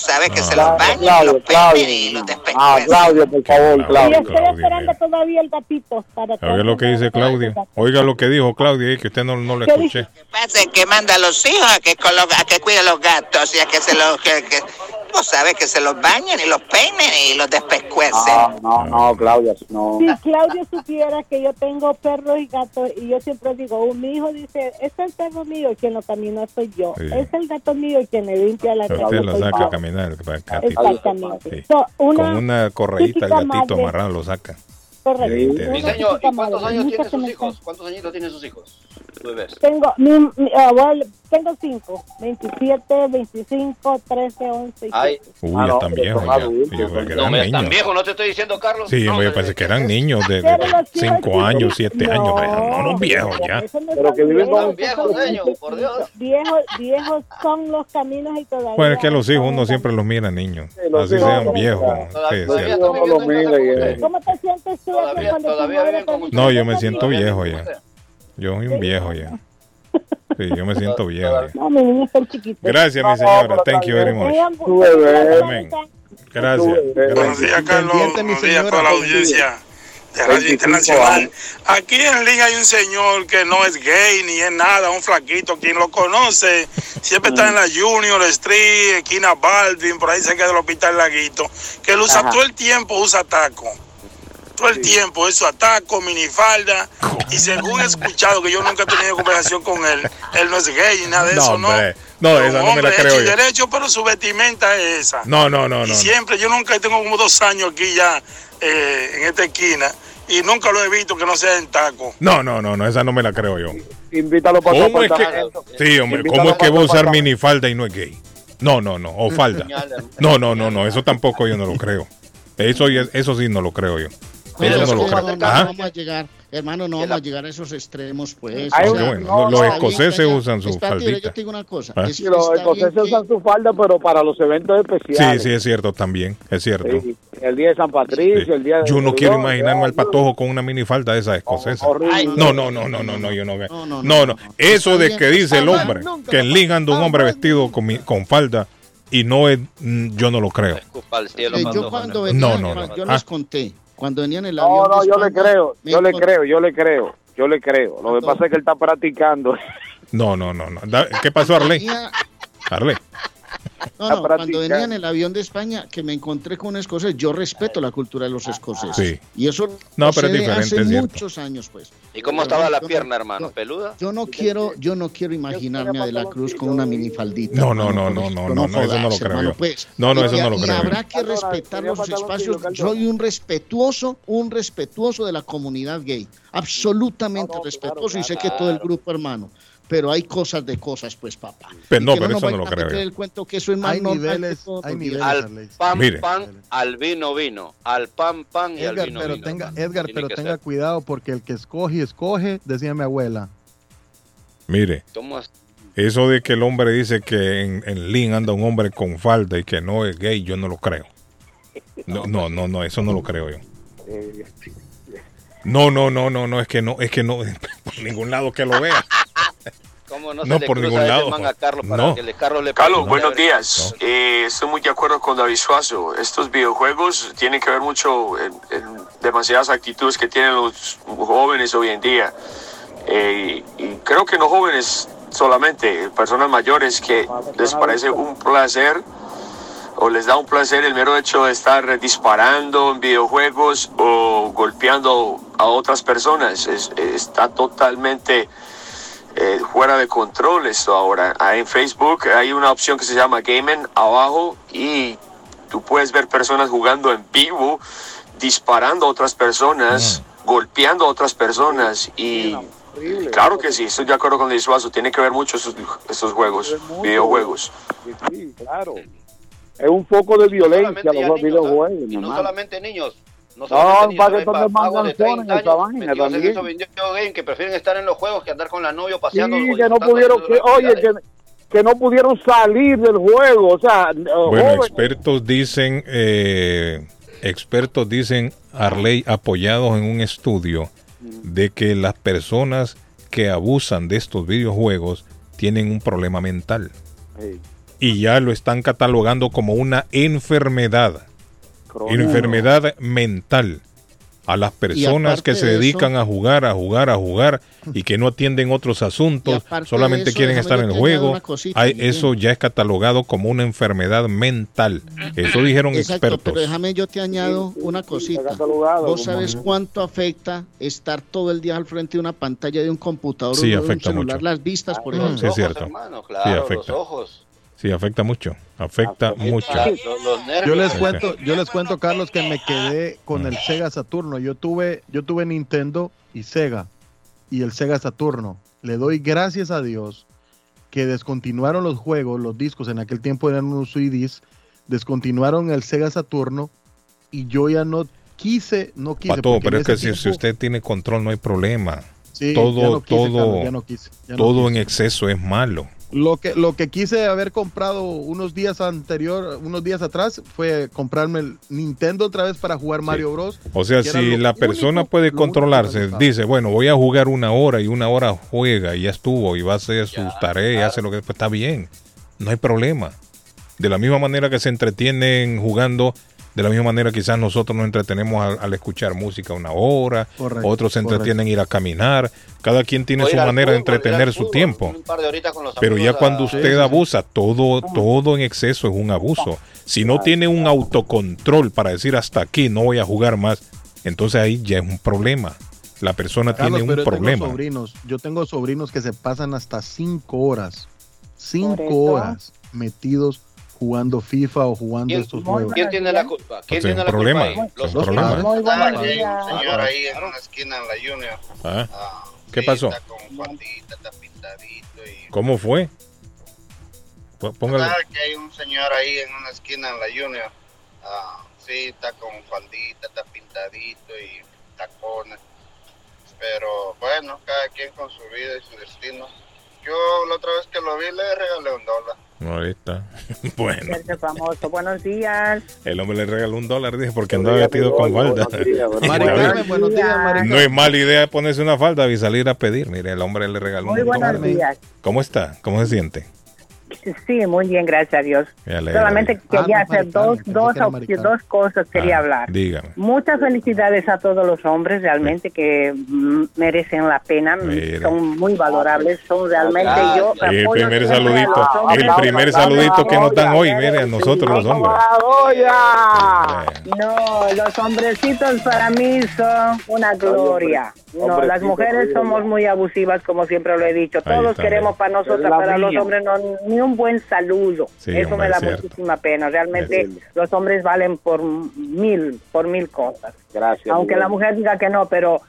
sabes que se los bañen, Claudio, los Claudio. y los Ah. Claudio, por favor, Y Claudio. estoy Claudia, esperando mira. todavía el gatito para ¿sabe lo que dice Claudia? Oiga lo que dijo Claudia y que usted no, no le ¿Qué escuché. pasa es que manda a los hijos a que a que cuide los gatos y a que se los que, que tú sabes que se los bañen y los peinen y los despecuecen. No, no, no, Claudia, no. Si Claudio supiera que yo tengo perros y gatos y yo siempre digo, oh, mi hijo dice, es el perro mío quien lo camina soy yo, Sí. es el gato mío quien le limpia la casa usted lo saca a caminar gatito. Exactamente. Sí. So, una, Con una correíta el gatito amarrado lo saca. Correcto. Sí, una Mi señor, típica ¿y cuántos madre, años se sus me hijos? ¿Cuántos añitos tienen sus hijos? Bebés. Tengo, mi, mi abuelo, tengo cinco, 27, 25, 13, 11 y Ay. 15. Uy, Ah, no, están viejos son ya. adultos, Yo creo que No, eran me tan niños. viejo, no te estoy diciendo, Carlos. Sí, no, pensé que eran niños de Pero los 5 hijos años, sí- 7 años. No, no, viejos ya. Pero que viven con- viejos, por Dios. Viejos, viejos son los caminos y todavía. Bueno, es que los hijos uno siempre los mira niños. Así sean viejos. ¿Cómo te sientes tú Todavía- todavía viven con No, yo "Ven me conmigo"? siento viejo ya. Yo soy un viejo ya. Sí, yo me siento viejo ya. No. Gracias, mi señora. Thank you very much. Amén. Gracias. Buenos días, Carlos. Buenos días a señora, toda la audiencia de Radio 25 Internacional. Aquí en Liga hay un señor que no es gay ni es nada, un flaquito. Quien lo conoce siempre está en la Junior Street, esquina Baldwin, por ahí cerca del Hospital Laguito. Que él usa Ajá. todo el tiempo, usa taco. Todo el tiempo, eso taco, minifalda. Y según he escuchado, que yo nunca he tenido conversación con él, él no es gay ni nada de No, eso, ¿no? hombre. No, un esa no me hombre la creo yo. derecho, pero su vestimenta es esa. No, no, no, Y no. siempre, yo nunca tengo como dos años aquí ya eh, en esta esquina y nunca lo he visto que no sea en taco. No, no, no, no, esa no me la creo yo. Invítalo para ¿Cómo es que, sí, hombre, Invítalo ¿cómo es que va a usar minifalda y no es gay? No, no, no, o falda. No, no, no, no, eso tampoco yo no lo creo. Eso, eso sí no lo creo yo. Pero no lo creo. no, no vamos a llegar, hermano, no vamos a llegar a esos extremos, pues. Hay O una- sea, bueno, no, los no, escoceses usan su está bien, faldita. Yo te digo una cosa. Ah. es- Sí, los escoceses que- usan su falda, pero para los eventos Sí, especiales. sí, es cierto también, es cierto. Sí, El día de San Patricio, el día de... Yo no quiero imaginarme al patojo con una minifalda de esas escocesas. Horrible. No, no, no, no, no, no, yo no. No, no, Eso de que dice el hombre, que en anda un hombre vestido con, mi- con falda y no es, mm, yo no lo creo. Eh, yo cuando No, venía, no, no. yo Ah. les conté, cuando venía en el avión. No, no, yo le creo, yo le creo, yo le creo, yo le creo. Lo que pasa es que él está practicando. No, no, no, no. ¿Qué pasó, Arley? Arley. No, no, cuando venía en el avión de España, que me encontré con un escocés, yo respeto la cultura de los escoceses. Sí. Y eso No, pero es hace es muchos años, pues. ¿Y cómo estaba la no- pierna, hermano? ¿Peluda? Yo no quiero, yo no quiero imaginarme a De la Cruz con una minifaldita. No, no, no, no, ejemplo, no, no, eso no lo creo pues. No, no, Y- eso no lo y creo yo. habrá que respetar los espacios. Soy un respetuoso, un respetuoso de la comunidad gay. Absolutamente respetuoso y sé que todo el grupo, hermano. Pero hay cosas de cosas, pues, papá. Pero Y no, que pero eso no lo creo el cuento que eso es más Hay niveles, hay. Al pan, Mire. pan, al vino, vino. Al pan, pan y al Edgar, vino, pero vino. tenga. Edgar, Tiene pero tenga ser. cuidado porque el que escoge, escoge, decía mi abuela. Mire, eso de que el hombre dice que en, en Link anda un hombre con falda y que no es gay, yo no lo creo. No, no, no, no, eso no lo creo yo. Eh, No, no, no, no, no, es que no, es que no, por ningún lado que lo vea. ¿Cómo no, No, se le por ningún lado. a Carlos para No. que Carlos le Carlos, pregunte? buenos días. Eh, estoy muy de acuerdo con David Suazo. Estos videojuegos tienen que ver mucho en, en demasiadas actitudes que tienen los jóvenes hoy en día. Eh, y creo que no jóvenes solamente, personas mayores que les parece un placer o les da un placer el mero hecho de estar disparando en videojuegos o golpeando a otras personas. Es- está totalmente eh, fuera de control esto ahora. Ah, En Facebook hay una opción que se llama Gaming abajo y tú puedes ver personas jugando en vivo, disparando a otras personas, golpeando a otras personas y claro que sí, estoy de acuerdo con Disuazo, tiene que ver mucho esos, esos juegos, videojuegos. Sí, claro. Es un foco de violencia los niños, videojuegos, Y no solamente niños. No, No, solamente niños, para que también estos pa- pagos mangan de son en 30 esa vaina también. que prefieren estar en los juegos que andar con la novia Sí, paseando. o que no pudieron, que, oye, que, que no pudieron salir del juego, o sea, Bueno, jóvenes. expertos dicen, eh, expertos dicen, Arley, apoyados en un estudio, de que las personas que abusan de estos videojuegos tienen un problema mental. Sí. Y ya lo están catalogando como una enfermedad. Enfermedad mental. A las personas que se de eso- dedican a jugar, a jugar, a jugar y que no atienden otros asuntos, solamente eso, quieren estar en el juego, cosita, hay- eso ya es catalogado como una enfermedad mental. Eso dijeron Exacto, expertos. pero déjame yo te añado una cosita. ¿Vos sabes cuánto afecta estar todo el día al frente de una pantalla de un computador Sí, o de un celular, mucho. las vistas, por Mm, ejemplo? sí, es cierto. hermano, Sí, claro, afecta. los ojos. Sí, afecta mucho. Afecta mucho. Yo les cuento, yo les cuento, Carlos, que me quedé con el Sega Saturno. Yo tuve, yo tuve Nintendo y Sega y el Sega Saturno. Le doy gracias a Dios que descontinuaron los juegos, los discos, en aquel tiempo eran unos CDs, descontinuaron el Sega Saturno y yo ya no quise, no quise. Pato, porque pero es que si, usted tiene control no hay problema. Sí, todo, ya no quise, todo, Carlos, ya no quise, ya no todo quise. en exceso es malo. Lo que, lo que quise haber comprado unos días anterior, unos días atrás, fue comprarme el Nintendo otra vez para jugar Mario Bros. O sea, si la persona único- puede controlarse, dice, bueno, voy a jugar una hora y una hora juega y ya estuvo y va a hacer sus tareas, y hace lo que pues está bien, no hay problema. De la misma manera que se entretienen jugando, de la misma manera quizás nosotros nos entretenemos al, al escuchar música una hora, Correcto, otros se correcto. entretienen ir a caminar, cada quien tiene su manera de entretener su tiempo. Pero ya cuando a- usted abusa, todo, todo en exceso es un abuso. Si no tiene un autocontrol para decir hasta aquí no voy a jugar más, entonces ahí ya es un problema. La persona Carlos, tiene pero un yo tengo problema. sobrinos, yo tengo sobrinos que se pasan hasta cinco horas, cinco horas metidos jugando FIFA o jugando ¿Quién, estos juegos. ¿quién tiene la culpa? ¿Quién Pues es tiene la problema, culpa? ahí? es un problema. Muy buenos días. un señor ahí en una esquina en la Junior. Ah, ¿Qué pasó? Está con faldita, está pintadito y... ¿Cómo fue? Póngale. ¿Sabes que hay un señor ahí en una esquina en la Junior? Ah, sí, está con faldita, está pintadito y tacones. Pero bueno, cada quien con su vida y su destino. Yo la otra vez que lo vi le regalé un dólar. Ahorita. Bueno, famoso. Buenos días. el hombre le regaló un dólar, dije, porque andaba vestido con falda. Buenos días, No es mala idea ponerse una falda y salir a pedir. Mire, el hombre le regaló Muy un buenos dólar. días. ¿Cómo está? ¿Cómo se siente? Sí, muy bien, gracias a Dios. Solamente quería Ah, hacer dos, dos, dos cosas quería Ah, hablar. Dígame. Muchas felicidades a todos los hombres realmente que mm, merecen la pena, mm, son muy valorables, son realmente Gracias. yo Y el primer saludito, el primer saludito que nos dan hoy, mire, a nosotros los hombres. No, los hombrecitos para mí son una gloria. No, las mujeres somos muy abusivas, como siempre lo he dicho. Todos queremos para nosotros, para los hombres no, ni un buen saludo. Sí, Eso hombre, me da muchísima pena. Realmente los hombres valen por mil, por mil cosas. Gracias. Aunque la mujer diga que no, pero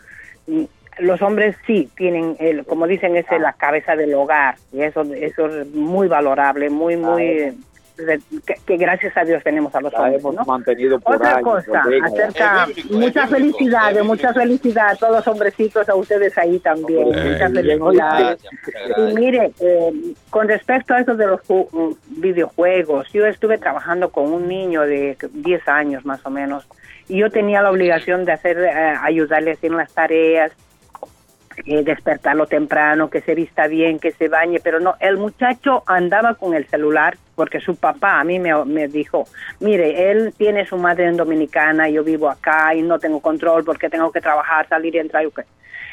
mm, los hombres sí tienen, el, como dicen, es la cabeza del hogar. Y eso, eso es muy valorable, muy, muy... de- que, que gracias a Dios tenemos a los La hombres, hemos ¿no? mantenido por Otra años, cosa, acerca, bíblico, mucha es bíblico, felicidad, es mucha felicidad a todos los hombrecitos, a ustedes ahí también, Eh, mucha bien. felicidad. Gracias, Y mire, eh, con respecto a eso de los mm, videojuegos, yo estuve trabajando con un niño de 10 años más o menos, y yo tenía la obligación de hacer, eh, ayudarle en las tareas, eh, despertarlo temprano, que se vista bien, que se bañe, pero no, el muchacho andaba con el celular porque su papá a mí me, me dijo, mire, él tiene su madre en Dominicana, yo vivo acá y no tengo control porque tengo que trabajar, salir y entrar. y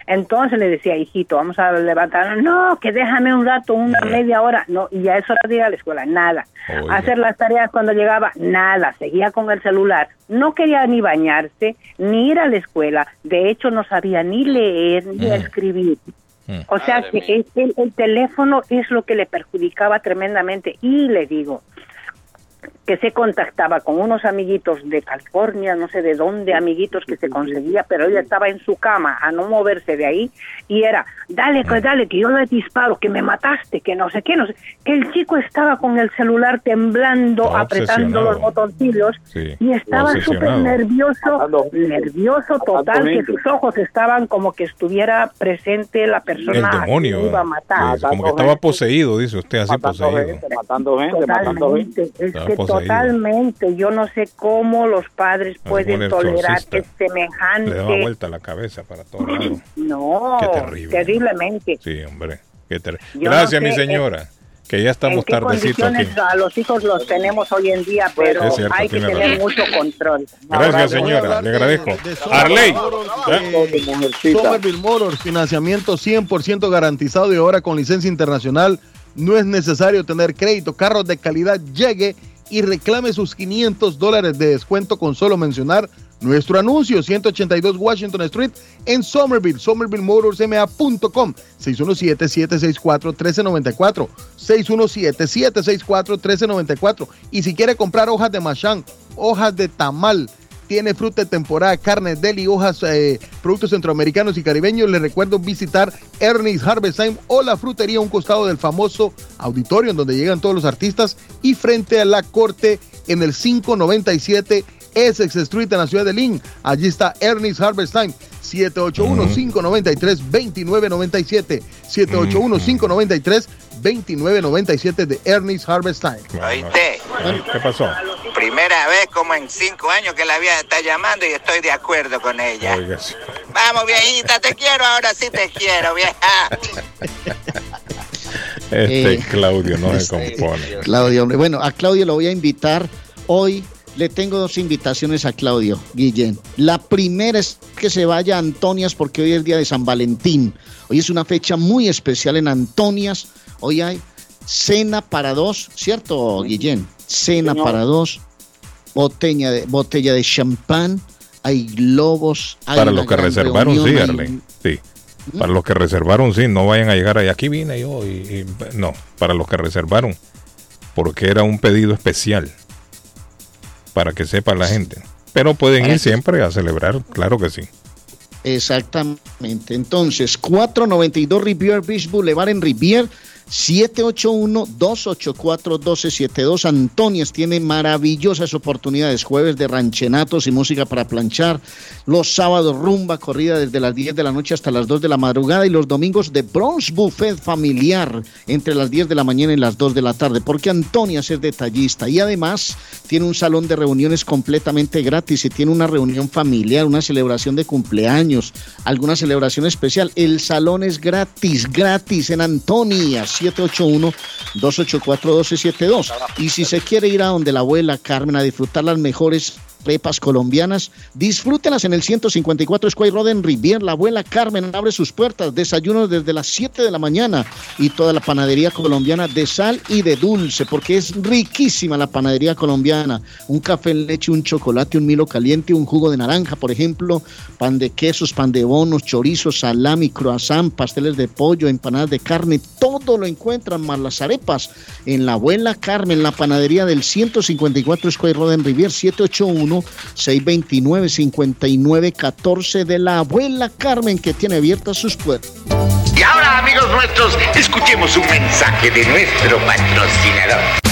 Entonces le decía, hijito, vamos a levantar, no, que déjame un rato, una media hora, no, y ya eso de ir a la escuela, nada. Oiga. Hacer las tareas cuando llegaba, nada, seguía con el celular, no quería ni bañarse, ni ir a la escuela, de hecho no sabía ni leer ni Mm. escribir. Mm. O sea Madre que el- el teléfono es lo que le perjudicaba tremendamente y le digo que se contactaba con unos amiguitos de California, no sé de dónde, amiguitos que se conseguía, pero ella estaba en su cama a no moverse de ahí y era, dale, que dale, que yo le disparo, que me mataste, que no sé qué, no sé, que el chico estaba con el celular temblando, apretando los botoncillos Sí, y estaba súper obsesionado. nervioso, nervioso total, Matando que sus ojos estaban como que estuviera presente la El persona que iba a matar. Sí, como que estaba poseído, dice usted, así matando poseído. gente, matando gente, matando gente. Es que totalmente, yo no sé cómo los padres pueden tolerar que Le daba semejante, vuelta la cabeza para todos lados. no, Qué terrible. terriblemente. Sí, hombre. Qué ter- Gracias, no mi sé, señora. Que ya estamos en qué tardecito aquí. condiciones a los hijos los tenemos hoy en día, pero Es cierto, hay que tener razón. mucho control. Gracias, Voy a señora. Le de- agradezco. Arley. ¿eh? eh. Somerville Motors, financiamiento 100% garantizado y ahora con licencia internacional. No es necesario tener crédito. Carros de calidad llegue y reclame sus 500 dólares de descuento con solo mencionar nuestro anuncio 182 Washington Street en Somerville, somervillemotorsma.com 617-764-1394 617-764-1394 y si quiere comprar hojas de machán, hojas de tamal, tiene fruta de temporada, carne, deli, hojas, eh, productos centroamericanos y caribeños. Les recuerdo visitar Ernest Harvest Time o la frutería a un costado del famoso auditorio en donde llegan todos los artistas y frente a la corte en el 597 Essex Street en la ciudad de Lynn. Allí está Ernest Harvest Time. 781-593-2997. 781-593-2997 de Ernest Harvest Time. ¿Oíste? ¿Qué pasó? Primera vez como en cinco años que la vieja está llamando y estoy de acuerdo con ella. Oiga. Vamos, viejita, te quiero, ahora sí te quiero, vieja. Este Eh, Claudio no se este, compone. Claudio, hombre. Bueno, a Claudio lo voy a invitar hoy. Le tengo dos invitaciones a Claudio, Guillén. La primera es que se vaya a Antonias porque hoy es el día de San Valentín. Hoy es una fecha muy especial en Antonias. Hoy hay cena para dos, ¿cierto, Guillén? Cena Señor. para dos, botella de, botella de champán, hay globos. hay Para los que reservaron, sí, hay- Arley. Sí. Para los que reservaron, sí, no vayan a llegar ahí. Aquí vine yo y, y- no, para los que reservaron. porque era un pedido especial para que sepa la gente. Pero pueden ir siempre a celebrar, claro que sí. Exactamente. Entonces, 492 Rivier Beach Boulevard en Rivier, 781-284-1272. Antonias tiene maravillosas oportunidades. Jueves de ranchenatos y música para planchar. Los sábados rumba corrida desde las 10 de la noche hasta las 2 de la madrugada. Y los domingos de Bronx Buffet familiar entre las 10 de la mañana y las 2 de la tarde. Porque Antonias es detallista y además tiene un salón de reuniones completamente gratis. Si tiene una reunión familiar, una celebración de cumpleaños, alguna celebración especial, el salón es gratis, gratis en Antonia, 781-284-1272. Y si se quiere ir a donde la abuela Carmen a disfrutar las mejores arepas colombianas, disfrútelas en el 154 Square Road en Rivier. La abuela Carmen abre sus puertas, desayunos desde las 7 de la mañana. Y toda la panadería colombiana de sal y de dulce, porque es riquísima la panadería colombiana. Un café en leche, un chocolate, un milo caliente, un jugo de naranja, por ejemplo, pan de quesos, pan de bonos, chorizos, salami, croissant, pasteles de pollo, empanadas de carne, todo lo encuentran, más las arepas en la abuela Carmen, la panadería del 154 Square Road en Rivier, 781-629-5914 de la abuela Carmen, que tiene abiertas sus puertas. Y ahora, amigos nuestros, escuchemos un mensaje de nuestro patrocinador.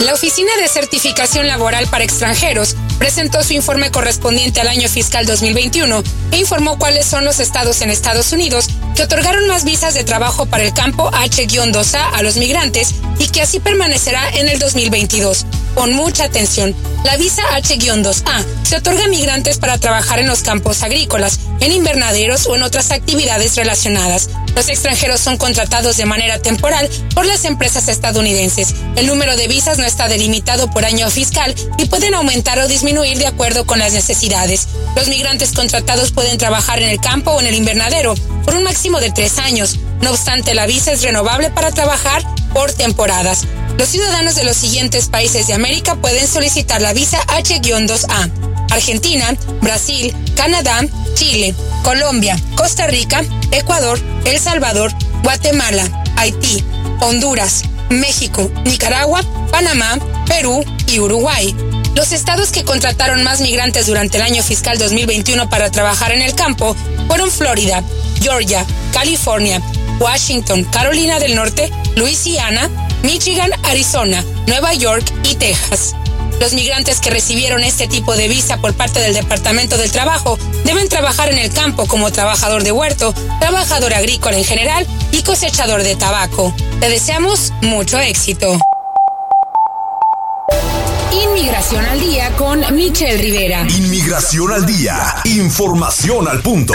La Oficina de Certificación Laboral para Extranjeros presentó su informe correspondiente al año fiscal 2021 e informó cuáles son los estados en Estados Unidos que otorgaron más visas de trabajo para el campo H-2A a los migrantes y que así permanecerá en el 2022. Con mucha atención, la visa H-2A se otorga a migrantes para trabajar en los campos agrícolas, en invernaderos o en otras actividades relacionadas. Los extranjeros son contratados de manera temporal por las empresas estadounidenses. El número de visas no está delimitado por año fiscal y pueden aumentar o disminuir de acuerdo con las necesidades. Los migrantes contratados pueden trabajar en el campo o en el invernadero por un máximo de tres años. No obstante, la visa es renovable para trabajar por temporadas. Los ciudadanos de los siguientes países de América pueden solicitar la visa H-2A. Argentina, Brasil, Canadá, Chile, Colombia, Costa Rica, Ecuador, El Salvador, Guatemala, Haití, Honduras, México, Nicaragua, Panamá, Perú y Uruguay. Los estados que contrataron más migrantes durante el año fiscal 2021 para trabajar en el campo fueron Florida, Georgia, California, Washington, Carolina del Norte, Luisiana, Michigan, Arizona, Nueva York y Texas. Los migrantes que recibieron este tipo de visa por parte del Departamento del Trabajo deben trabajar en el campo como trabajador de huerto, trabajador agrícola en general y cosechador de tabaco. Te deseamos mucho éxito. Inmigración al día con Michelle Rivera. Inmigración al día. Información al punto.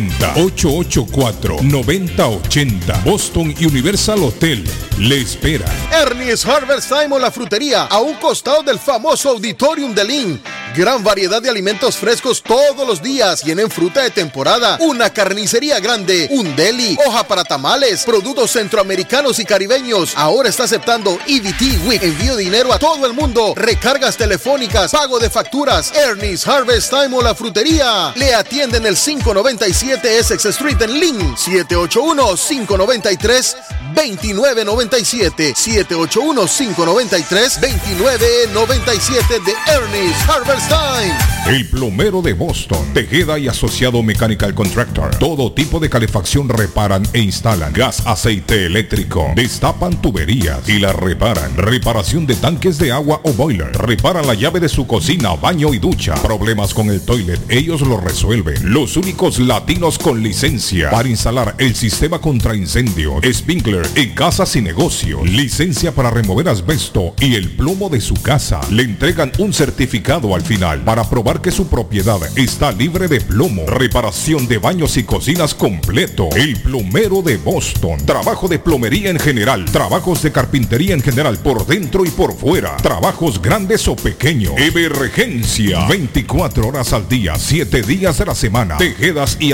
884-9080. Boston Universal Hotel le espera. Ernie's Harvest Time o la frutería, a un costado del famoso Auditorium de Lynn. Gran variedad de alimentos frescos todos los días. Tienen fruta de temporada, una carnicería grande, un deli, hoja para tamales, productos centroamericanos y caribeños. Ahora está aceptando EBT Week. Envío dinero a todo el mundo. Recargas telefónicas, pago de facturas. Ernie's Harvest Time o la frutería. Le atienden el 597 Essex Street en Lynn. 2997 781-593-2997 de Ernest Harberstein. El plomero de Boston, Tejeda y Asociado Mechanical Contractor. Todo tipo de calefacción reparan e instalan. Gas, aceite eléctrico. Destapan tuberías y las reparan. Reparación de tanques de agua o boiler. Reparan la llave de su cocina, baño y ducha. Problemas con el toilet, ellos lo resuelven. Los únicos latinos con licencia para instalar el sistema contra incendio, sprinkler en casas y negocio. Licencia para remover asbesto y el plomo de su casa. Le entregan un certificado al final para probar que su propiedad está libre de plomo. Reparación de baños y cocinas completo. El plomero de Boston. Trabajo de plomería en general. Trabajos de carpintería en general por dentro y por fuera. Trabajos grandes o pequeños. Emergencia. 24 horas al día, 7 días de la semana. Tejedas y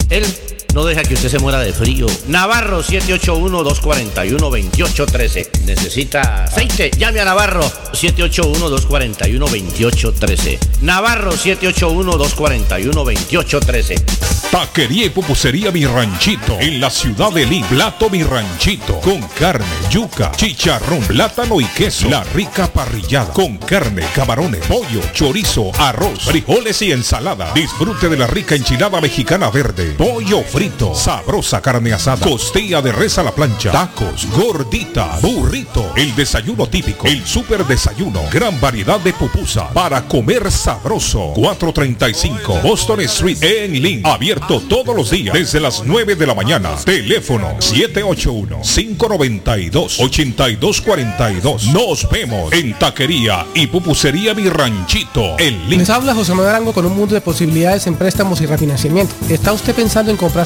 Él no deja que usted se muera de frío. Navarro 781-241-2813. Necesita aceite. Llame a Navarro 781-241-2813. Navarro 781-241-2813. Taquería y pupusería Mi Ranchito en la ciudad de Lima. Plato Mi Ranchito con carne, yuca, chicharrón, plátano y queso. La rica parrillada con carne, camarones, pollo, chorizo, arroz, frijoles y ensalada. Disfrute de la rica enchilada mexicana verde, pollo sabrosa carne asada, costilla de res a la plancha, tacos, gordita, burrito, el desayuno típico, el super desayuno, gran variedad de pupusa para comer sabroso. 435 Boston Street en Lynn. Abierto todos los días desde las 9 de la mañana. Teléfono 781-592-8242. Nos vemos en Taquería y Pupusería Mi Ranchito en Lynn. Les habla José Manuel Arango con un mundo de posibilidades en préstamos y refinanciamiento. ¿Está usted pensando en comprar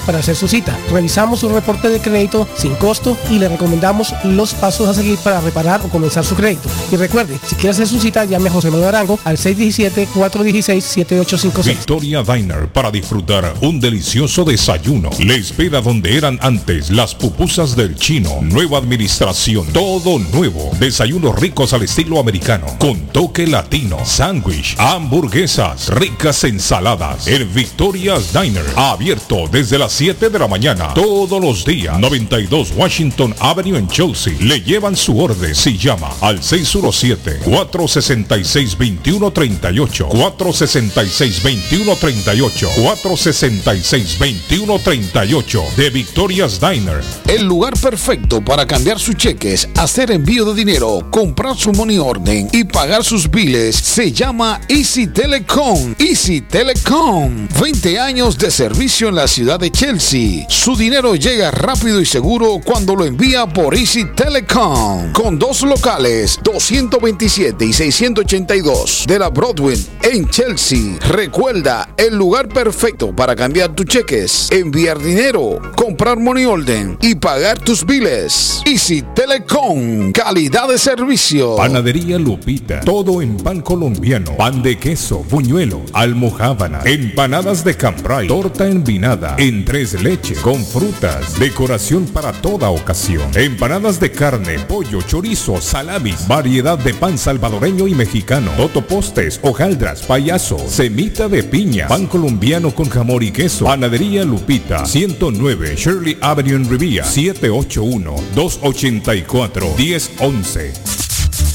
para hacer su cita. Revisamos su reporte de crédito sin costo y le recomendamos los pasos a seguir para reparar o comenzar su crédito. Y recuerde, si quiere hacer su cita, llame a José Manuel Arango al 617-416-7856. Victoria Diner para disfrutar un delicioso desayuno. Le espera donde eran antes las pupusas del chino. Nueva administración, todo nuevo. Desayunos ricos al estilo americano, con toque latino. Sándwich, hamburguesas, ricas ensaladas. El Victoria's Diner, abierto desde las 7 de la mañana, todos los días. 92 Washington Avenue en Chelsea. Le llevan su orden si llama al 617-466-2138. 466-2138. 466-2138 de Victoria's Diner. El lugar perfecto para cambiar sus cheques, hacer envío de dinero, comprar su money orden y pagar sus biles se llama Easy Telecom. Easy Telecom. 20 años de servicio en la ciudad de Chelsea. Su dinero llega rápido y seguro cuando lo envía por Easy Telecom. Con dos locales, 227 y 682 de la Broadway en Chelsea. Recuerda, el lugar perfecto para cambiar tus cheques, enviar dinero, comprar money order y pagar tus biles. Easy Telecom, calidad de servicio. Panadería Lupita, todo en pan colombiano, pan de queso, buñuelo, almohábana, empanadas de cambray, torta envinada, en tres leches, con frutas, decoración para toda ocasión, empanadas de carne, pollo, chorizo, salamis, variedad de pan salvadoreño y mexicano, totopostes, hojaldras, payaso, semita de piña, pan colombiano con jamón y queso, panadería Lupita, 109 Shirley Avenue en Rivia, 781-284-1011.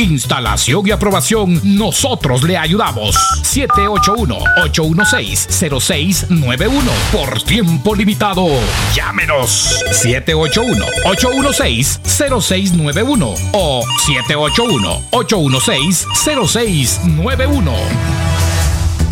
Instalación y aprobación, nosotros le ayudamos. 781-816-0691. Por tiempo limitado. Llámenos. 781-816-0691 o 781-816-0691.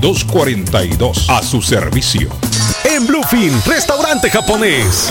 3242 366 32 242 a su servicio. En Bluefin, restaurante japonés.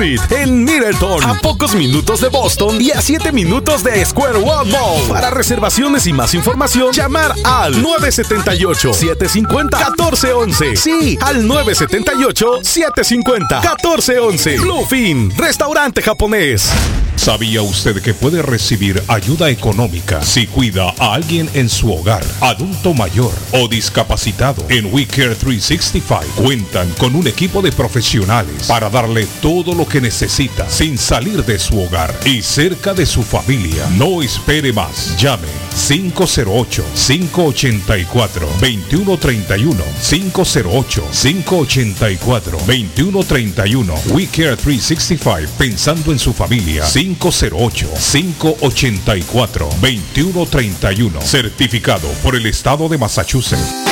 en Middleton, a pocos minutos de Boston y a 7 minutos de Square One Mall. Para reservaciones y más información, llamar al 978-750-1411. Sí, al 978-750-1411. Bluefin, restaurante japonés. ¿Sabía usted que puede recibir ayuda económica si cuida a alguien en su hogar, adulto mayor o discapacitado? En WeCare 365 cuentan con un equipo de profesionales para darle todo lo que necesita sin salir de su hogar y cerca de su familia. No espere más. Llame 508-584-2131. 508-584-2131. WeCare 365 pensando en su familia. 508-584-2131. Certificado por el Estado de Massachusetts.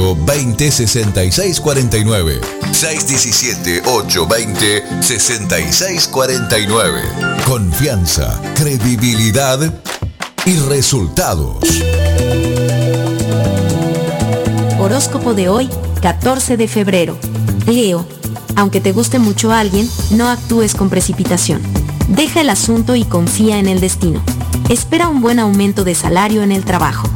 6649 617 820 6649 Confianza, credibilidad y resultados. Horóscopo de hoy, 14 de febrero. Leo, aunque te guste mucho alguien, no actúes con precipitación. Deja el asunto y confía en el destino. Espera un buen aumento de salario en el trabajo.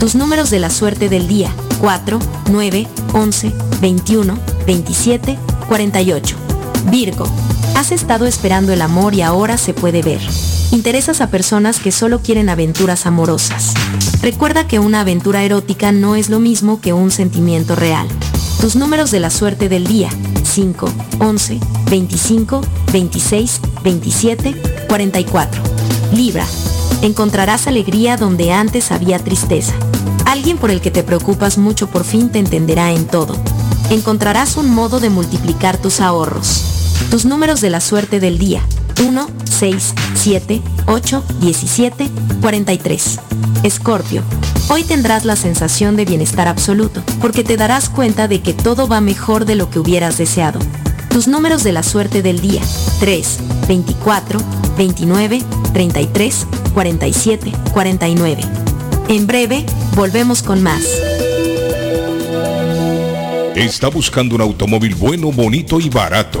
Tus números de la suerte del día, 4, 9, 11, 21, 27, 48. Virgo, has estado esperando el amor y ahora se puede ver. Interesas a personas que solo quieren aventuras amorosas. Recuerda que una aventura erótica no es lo mismo que un sentimiento real. Tus números de la suerte del día, 5, 11, 25, 26, 27, 44. Libra, encontrarás alegría donde antes había tristeza. Alguien por el que te preocupas mucho por fin te entenderá en todo. Encontrarás un modo de multiplicar tus ahorros. Tus números de la suerte del día. 1, 6, 7, 8, 17, 43. Escorpio. Hoy tendrás la sensación de bienestar absoluto, porque te darás cuenta de que todo va mejor de lo que hubieras deseado. Tus números de la suerte del día. 3, 24, 29, 33, 47, 49. En breve, volvemos con más. Está buscando un automóvil bueno, bonito y barato.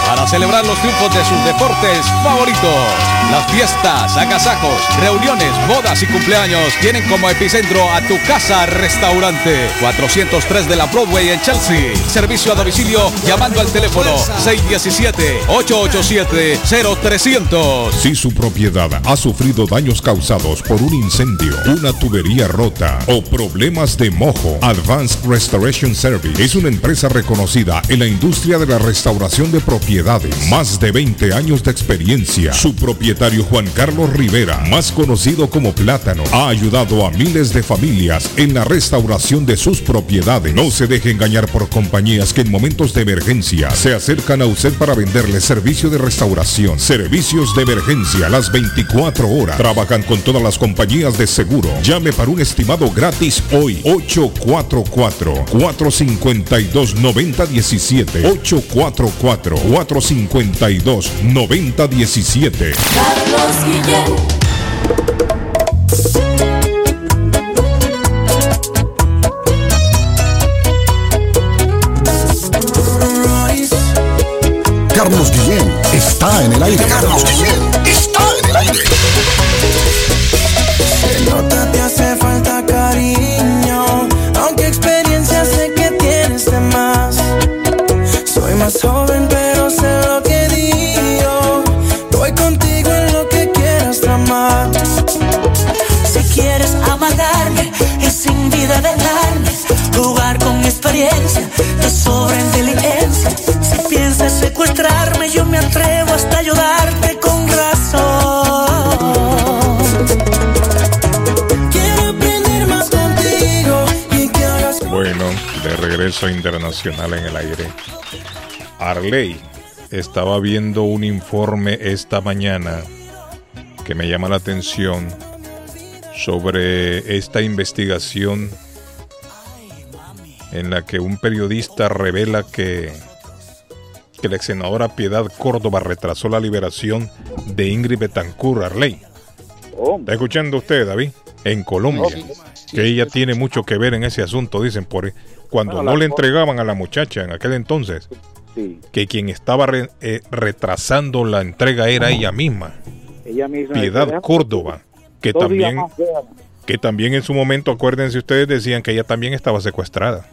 para celebrar los triunfos de sus deportes favoritos. Las fiestas, agasajos, reuniones, bodas y cumpleaños tienen como epicentro a tu casa restaurante. 403 de la Broadway en Chelsea. Servicio a domicilio llamando al teléfono 617-887-0300. Si su propiedad ha sufrido daños causados por un incendio, una tubería rota o problemas de mojo, Advanced Restoration Service es una empresa reconocida en la industria de la restauración de propiedades. Más de 20 años de experiencia. Su propietario Juan Carlos Rivera, más conocido como Plátano, ha ayudado a miles de familias en la restauración de sus propiedades. No se deje engañar por compañías que en momentos de emergencia se acercan a usted para venderle servicio de restauración, servicios de emergencia las 24 horas. Trabajan con todas las compañías de seguro. Llame para un estimado gratis hoy. 844-452-9017. 844-452-9017. Carlos Guillén. Carlos Guillén está en el aire. Carlos Guillén está en el aire. Vida dejarme, jugar con experiencia, te sobra. Si piensas secuestrarme, yo me atrevo hasta ayudarte con razón. Quiero aprender más contigo y que hagas Bueno, de regreso internacional en el aire. Arley estaba viendo un informe esta mañana que me llama la atención sobre esta investigación en la que un periodista revela que, que la ex senadora Piedad Córdoba retrasó la liberación de Ingrid Betancourt Arley. ¿Está escuchando usted, David? En Colombia. Que ella tiene mucho que ver en ese asunto, dicen, por cuando Bueno, no le entregaban a la muchacha en aquel entonces, Sí, que quien estaba re- eh, retrasando la entrega era ella misma, ella misma. Piedad Córdoba, que Dos también, que también en su momento, acuérdense ustedes, decían que ella también estaba secuestrada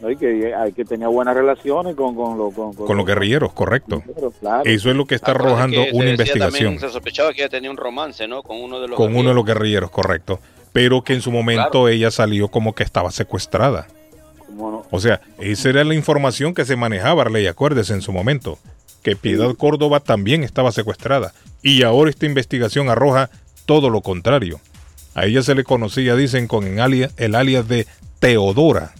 No, y que, hay que tenía buenas relaciones con, con, lo- con, con los guerrilleros, correcto. claro. Eso es lo que está arrojando que una investigación también, se sospechaba que ella tenía un romance, ¿no? Con uno de los con uno de los guerrilleros, correcto. Pero que en su momento ella salió como que estaba secuestrada. O sea, esa era la información que se manejaba, Arley, acuérdese en su momento. Que Piedad Córdoba también estaba secuestrada. Y ahora esta investigación arroja todo lo contrario. A ella se le conocía, dicen, con el alias, el alias de Teodora,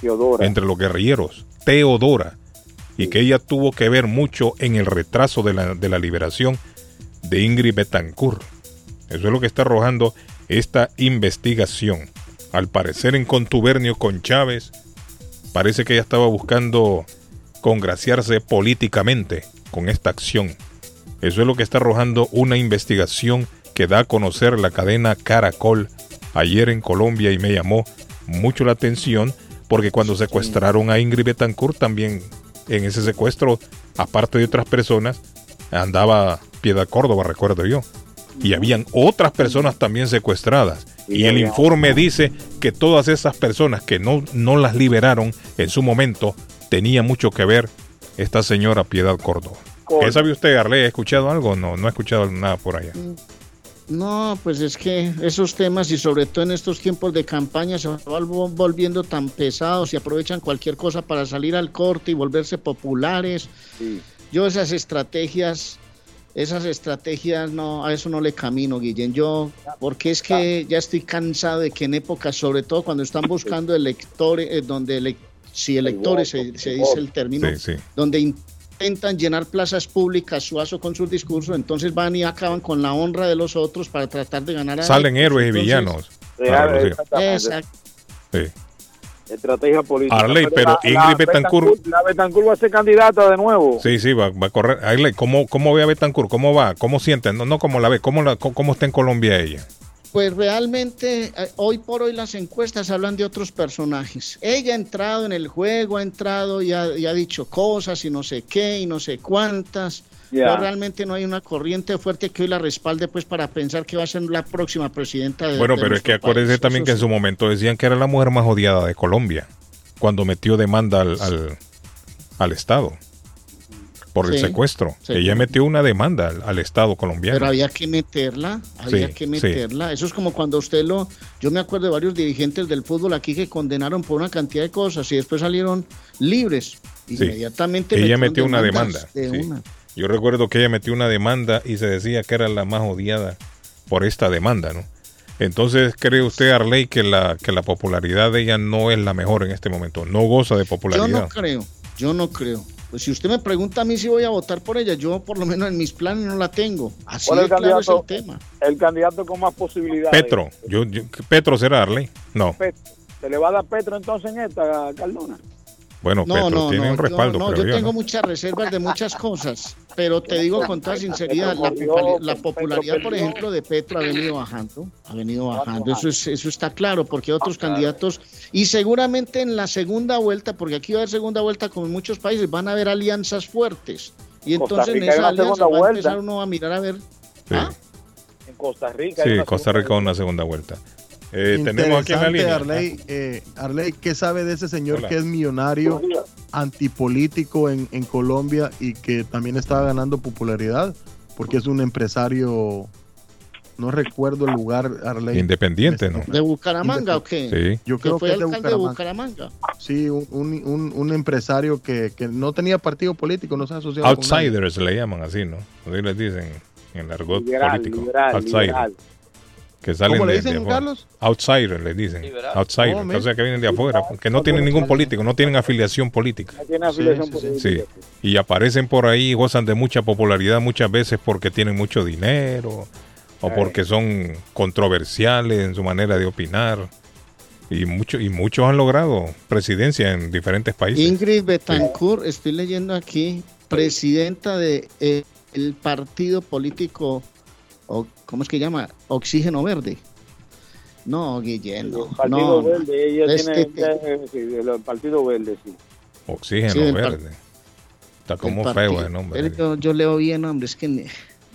Teodora. entre los guerrilleros. Teodora. Y que ella tuvo que ver mucho en el retraso de la, de la liberación de Ingrid Betancourt. Eso es lo que está arrojando esta investigación. Al parecer en contubernio con Chávez, parece que ella estaba buscando congraciarse políticamente con esta acción. Eso es lo que está arrojando una investigación que da a conocer la cadena Caracol ayer en Colombia y me llamó mucho la atención porque cuando secuestraron a Ingrid Betancourt también en ese secuestro, aparte de otras personas, andaba Piedad Córdoba, recuerdo yo. Y habían otras personas también secuestradas. Y el informe dice que todas esas personas que no, no las liberaron en su momento tenía mucho que ver esta señora Piedad Córdoba. ¿Qué sabe usted, Arley? ¿Ha escuchado algo? No, no ha escuchado nada por allá. No, pues es que esos temas y sobre todo en estos tiempos de campaña se van vol- volviendo tan pesados y aprovechan cualquier cosa para salir al corte y volverse populares. Yo esas estrategias, esas estrategias no, a eso no le camino, Guillén. Yo, porque es que ya estoy cansado de que en épocas, sobre todo cuando están buscando electores, eh, donde ele- si electores se, se dice el término, Sí, sí. donde intentan llenar plazas públicas suazo con sus discursos, entonces van y acaban con la honra de los otros para tratar de ganar a Salen ellos. héroes y villanos. Real, Claro, sí. exactamente. Exacto. Sí. Estrategia política. Arley, pero la- Ingrid la Betancourt- La Betancourt va a ser candidata de nuevo. Sí, sí, va, va a correr. Arley, ¿cómo, ¿Cómo ve a Betancourt? ¿Cómo va? ¿Cómo siente? No, no cómo la ve, ¿cómo, la, cómo, cómo está en Colombia ella? Pues realmente eh, hoy por hoy las encuestas hablan de otros personajes. Ella ha entrado en el juego, ha entrado y ha, y ha dicho cosas y no sé qué y no sé cuántas. Pero realmente no hay una corriente fuerte que hoy la respalde pues para pensar que va a ser la próxima presidenta de Bueno, de pero es que acuérdese país. también que en su momento decían que era la mujer más odiada de Colombia cuando metió demanda al, al, al Estado por el secuestro. sí. Ella metió una demanda al, al Estado colombiano. Pero había que meterla, había Sí, que meterla. Eso es como cuando usted lo... Yo me acuerdo de varios dirigentes del fútbol aquí que condenaron por una cantidad de cosas y después salieron libres. Inmediatamente Ella metió una demanda. de sí. una. Yo recuerdo que ella metió una demanda y se decía que era la más odiada por esta demanda, ¿no? Entonces, ¿cree usted, Arley, que la, que la popularidad de ella no es la mejor en este momento? No goza de Yo popularidad. no creo, yo no creo. Pues si usted me pregunta a mí si voy a votar por ella, yo por lo menos en mis planes no la tengo. Así ¿Cuál de es el claro es el candidato? tema. El candidato con más posibilidades. Petro. Yo, yo- ¿Petro será Arley? No. Petro. ¿Se le va a dar Petro entonces en esta, Cardona? Bueno, No, Petro no, tiene no, un respaldo, yo, no, yo yo, tengo ¿no? muchas reservas de muchas cosas, pero te digo con toda sinceridad, la, popularidad, por ejemplo, de Petro ha venido bajando, ha venido bajando, eso, es, eso está claro, porque otros candidatos, y seguramente en la segunda vuelta, porque aquí va a haber segunda vuelta como en muchos países, van a haber alianzas fuertes, y Costa entonces en esa alianza segunda va a vuelta. empezar uno a mirar a ver, ¿ah? En Costa Rica. Sí, Costa Rica una segunda vuelta. Eh, tenemos aquí en la línea. Arley, eh, Arley, ¿qué sabe de ese señor Hola. que es millonario, antipolítico en, en Colombia y que también está ganando popularidad? Porque es un empresario, no recuerdo el lugar, Arley. Independiente, ¿no? ¿De Bucaramanga o qué? Sí. Yo creo fue que es de Bucaramanga. Sí, un, un, un- un empresario que, que no tenía partido político, no se asociaba con nadie. Outsiders le llaman así, ¿no? Así les dicen en el argot Liberal, político. liberal, Outsiders. liberal. Que salen ¿Cómo le de- dicen, de afuera. Carlos? Outsiders les dicen. Outsiders. Oh, o sea, que vienen de afuera. Que no tienen ningún político, no tienen afiliación política. No tiene afiliación Sí, sí, política. Sí. Y aparecen por ahí y gozan de mucha popularidad muchas veces porque tienen mucho dinero o porque son controversiales en su manera de opinar. Y, mucho, y muchos han logrado presidencia en diferentes países. Ingrid Betancourt, estoy leyendo aquí, presidenta de eh, el partido político, o, ¿cómo es que llama? Oxígeno Verde. No. El Partido no, Verde, ella tiene. sí, el Partido Verde, sí. Oxígeno Sí, verde. Está como el feo el nombre. Yo, yo leo bien, hombre, es que...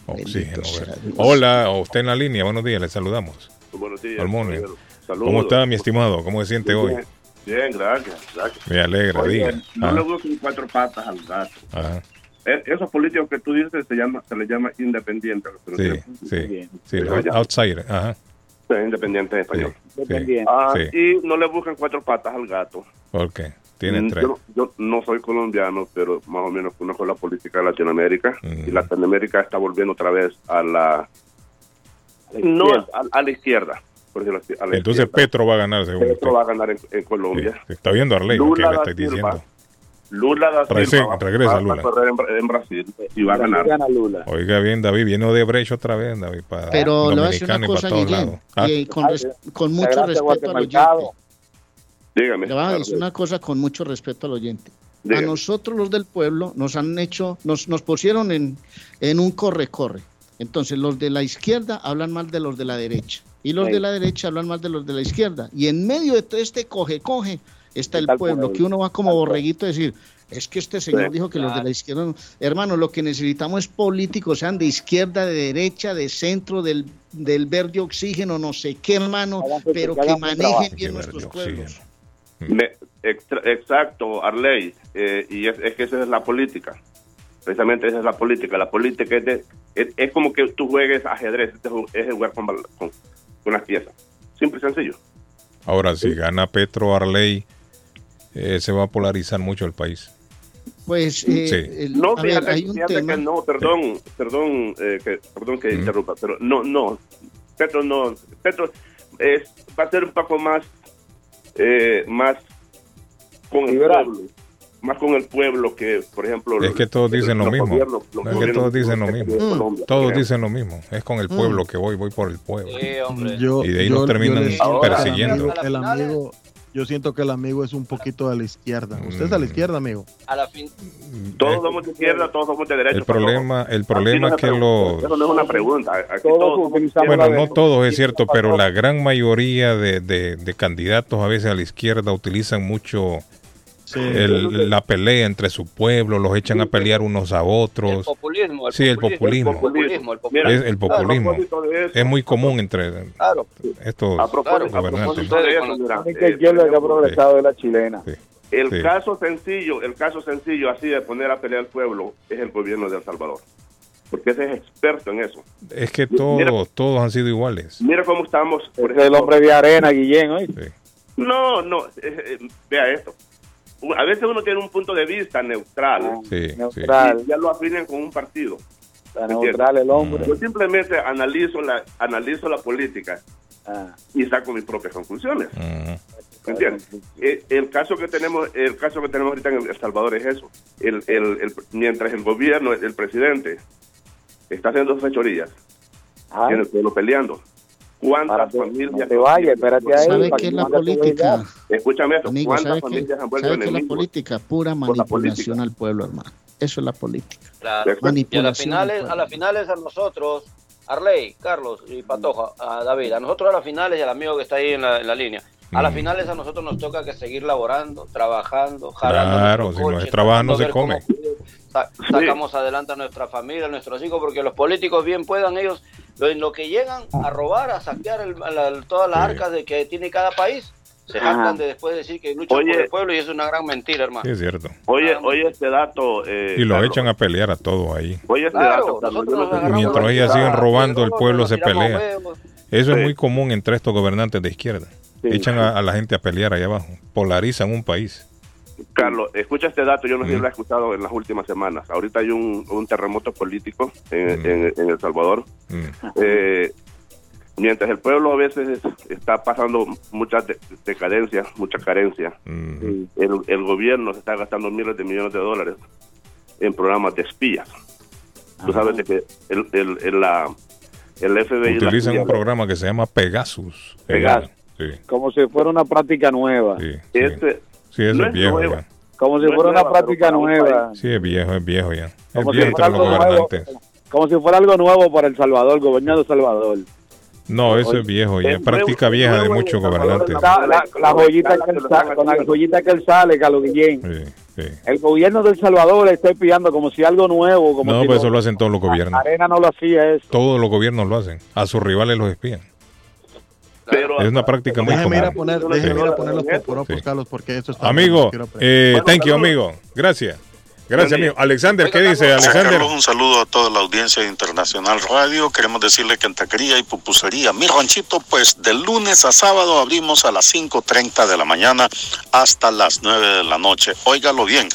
Oxígeno Bendito verde. Hola, usted en la línea, buenos días, le saludamos. Buenos días. Saludos. ¿Cómo está, mi estimado? ¿Cómo se siente hoy? Bien, gracias. gracias. Me alegra, Oye, diga. No Ah, le busquen cuatro patas al gato. ajá. Eh, Esos políticos que tú dices se, llama, se les llama independientes. pero Sí, sí, sí, los outsider, ajá. Sí, independientes en español. Sí, Ah, sí. Y no le busquen cuatro patas al gato. ¿Por qué? Tiene Mm, tres. Yo, yo no soy colombiano, pero más o menos conozco la política de Latinoamérica. Mm. Y Latinoamérica está volviendo otra vez a la... No, a, a la izquierda. Por decirlo así, a la Entonces izquierda. Petro va a ganar según usted. Petro va a ganar en, en Colombia. Está viendo Arley, lo que le Silva. diciendo. Lula da Regresa- Silva va- regresa va, va Lula. a correr en, Bra- en Brasil y va a ganar. Oiga bien, David, viene de brecho otra vez, David, para Pero le voy a decir una Dominicano y para cosa, Guillén. Ah, y con, res- con mucho respeto al oyente. Dígame. Le voy a decir una cosa con mucho respeto al oyente. A nosotros los del pueblo nos han hecho, nos, nos pusieron en, en un corre-corre. Entonces los de la izquierda hablan mal de los de la derecha y los Sí. de la derecha hablan mal de los de la izquierda. Y en medio de todo este coge-coge está el pueblo, que uno va como borreguito a decir, es que este señor dijo que los de la izquierda... no". Hermano, lo que necesitamos es políticos, sean de izquierda, de derecha, de centro, del, del verde oxígeno, no sé qué, hermano, pero que manejen bien nuestros pueblos. Me- extra- exacto, Arley. eh, y es, es que esa es la política. Precisamente esa es la política. La política es, de- es, es como que tú juegues ajedrez, es ju- es jugar con, con, con las piezas. Simple y sencillo. Ahora, si gana Petro Arley, eh, se va a polarizar mucho el país. Pues, eh, Sí. el- No, ver, fíjate, hay un fíjate tema. que no, perdón, perdón, eh, que, perdón que Mm. interrumpa, pero no, no, Petro no, Petro es, va a ser un poco más, eh, más con el Liberal. pueblo, más con el pueblo que, por ejemplo, Es que todos dicen lo los mismo. Es que todos dicen lo mismo. Colombia, Todos dicen lo mismo. Es con el pueblo que voy, voy por el pueblo. Sí, hombre. Y de ahí nos terminan les persiguiendo. amigo- El amigo, yo siento que el amigo es un poquito de la izquierda. Usted es Mm. a la izquierda, amigo. A la fin, Todos somos de izquierda, todos somos de derecha. El problema, el problema es que los... Eso no es una pregunta. Aquí Todos Bueno, no todos es cierto, pero la gran mayoría de, de- de candidatos a veces a la izquierda utilizan mucho Sí. el- la pelea entre su pueblo, los echan a pelear unos a el otros. populismo. El Sí, el populismo. El populismo. El Es el populismo. de Es muy común entre Claro. estos a propósito, a propósito de eso, mira, eh, izquierda que ha por ejemplo, progresado es la chilena. El Sí. caso sencillo, el caso sencillo así de poner a pelear al pueblo es el gobierno de El Salvador. Porque ese es experto en eso. Es que Mira- todos, todos han sido iguales. Mira cómo estamos. Por Ese es el hombre de arena, Guillén. No, no, eh, eh, vea esto. A veces uno tiene un punto de vista neutral Sí, sí. Neutral. y ya lo afilian con un partido. Está neutral el hombre. Yo simplemente analizo la, analizo la política Ah, y saco mis propias conclusiones. ¿Me entiendes? Eh, El caso que tenemos, el caso que tenemos ahorita en El Salvador es eso. El, el, el- mientras el gobierno, el presidente, está haciendo fechorías, ah, tiene el pueblo peleando. ¿Cuántas Párate, familias? no te vayas, espérate ahí. ¿Sabe para qué es que la política? Escúchame esto. Amigo, ¿Cuántas ¿sabe qué, familias han vuelto ¿sabe qué es la enemigos? política? Pura manipulación política. al pueblo, hermano. Eso es la política. Claro. Y a las Manipulación. finales, al a las finales a nosotros, Arley, Carlos y Patoja, a David, a nosotros a las finales y al amigo que está ahí en la, en la línea. A las Mm. finales a nosotros nos toca que seguir laborando, trabajando, jalando Claro, si no coche, es trabajo no se cómo sa- sacamos adelante a nuestra familia, a nuestros hijos, porque los políticos bien puedan ellos, lo- en lo que llegan a robar, a saquear el- la- todas las Sí. arcas de que tiene cada país, se jactan de después decir que luchan Oye. por el pueblo y es una gran mentira, hermano. Sí, es cierto. Oye, oye este dato. Eh, Y los echan a pelear a todos ahí. Oye este Claro, dato, Mientras la ellas siguen robando, el pueblo se pelea. huevos. Eso es muy común entre estos gobernantes de izquierda. Sí. Echan a, a la gente a pelear allá abajo. Polarizan un país. Carlos, escucha este dato, yo no sé si lo he escuchado en las últimas semanas. Ahorita hay un, un terremoto político en, Mm. en- en El Salvador. Mm. Eh, mientras el pueblo a veces está pasando mucha de- decadencia, mucha carencia, Mm. el, el gobierno se está gastando miles de millones de dólares en programas de espías. Tú sabes de que el, el, el, la, el FBI... Utilizan un programa que se llama Pegasus. Pegasus. Sí, Como si fuera una práctica nueva. sí, sí. Este, Sí, eso no es viejo ya. Como si No fuera una nueva, práctica nueva. Sí, es viejo, es viejo ya. Es Como si viejo entre los nuevo. gobernantes. Como si fuera algo nuevo para El Salvador, gobierno de El Salvador. No, eso es viejo ya. es práctica nuevo, vieja de muchos gobernantes. La, la, la joyita que él sa- con la joyita que él sale, Carlos Guillén. Sí, sí. El gobierno de El Salvador le está espiando como si algo nuevo, como No, si pues lo- eso lo hacen todos los gobiernos. Arena no lo hacía eso. Todos los gobiernos lo hacen. A sus rivales los espían. Pero, Es una práctica muy Déjeme ir a común. poner, déjeme ir a poner los Sí. poporopos, Sí. Carlos, porque esto está Amigo, eh, Bueno, thank you, amigo. Gracias. Gracias, amigo. Alexander, ¿qué dice Alexander? Carlos, un saludo a toda la audiencia de Internacional Radio. Queremos decirle que en taquería y pupusería, mi ranchito, pues de lunes a sábado abrimos a las 5.30 de la mañana hasta las 9 de la noche. Óigalo bien,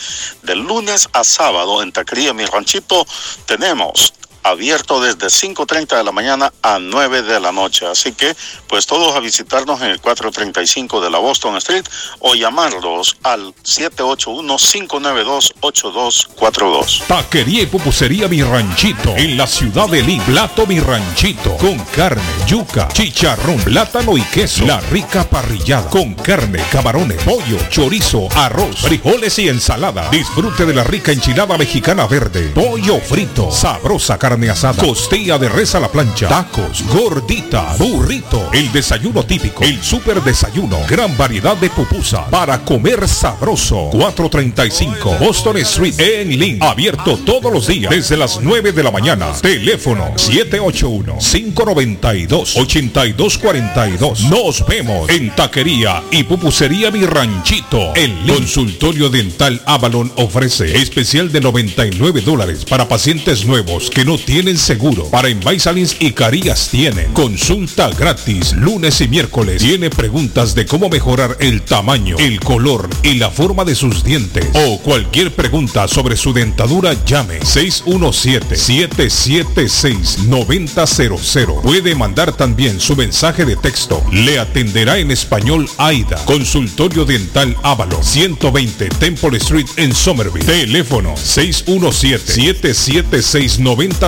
de lunes a sábado en taquería, mi ranchito, tenemos abierto desde 5.30 de la mañana a 9 de la noche. Así que, pues todos a visitarnos en el 435 de la Boston Street o llamarlos al 781-592-8242. Taquería y pupusería Mi Ranchito en la ciudad de Lima. Plato Mi Ranchito con carne, yuca, chicharrón, plátano y queso. La rica parrillada con carne, camarones, pollo, chorizo, arroz, frijoles y ensalada. Disfrute de la rica enchilada mexicana verde, pollo frito, sabrosa carne costilla de res a la plancha, tacos, gordita, burrito, el desayuno típico, el super desayuno, gran variedad de pupusa para comer sabroso. 435 Boston Street en Lynn, abierto todos los días desde las 9 de la mañana. Teléfono 781-592-8242. Nos vemos en Taquería y Pupusería Mi Ranchito. El consultorio dental Avalon ofrece especial de 99 dólares para pacientes nuevos que no tienen seguro. Para Invisalins y Carías tiene consulta gratis lunes y miércoles. Tiene preguntas de cómo mejorar el tamaño, el color y la forma de sus dientes. O cualquier pregunta sobre su dentadura, llame 617-776-9000. Puede mandar también su mensaje de texto. Le atenderá en español AIDA. Consultorio Dental Ávalo. 120 Temple Street en Somerville. Teléfono 617-776-9000.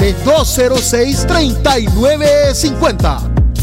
857-206-3950.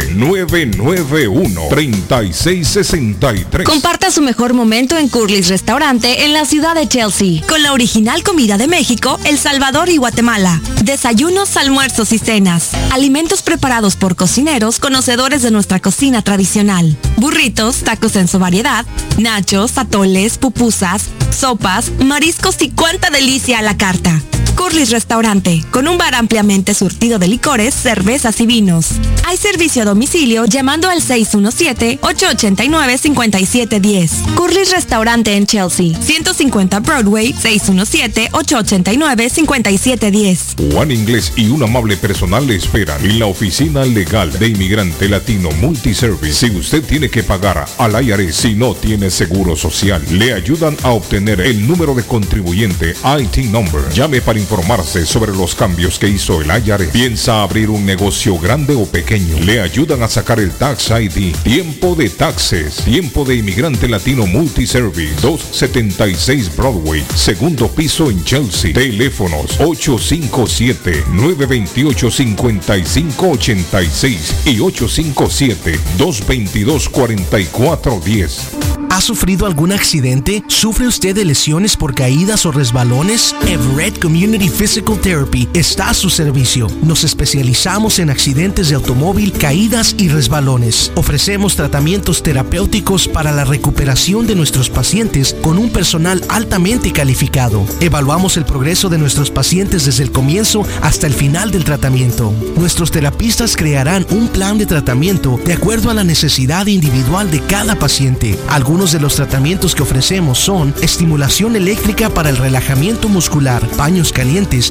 991-3663. Comparta su mejor momento en Curly's Restaurante en la ciudad de Chelsea, con la original comida de México, El Salvador y Guatemala. Desayunos, almuerzos y cenas. Alimentos preparados por cocineros conocedores de nuestra cocina tradicional. Burritos, tacos en su variedad, nachos, atoles, pupusas, sopas, mariscos y cuánta delicia a la carta. Curly's Restaurante, con un bar ampliamente surtido de licores, cervezas y vinos. Hay servicio a domicilio llamando al 617-889-5710. Curly's Restaurante en Chelsea, 150 Broadway, 617-889-5710. Juan Inglés y un amable personal le esperan en la oficina legal de inmigrante latino Multiservice. Si usted tiene que pagar al IRS si no tiene seguro social, le ayudan a obtener el número de contribuyente IT number. Llame para informarse sobre los cambios que hizo el IRS. Piensa abrir un negocio grande o pequeño. Le ayudan a sacar el Tax ID. Tiempo de taxes. Tiempo de inmigrante latino Multiservice. 276 Broadway. Segundo piso en Chelsea. Teléfonos 857-928-5586 y 857-222-4410. ¿Ha sufrido algún accidente? ¿Sufre usted de lesiones por caídas o resbalones? Everett Community Physical Therapy está a su servicio. Nos especializamos en accidentes de automóvil, caídas y resbalones. Ofrecemos tratamientos terapéuticos para la recuperación de nuestros pacientes con un personal altamente calificado. Evaluamos el progreso de nuestros pacientes desde el comienzo hasta el final del tratamiento. Nuestros terapistas crearán un plan de tratamiento de acuerdo a la necesidad individual de cada paciente. Algunos de los tratamientos que ofrecemos son estimulación eléctrica para el relajamiento muscular, paños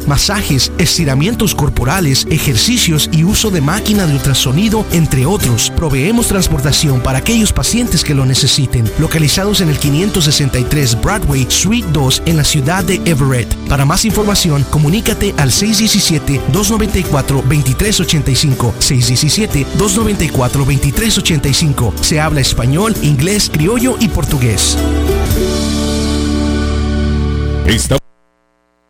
masajes, estiramientos corporales, ejercicios y uso de máquina de ultrasonido, entre otros. Proveemos transportación para aquellos pacientes que lo necesiten. Localizados en el 563 Broadway, Suite 2 en la ciudad de Everett. Para más información, comunícate al 617-294-2385. 617-294-2385. Se habla español, inglés, criollo y portugués. Está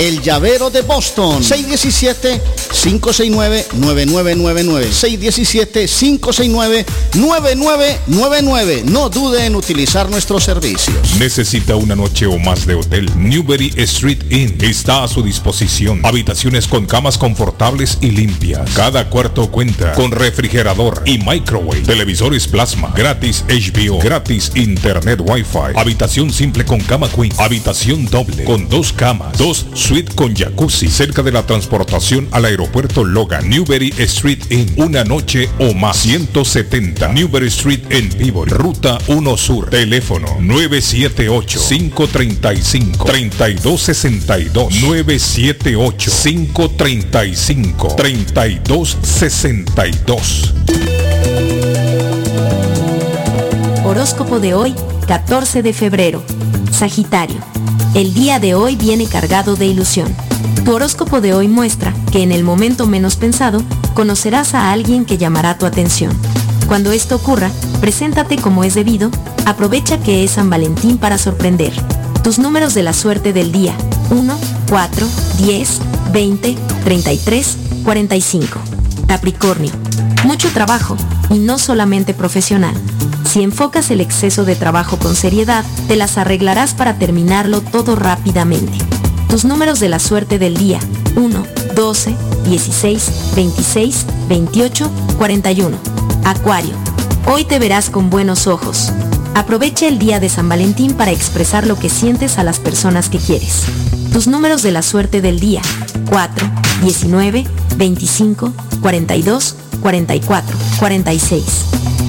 el llavero de Boston. 617-569-9999. 617-569-9999. No dude en utilizar nuestros servicios. Necesita una noche o más de hotel. Newberry Street Inn está a su disposición. Habitaciones con camas confortables y limpias. Cada cuarto cuenta con refrigerador y microwave. Televisores plasma. Gratis HBO. Gratis Internet Wi-Fi. Habitación simple con cama queen. Habitación doble con dos camas. Dos suite con jacuzzi cerca de la transportación al aeropuerto Logan, Newberry Street Inn. Una noche o más. 170 Newberry Street en Peabody. Ruta 1 Sur. Teléfono 978-535-3262. 978-535-3262. Horóscopo de hoy, 14 de febrero. Sagitario. El día de hoy viene cargado de ilusión. Tu horóscopo de hoy muestra que en el momento menos pensado conocerás a alguien que llamará tu atención. Cuando esto ocurra, preséntate como es debido, aprovecha que es San Valentín para sorprender. Tus números de la suerte del día, 1, 4, 10, 20, 33, 45. Capricornio. Mucho trabajo, y no solamente profesional. Si enfocas el exceso de trabajo con seriedad, te las arreglarás para terminarlo todo rápidamente. Tus números de la suerte del día, 1, 12, 16, 26, 28, 41. Acuario. Hoy te verás con buenos ojos. Aprovecha el día de San Valentín para expresar lo que sientes a las personas que quieres. Tus números de la suerte del día, 4, 19, 25, 42, 44, 46.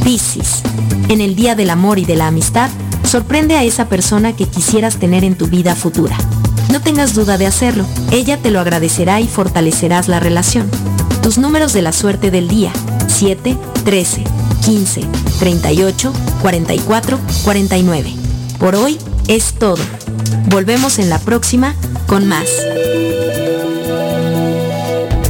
Piscis. En el Día del Amor y de la Amistad, sorprende a esa persona que quisieras tener en tu vida futura. No tengas duda de hacerlo, ella te lo agradecerá y fortalecerás la relación. Tus números de la suerte del día, 7, 13, 15, 38, 44, 49. Por hoy es todo. Volvemos en la próxima con más.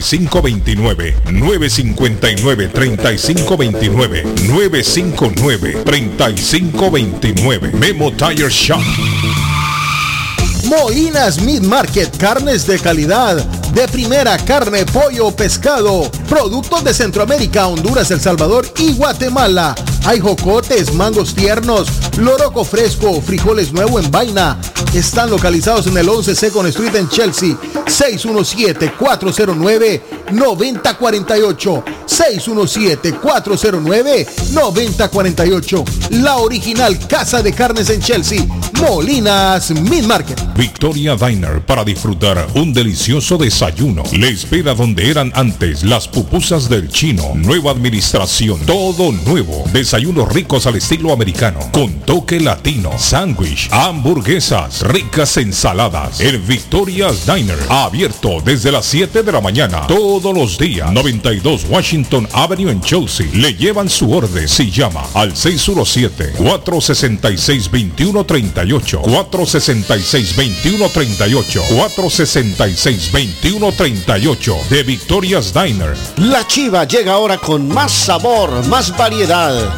3529 959 3529 959 3529 Memo Tire Shop Molinas Meat Market, carnes de calidad, de primera carne, pollo, pescado, productos de Centroamérica, Honduras, El Salvador y Guatemala. Hay jocotes, mangos tiernos, loroco fresco, frijoles nuevo en vaina. Están localizados en el 11 Second Street en Chelsea. 617-409-9048. 617-409-9048. La original Casa de Carnes en Chelsea. Molinas Meat Market. Victoria Diner para disfrutar un delicioso desayuno. Le espera donde eran antes las pupusas del chino. Nueva administración, todo nuevo. Desayunos ricos al estilo americano, con toque latino, sándwich, hamburguesas, ricas ensaladas. El Victoria Diner, abierto desde las 7 de la mañana, todos los días. 92 Washington Avenue en Chelsea. Le llevan su orden si llama al 617 466 2138 466 2138 466 2138 de Victoria's Diner. La chiva llega ahora con más sabor, más variedad.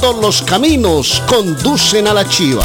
todos los caminos conducen a la chiva.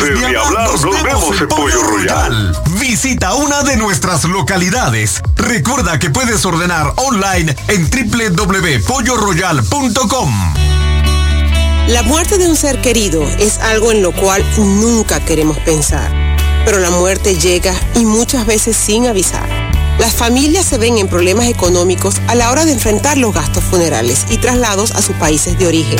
ni hablar, nos, vemos en Pollo Royal. Visita una de nuestras localidades. Recuerda que puedes ordenar online en www.polloroyal.com. La muerte de un ser querido es algo en lo cual nunca queremos pensar, pero la muerte llega y muchas veces sin avisar. Las familias se ven en problemas económicos a la hora de enfrentar los gastos funerales y traslados a sus países de origen.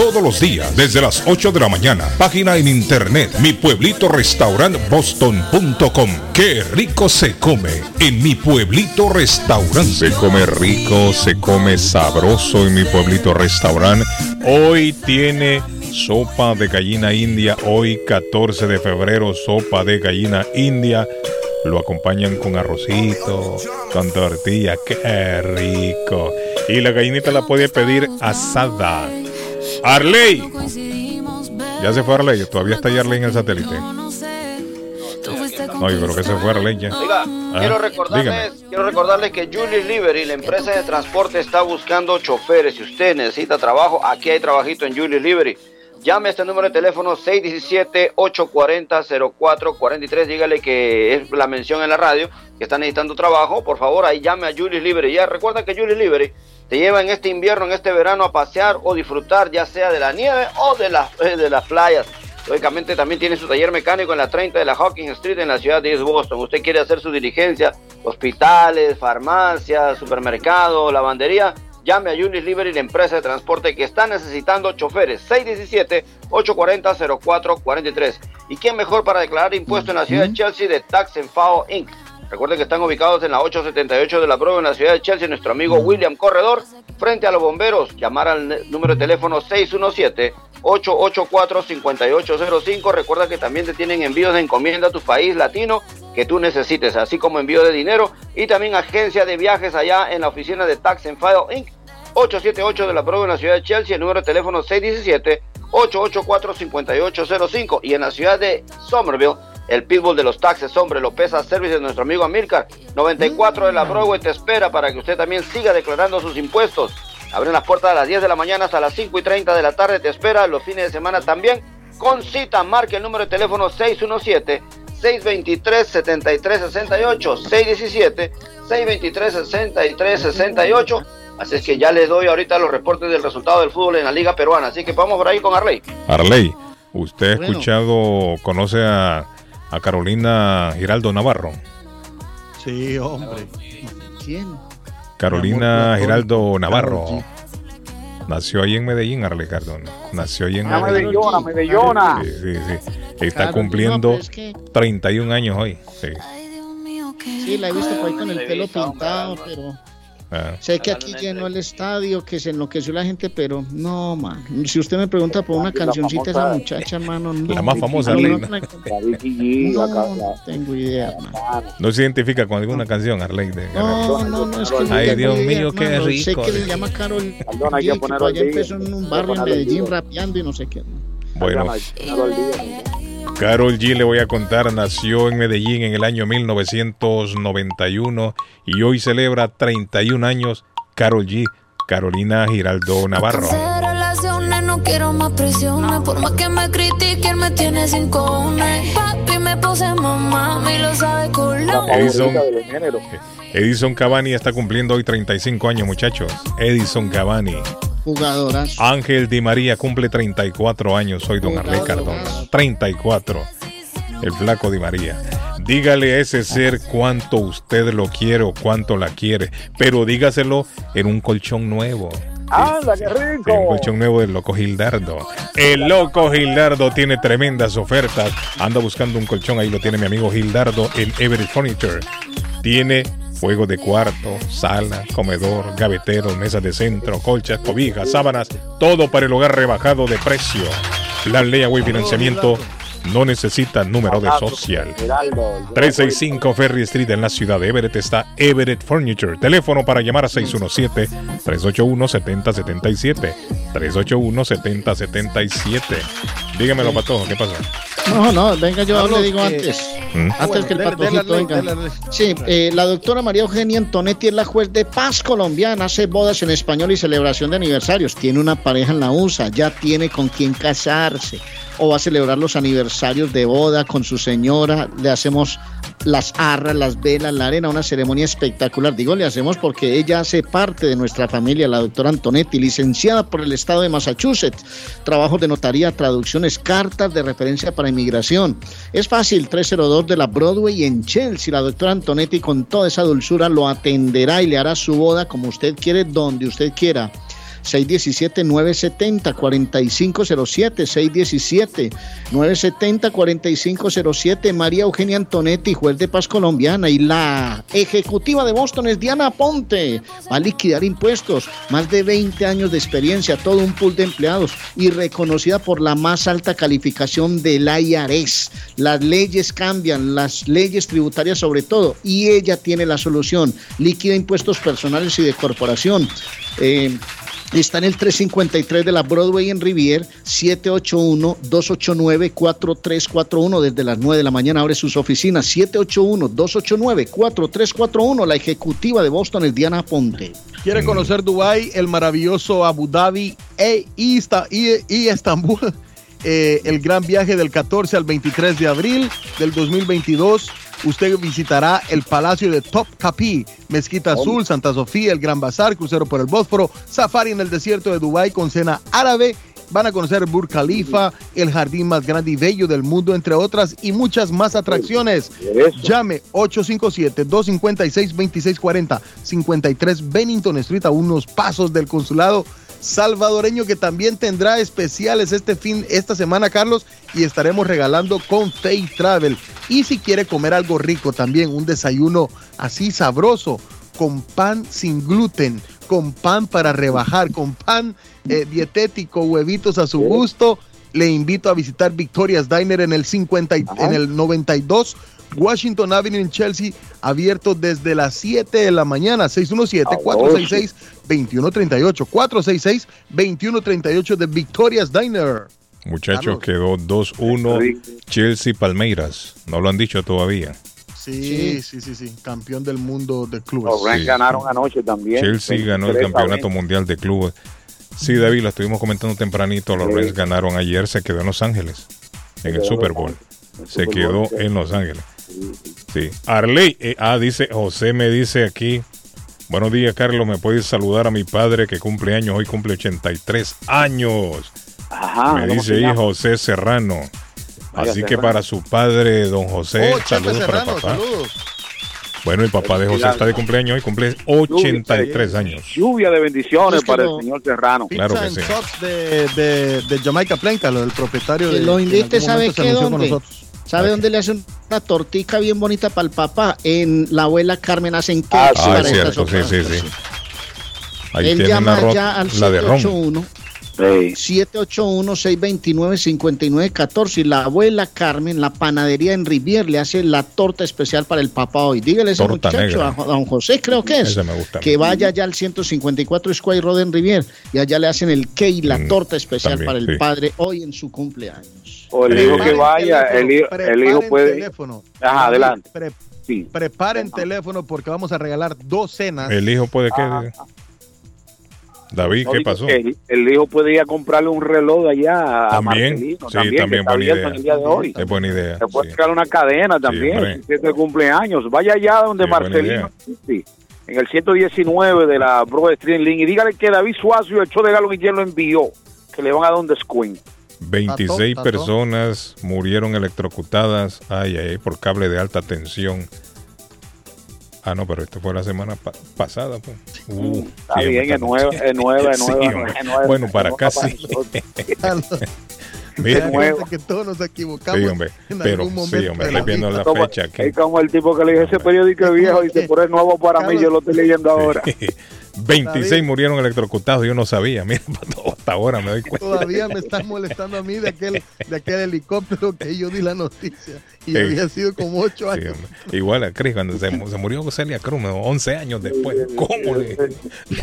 todos los días desde las 8 de la mañana. Página en internet mi pueblito restaurant boston.com. Qué rico se come en mi pueblito restaurante. Se come rico, se come sabroso en mi pueblito restaurante. Hoy tiene sopa de gallina india. Hoy 14 de febrero, sopa de gallina india lo acompañan con arrocito, con tortilla, qué rico. Y la gallinita la puede pedir asada. Arley. Ya se fue Arley, todavía está ahí Arley en el satélite. No, yo creo que se fue Arley ya. Oiga, Ah, quiero, recordarles, quiero recordarles que Julius Liberty, la empresa de transporte, está buscando choferes. Si usted necesita trabajo, aquí hay trabajito en Julius Liberty. Llame a este número de teléfono 617-840-0443. Dígale que es la mención en la radio, que está necesitando trabajo. Por favor, ahí llame a Julius Liberty. Ya recuerda que Julius Liberty te lleva en este invierno, en este verano a pasear o disfrutar ya sea de la nieve o de las, de las playas. Lógicamente también tiene su taller mecánico en la 30 de la Hawkins Street en la ciudad de East Boston. Usted quiere hacer su diligencia, hospitales, farmacias, supermercados, lavandería, llame a Julius Liberty, la empresa de transporte que está necesitando choferes. 617-840-0443. ¿Y quién mejor para declarar impuestos en la ciudad de Chelsea de Tax and Inc.? Recuerden que están ubicados en la 878 de la Broadway en la ciudad de Chelsea. Nuestro amigo William Corredor, frente a los bomberos. Llamar al número de teléfono 617-884-5805. Recuerda que también te tienen envíos de encomienda a tu país latino que tú necesites, así como envío de dinero y también agencia de viajes allá en la oficina de Tax and File Inc. 878 de la Broadway en la ciudad de Chelsea. El número de teléfono 617 884-5805 y en la ciudad de Somerville, el pitbull de los taxes, hombre, lo pesa service de nuestro amigo Amilcar, 94 de la Broadway te espera para que usted también siga declarando sus impuestos. Abren las puertas a las 10 de la mañana hasta las 5 y 30 de la tarde, te espera los fines de semana también. Con cita, marque el número de teléfono 617 623 7368 617 623 6368 Así es que ya les doy ahorita los reportes del resultado del fútbol en la Liga Peruana. Así que vamos por ahí con Arley. Arley, ¿usted ha Bueno. escuchado, conoce a, a Carolina Giraldo Navarro? Sí, hombre. ¿Quién? Carolina Giraldo Navarro. Nació ahí en Medellín, Arley Cardona. Nació ahí en Ah, Medellín. Medellona, Medellona. Sí, sí, sí. Está cumpliendo es que- 31 años hoy. Sí. Sí, la he visto por ahí con el pelo pintado, pero Ah. sé que aquí llenó el estadio, que se enloqueció la gente, pero no, man. Si usted me pregunta por una cancioncita de esa muchacha, mano, no. La más famosa, no, Arley, no, ¿no? tengo idea, man. No se identifica con alguna canción, Arley. de No, no, no, es que no Ay, Dios idea, mío, qué hermano. Sé rico. que le llama Carol allá empezó en un barrio en Medellín rapeando y no sé qué. Bueno, Carol G le voy a contar, nació en Medellín en el año 1991 y hoy celebra 31 años. Carol G, Carolina Giraldo Navarro. No quiero más presiones. Por más que me critiquen, me tiene sin cojones. Papi me pose mamá, me lo sabe la Edison, Edison Cavani está cumpliendo hoy 35 años, muchachos. Edison Cavani. Jugadoras. Ángel Di María cumple 34 años hoy, don Arley Cardona. 34. El flaco Di María. Dígale a ese ser cuánto usted lo quiere o cuánto la quiere, pero dígaselo en un colchón nuevo. ¡Anda, qué rico! Un colchón nuevo del Loco Gildardo. El Loco Gildardo tiene tremendas ofertas. Anda buscando un colchón, ahí lo tiene mi amigo Gildardo en Everett Furniture. Tiene juegos de cuarto, sala, comedor, gaveteros, mesas de centro, colchas, cobijas, sábanas, todo para el hogar rebajado de precio. La ley y financiamiento no necesita número de social. 365 Ferry Street en la ciudad de Everett está Everett Furniture. Teléfono para llamar a 617-381-7077. 381-7077. Dígamelo, Patojo, ¿qué pasa? No, no, venga, yo Carlos, le digo antes. ¿Mm? Antes que el patojito venga. dele, dele. Sí, eh, la doctora María Eugenia Antonetti es la juez de paz colombiana, hace bodas en español y celebración de aniversarios. Tiene una pareja en la USA, ya tiene con quién casarse. O va a celebrar los aniversarios de boda con su señora. Le hacemos las arras, las velas, la arena, una ceremonia espectacular. Digo, le hacemos porque ella hace parte de nuestra familia, la doctora Antonetti, licenciada por el estado de Massachusetts. Trabajos de notaría, traducciones, cartas de referencia para inmigración. Es fácil, 302 de la Broadway en Chelsea. La doctora Antonetti con toda esa dulzura lo atenderá y le hará su boda como usted quiere, donde usted quiera. 617-970-4507, 617-970-4507, María Eugenia Antonetti, juez de paz colombiana, y la ejecutiva de Boston es Diana Ponte, va a liquidar impuestos, más de 20 años de experiencia, todo un pool de empleados y reconocida por la más alta calificación del IRS. Las leyes cambian, las leyes tributarias sobre todo, y ella tiene la solución, liquida impuestos personales y de corporación. Eh, Está en el 353 de la Broadway en Rivier, 781-289-4341. Desde las 9 de la mañana abre sus oficinas. 781-289-4341. La ejecutiva de Boston es Diana Ponte. ¿Quiere conocer Dubai, el maravilloso Abu Dhabi e, y, y- y Estambul? Eh, el gran viaje del 14 al 23 de abril del 2022. Usted visitará el Palacio de Top Capi, Mezquita Azul, Santa Sofía, el Gran Bazar, crucero por el Bósforo, safari en el desierto de Dubái con cena árabe. Van a conocer Burj Khalifa, el jardín más grande y bello del mundo, entre otras, y muchas más atracciones. Llame 857-256-2640, 53 Bennington Street, a unos pasos del consulado salvadoreño que también tendrá especiales este fin, esta semana, Carlos, y estaremos regalando con Faith Travel. Y si quiere comer algo rico también, un desayuno así sabroso, con pan sin gluten, con pan para rebajar, con pan eh, dietético, huevitos a su gusto, le invito a visitar Victoria's Diner en el 50 y- en el 92 Washington Avenue en Chelsea, abierto desde las 7 de la mañana, 617-466-2138, 466-2138 de Victoria's Diner. Muchachos, quedó 2-1 Chelsea Palmeiras. No lo han dicho todavía. Sí, sí, sí, sí, campeón del mundo de clubes. Los Rams ganaron anoche también. Chelsea ganó el 23 a campeonato 20. mundial de clubes. Sí, David, lo estuvimos comentando tempranito. Los Sí. Reds ganaron ayer, se quedó en Los Ángeles, en el Super Bowl. Se quedó sí. en Los Ángeles. Sí. Arley, eh, ah, dice, José me dice aquí. Buenos días, Carlos. ¿Me puedes saludar a mi padre que cumple años? Hoy cumple 83 años. Ajá, me ¿cómo dice ahí? José Serrano. Vaya, Así que Serrano. para su padre, don José, Oh, saludos para Serrano, papá. saludos. Bueno, el papá de José está de cumpleaños hoy, cumple 83 años. Lluvia de bendiciones Es que para el señor Serrano. Claro que sí. De, de, de Jamaica Plenca, lo del propietario Que de lo invite, ¿sabe qué? anunció con ¿Dónde? nosotros. ¿Sabe dónde le hace una tortica bien bonita para el papá? En la abuela Carmen hacen que ah, sí, para cierto, estas sí, sí, sí. Ahí Él llama ya al 781 Sí. 781-629-5914. La abuela Carmen, la panadería en Rivier, le hace la torta especial para el papá hoy. Dígale ese muchacho, a don José, creo que es. Me gusta que vaya ya al 154 Square Road en Rivier y allá le hacen el cake, la mm, torta especial para el padre hoy en su cumpleaños. O el hijo que vaya, el, hijo, el hijo puede. Teléfono. Ajá, adelante. Sí. Preparen teléfono porque vamos a regalar dos cenas. El hijo puede que. David, ¿qué pasó? que El, el hijo puede ir a comprarle un reloj allá a También, Marcelino, sí, también, también está buena abierto idea. en el día de hoy. Es buena idea. Se puede sí. sacar una cadena también, si es de cumpleaños. Vaya allá donde Sí, Marcelino, sí, en el 119 de la Broad Street Link, y dígale que David Suazo y el show de Galo Guillén lo envió, que le van a dar un descuento. 26 Tató, tató. personas murieron electrocutadas ay, ay, ay, por cable de alta tensión. Ah, no, pero esto fue la semana pa- pasada. pues. Uh, Está sí, bien, hombre, es nueva, es nueva, es Sí, nueva, hombre. Bueno, para sí. nosotros. Mira, que todos nos equivocamos. Sí, hombre, en pero algún sí, momento hombre, de la estoy viendo la Como- fecha aquí. Es como el tipo que le dije ese periódico es viejo, dice, por es nuevo para mí, yo lo estoy leyendo ahora. 26 David. murieron electrocutados, yo no sabía. Mira, hasta ahora me doy cuenta. Todavía me están molestando a mí de aquel, de aquel helicóptero que yo di la noticia. Y Sí. había sido como ocho Sí, años. hombre. Igual a Chris, cuando se, mu- se murió Celia Cruz, ¿no? 11 años después. ¿Cómo le?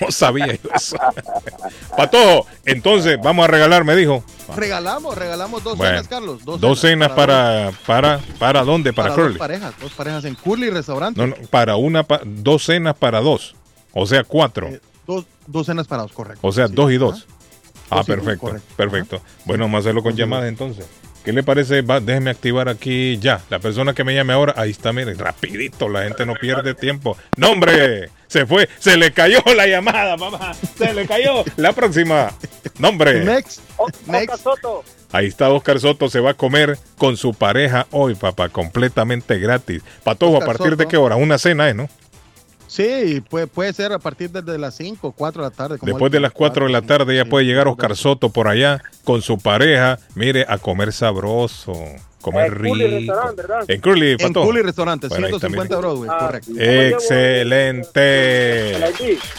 No sabía yo eso. Patojo, entonces vamos a regalar, me dijo. Regalamos, regalamos dos Bueno, cenas, Carlos. Dos, Dos cenas para, para, para dónde? Para, para dos Curly. parejas. Dos parejas en Curly Restaurante. No, no, para una, pa- dos cenas para dos. O sea, cuatro. Dos, dos cenas para dos, correcto. O sea, dos y dos. Ah, perfecto, correcto. perfecto. Bueno, vamos a hacerlo con llamadas entonces. ¿Qué le parece? Va, déjeme activar aquí ya. La persona que me llame ahora, ahí está, mire, rapidito, la gente no pierde tiempo. ¡Nombre! Se fue, se le cayó la llamada, mamá. Se le cayó. La próxima. Nombre. Next. Next. Soto. Ahí está Oscar Soto, se va a comer con su pareja hoy, papá, completamente gratis. Patojo, ¿a partir de qué hora? Una cena, ¿eh, no? Sí, puede, puede ser a partir de las 5, 4 de la tarde. como Después de las 4 de la tarde ya puede llegar Oscar Soto por allá con su pareja, mire, a comer sabroso, comer En Curly rico. Restaurant, ¿verdad? En Curly, En. Curly Restaurante, Bueno, ahí está, 150 mire. Broadway, Ah, correcto. Excelente.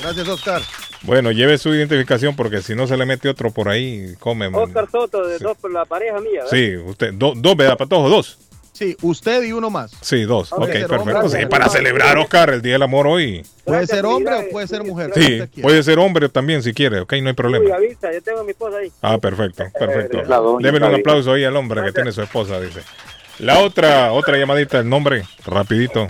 Gracias, Oscar. Bueno, lleve su identificación porque si no se le mete otro por ahí, come. Oscar Soto, de dos por la pareja mía. ¿verdad? Sí, usted, do- dos, ¿verdad, Patojo? Dos. Sí, usted y uno más. Sí, dos. Ok, Ok, ser perfecto. hombre, Sí, para celebrar, Oscar, el Día del Amor hoy. Puede ser hombre o puede ser mujer. Sí, puede ser hombre también si quiere, ok, no hay Uy, problema. avisa, yo tengo a mi esposa ahí. Ah, perfecto, perfecto. La doña Débele un aplauso ahí al hombre que tiene su esposa, dice. La otra, otra llamadita, el nombre, rapidito.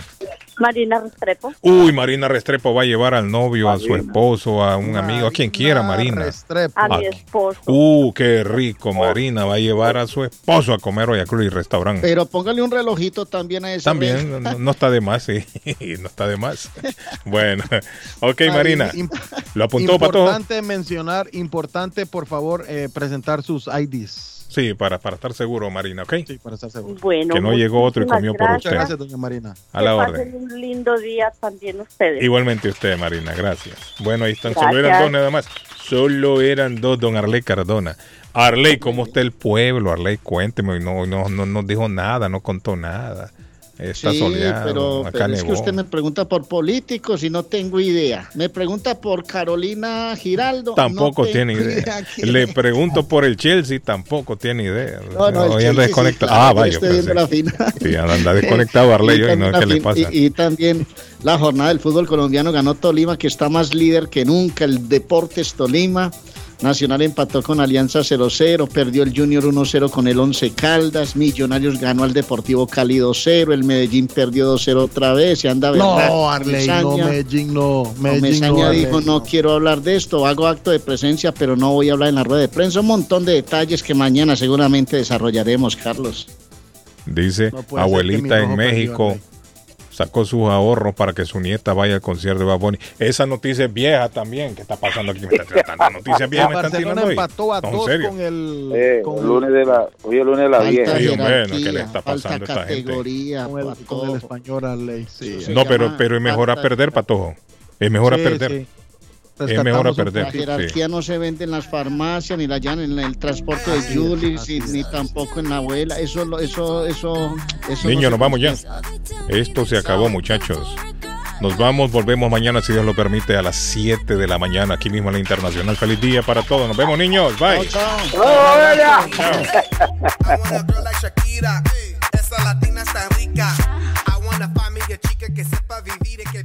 Marina Restrepo. Uy, Marina Restrepo va a llevar al novio, a su esposo, a un amigo, a quien quiera, Marina. A mi esposo. Uh, qué rico, Marina va a llevar a su esposo a comer hoy a Cruz Restaurant. Pero póngale un relojito también a ese. También, no, no está de más, sí, no está de más. Bueno, ok, Marina, Imp- ¿lo apuntó para todo? Importante mencionar, importante, por favor, eh, presentar sus IDs. Sí, para, para estar seguro, Marina, ¿ok? Sí, para estar seguro. Bueno, Que no llegó otro y comió por gracias. usted. Gracias, doña Marina. A la que orden. pasen un lindo día también ustedes. Igualmente usted, Marina, gracias. Bueno, ahí están, Gracias. solo eran dos nada más. Solo eran dos, don Arley Cardona. Arley, ¿cómo está el pueblo? Arley, cuénteme, no, no, no, no dijo nada, no contó nada. Está Sí, soleado, pero, acá pero es que usted me pregunta por políticos y no tengo idea. Me pregunta por Carolina Giraldo. Tampoco no tiene idea. Le pregunto por el Chelsea, tampoco tiene idea. No, no, Hoy anda sí, desconectado. claro, ah, vaya. estoy pues, viendo la sí. final. Sí, anda desconectado Arley Y hoy, ¿no? también ¿Qué la le fin- pasa? Y, y también la jornada del fútbol colombiano ganó Tolima, que está más líder que nunca. El Deportes Tolima. Nacional empató con Alianza 0-0, perdió el Junior 1-0 con el 11 Caldas, Millonarios ganó al Deportivo Cali 2-0, el Medellín perdió 2-0 otra vez y anda No, berraco. Arley, no, Mesaña. Medellín no. No, Medellín Mesaña no, Arley, dijo, no quiero hablar de esto, hago acto de presencia, pero no voy a hablar en la rueda de prensa. Un montón de detalles que mañana seguramente desarrollaremos, Carlos. Dice, No abuelita en perdió, México sacó sus ahorros para que su nieta vaya al concierto de Bad Bunny. Esa noticia es vieja también. ¿Qué está pasando aquí? Me está tratando noticias viejas me están Barcelona tirando hoy. empató a dos con el... Eh, con el lunes de la, hoy es el lunes de la vieja. ¿no? ¿qué le está falta pasando a esta gente? categoría, con el, pa' con el todo. español Arley. Sí. No, pero, pero es mejor a perder, Patojo. Es mejor a perder. sí. Es mejor a Rescatamos perder. La sí. jerarquía no se vende en las farmacias, ni la llaman en el transporte de Julis, ni, ni tampoco en la abuela. Eso, eso, eso, eso. Niño, no nos se vamos ya. Esto se acabó, muchachos. Nos vamos, volvemos mañana, si Dios lo permite, a las 7 de la mañana, aquí mismo en la Internacional. Feliz día para todos. Nos vemos, niños. Bye. Esa latina está rica. I wanna find me a chica que sepa vivir y que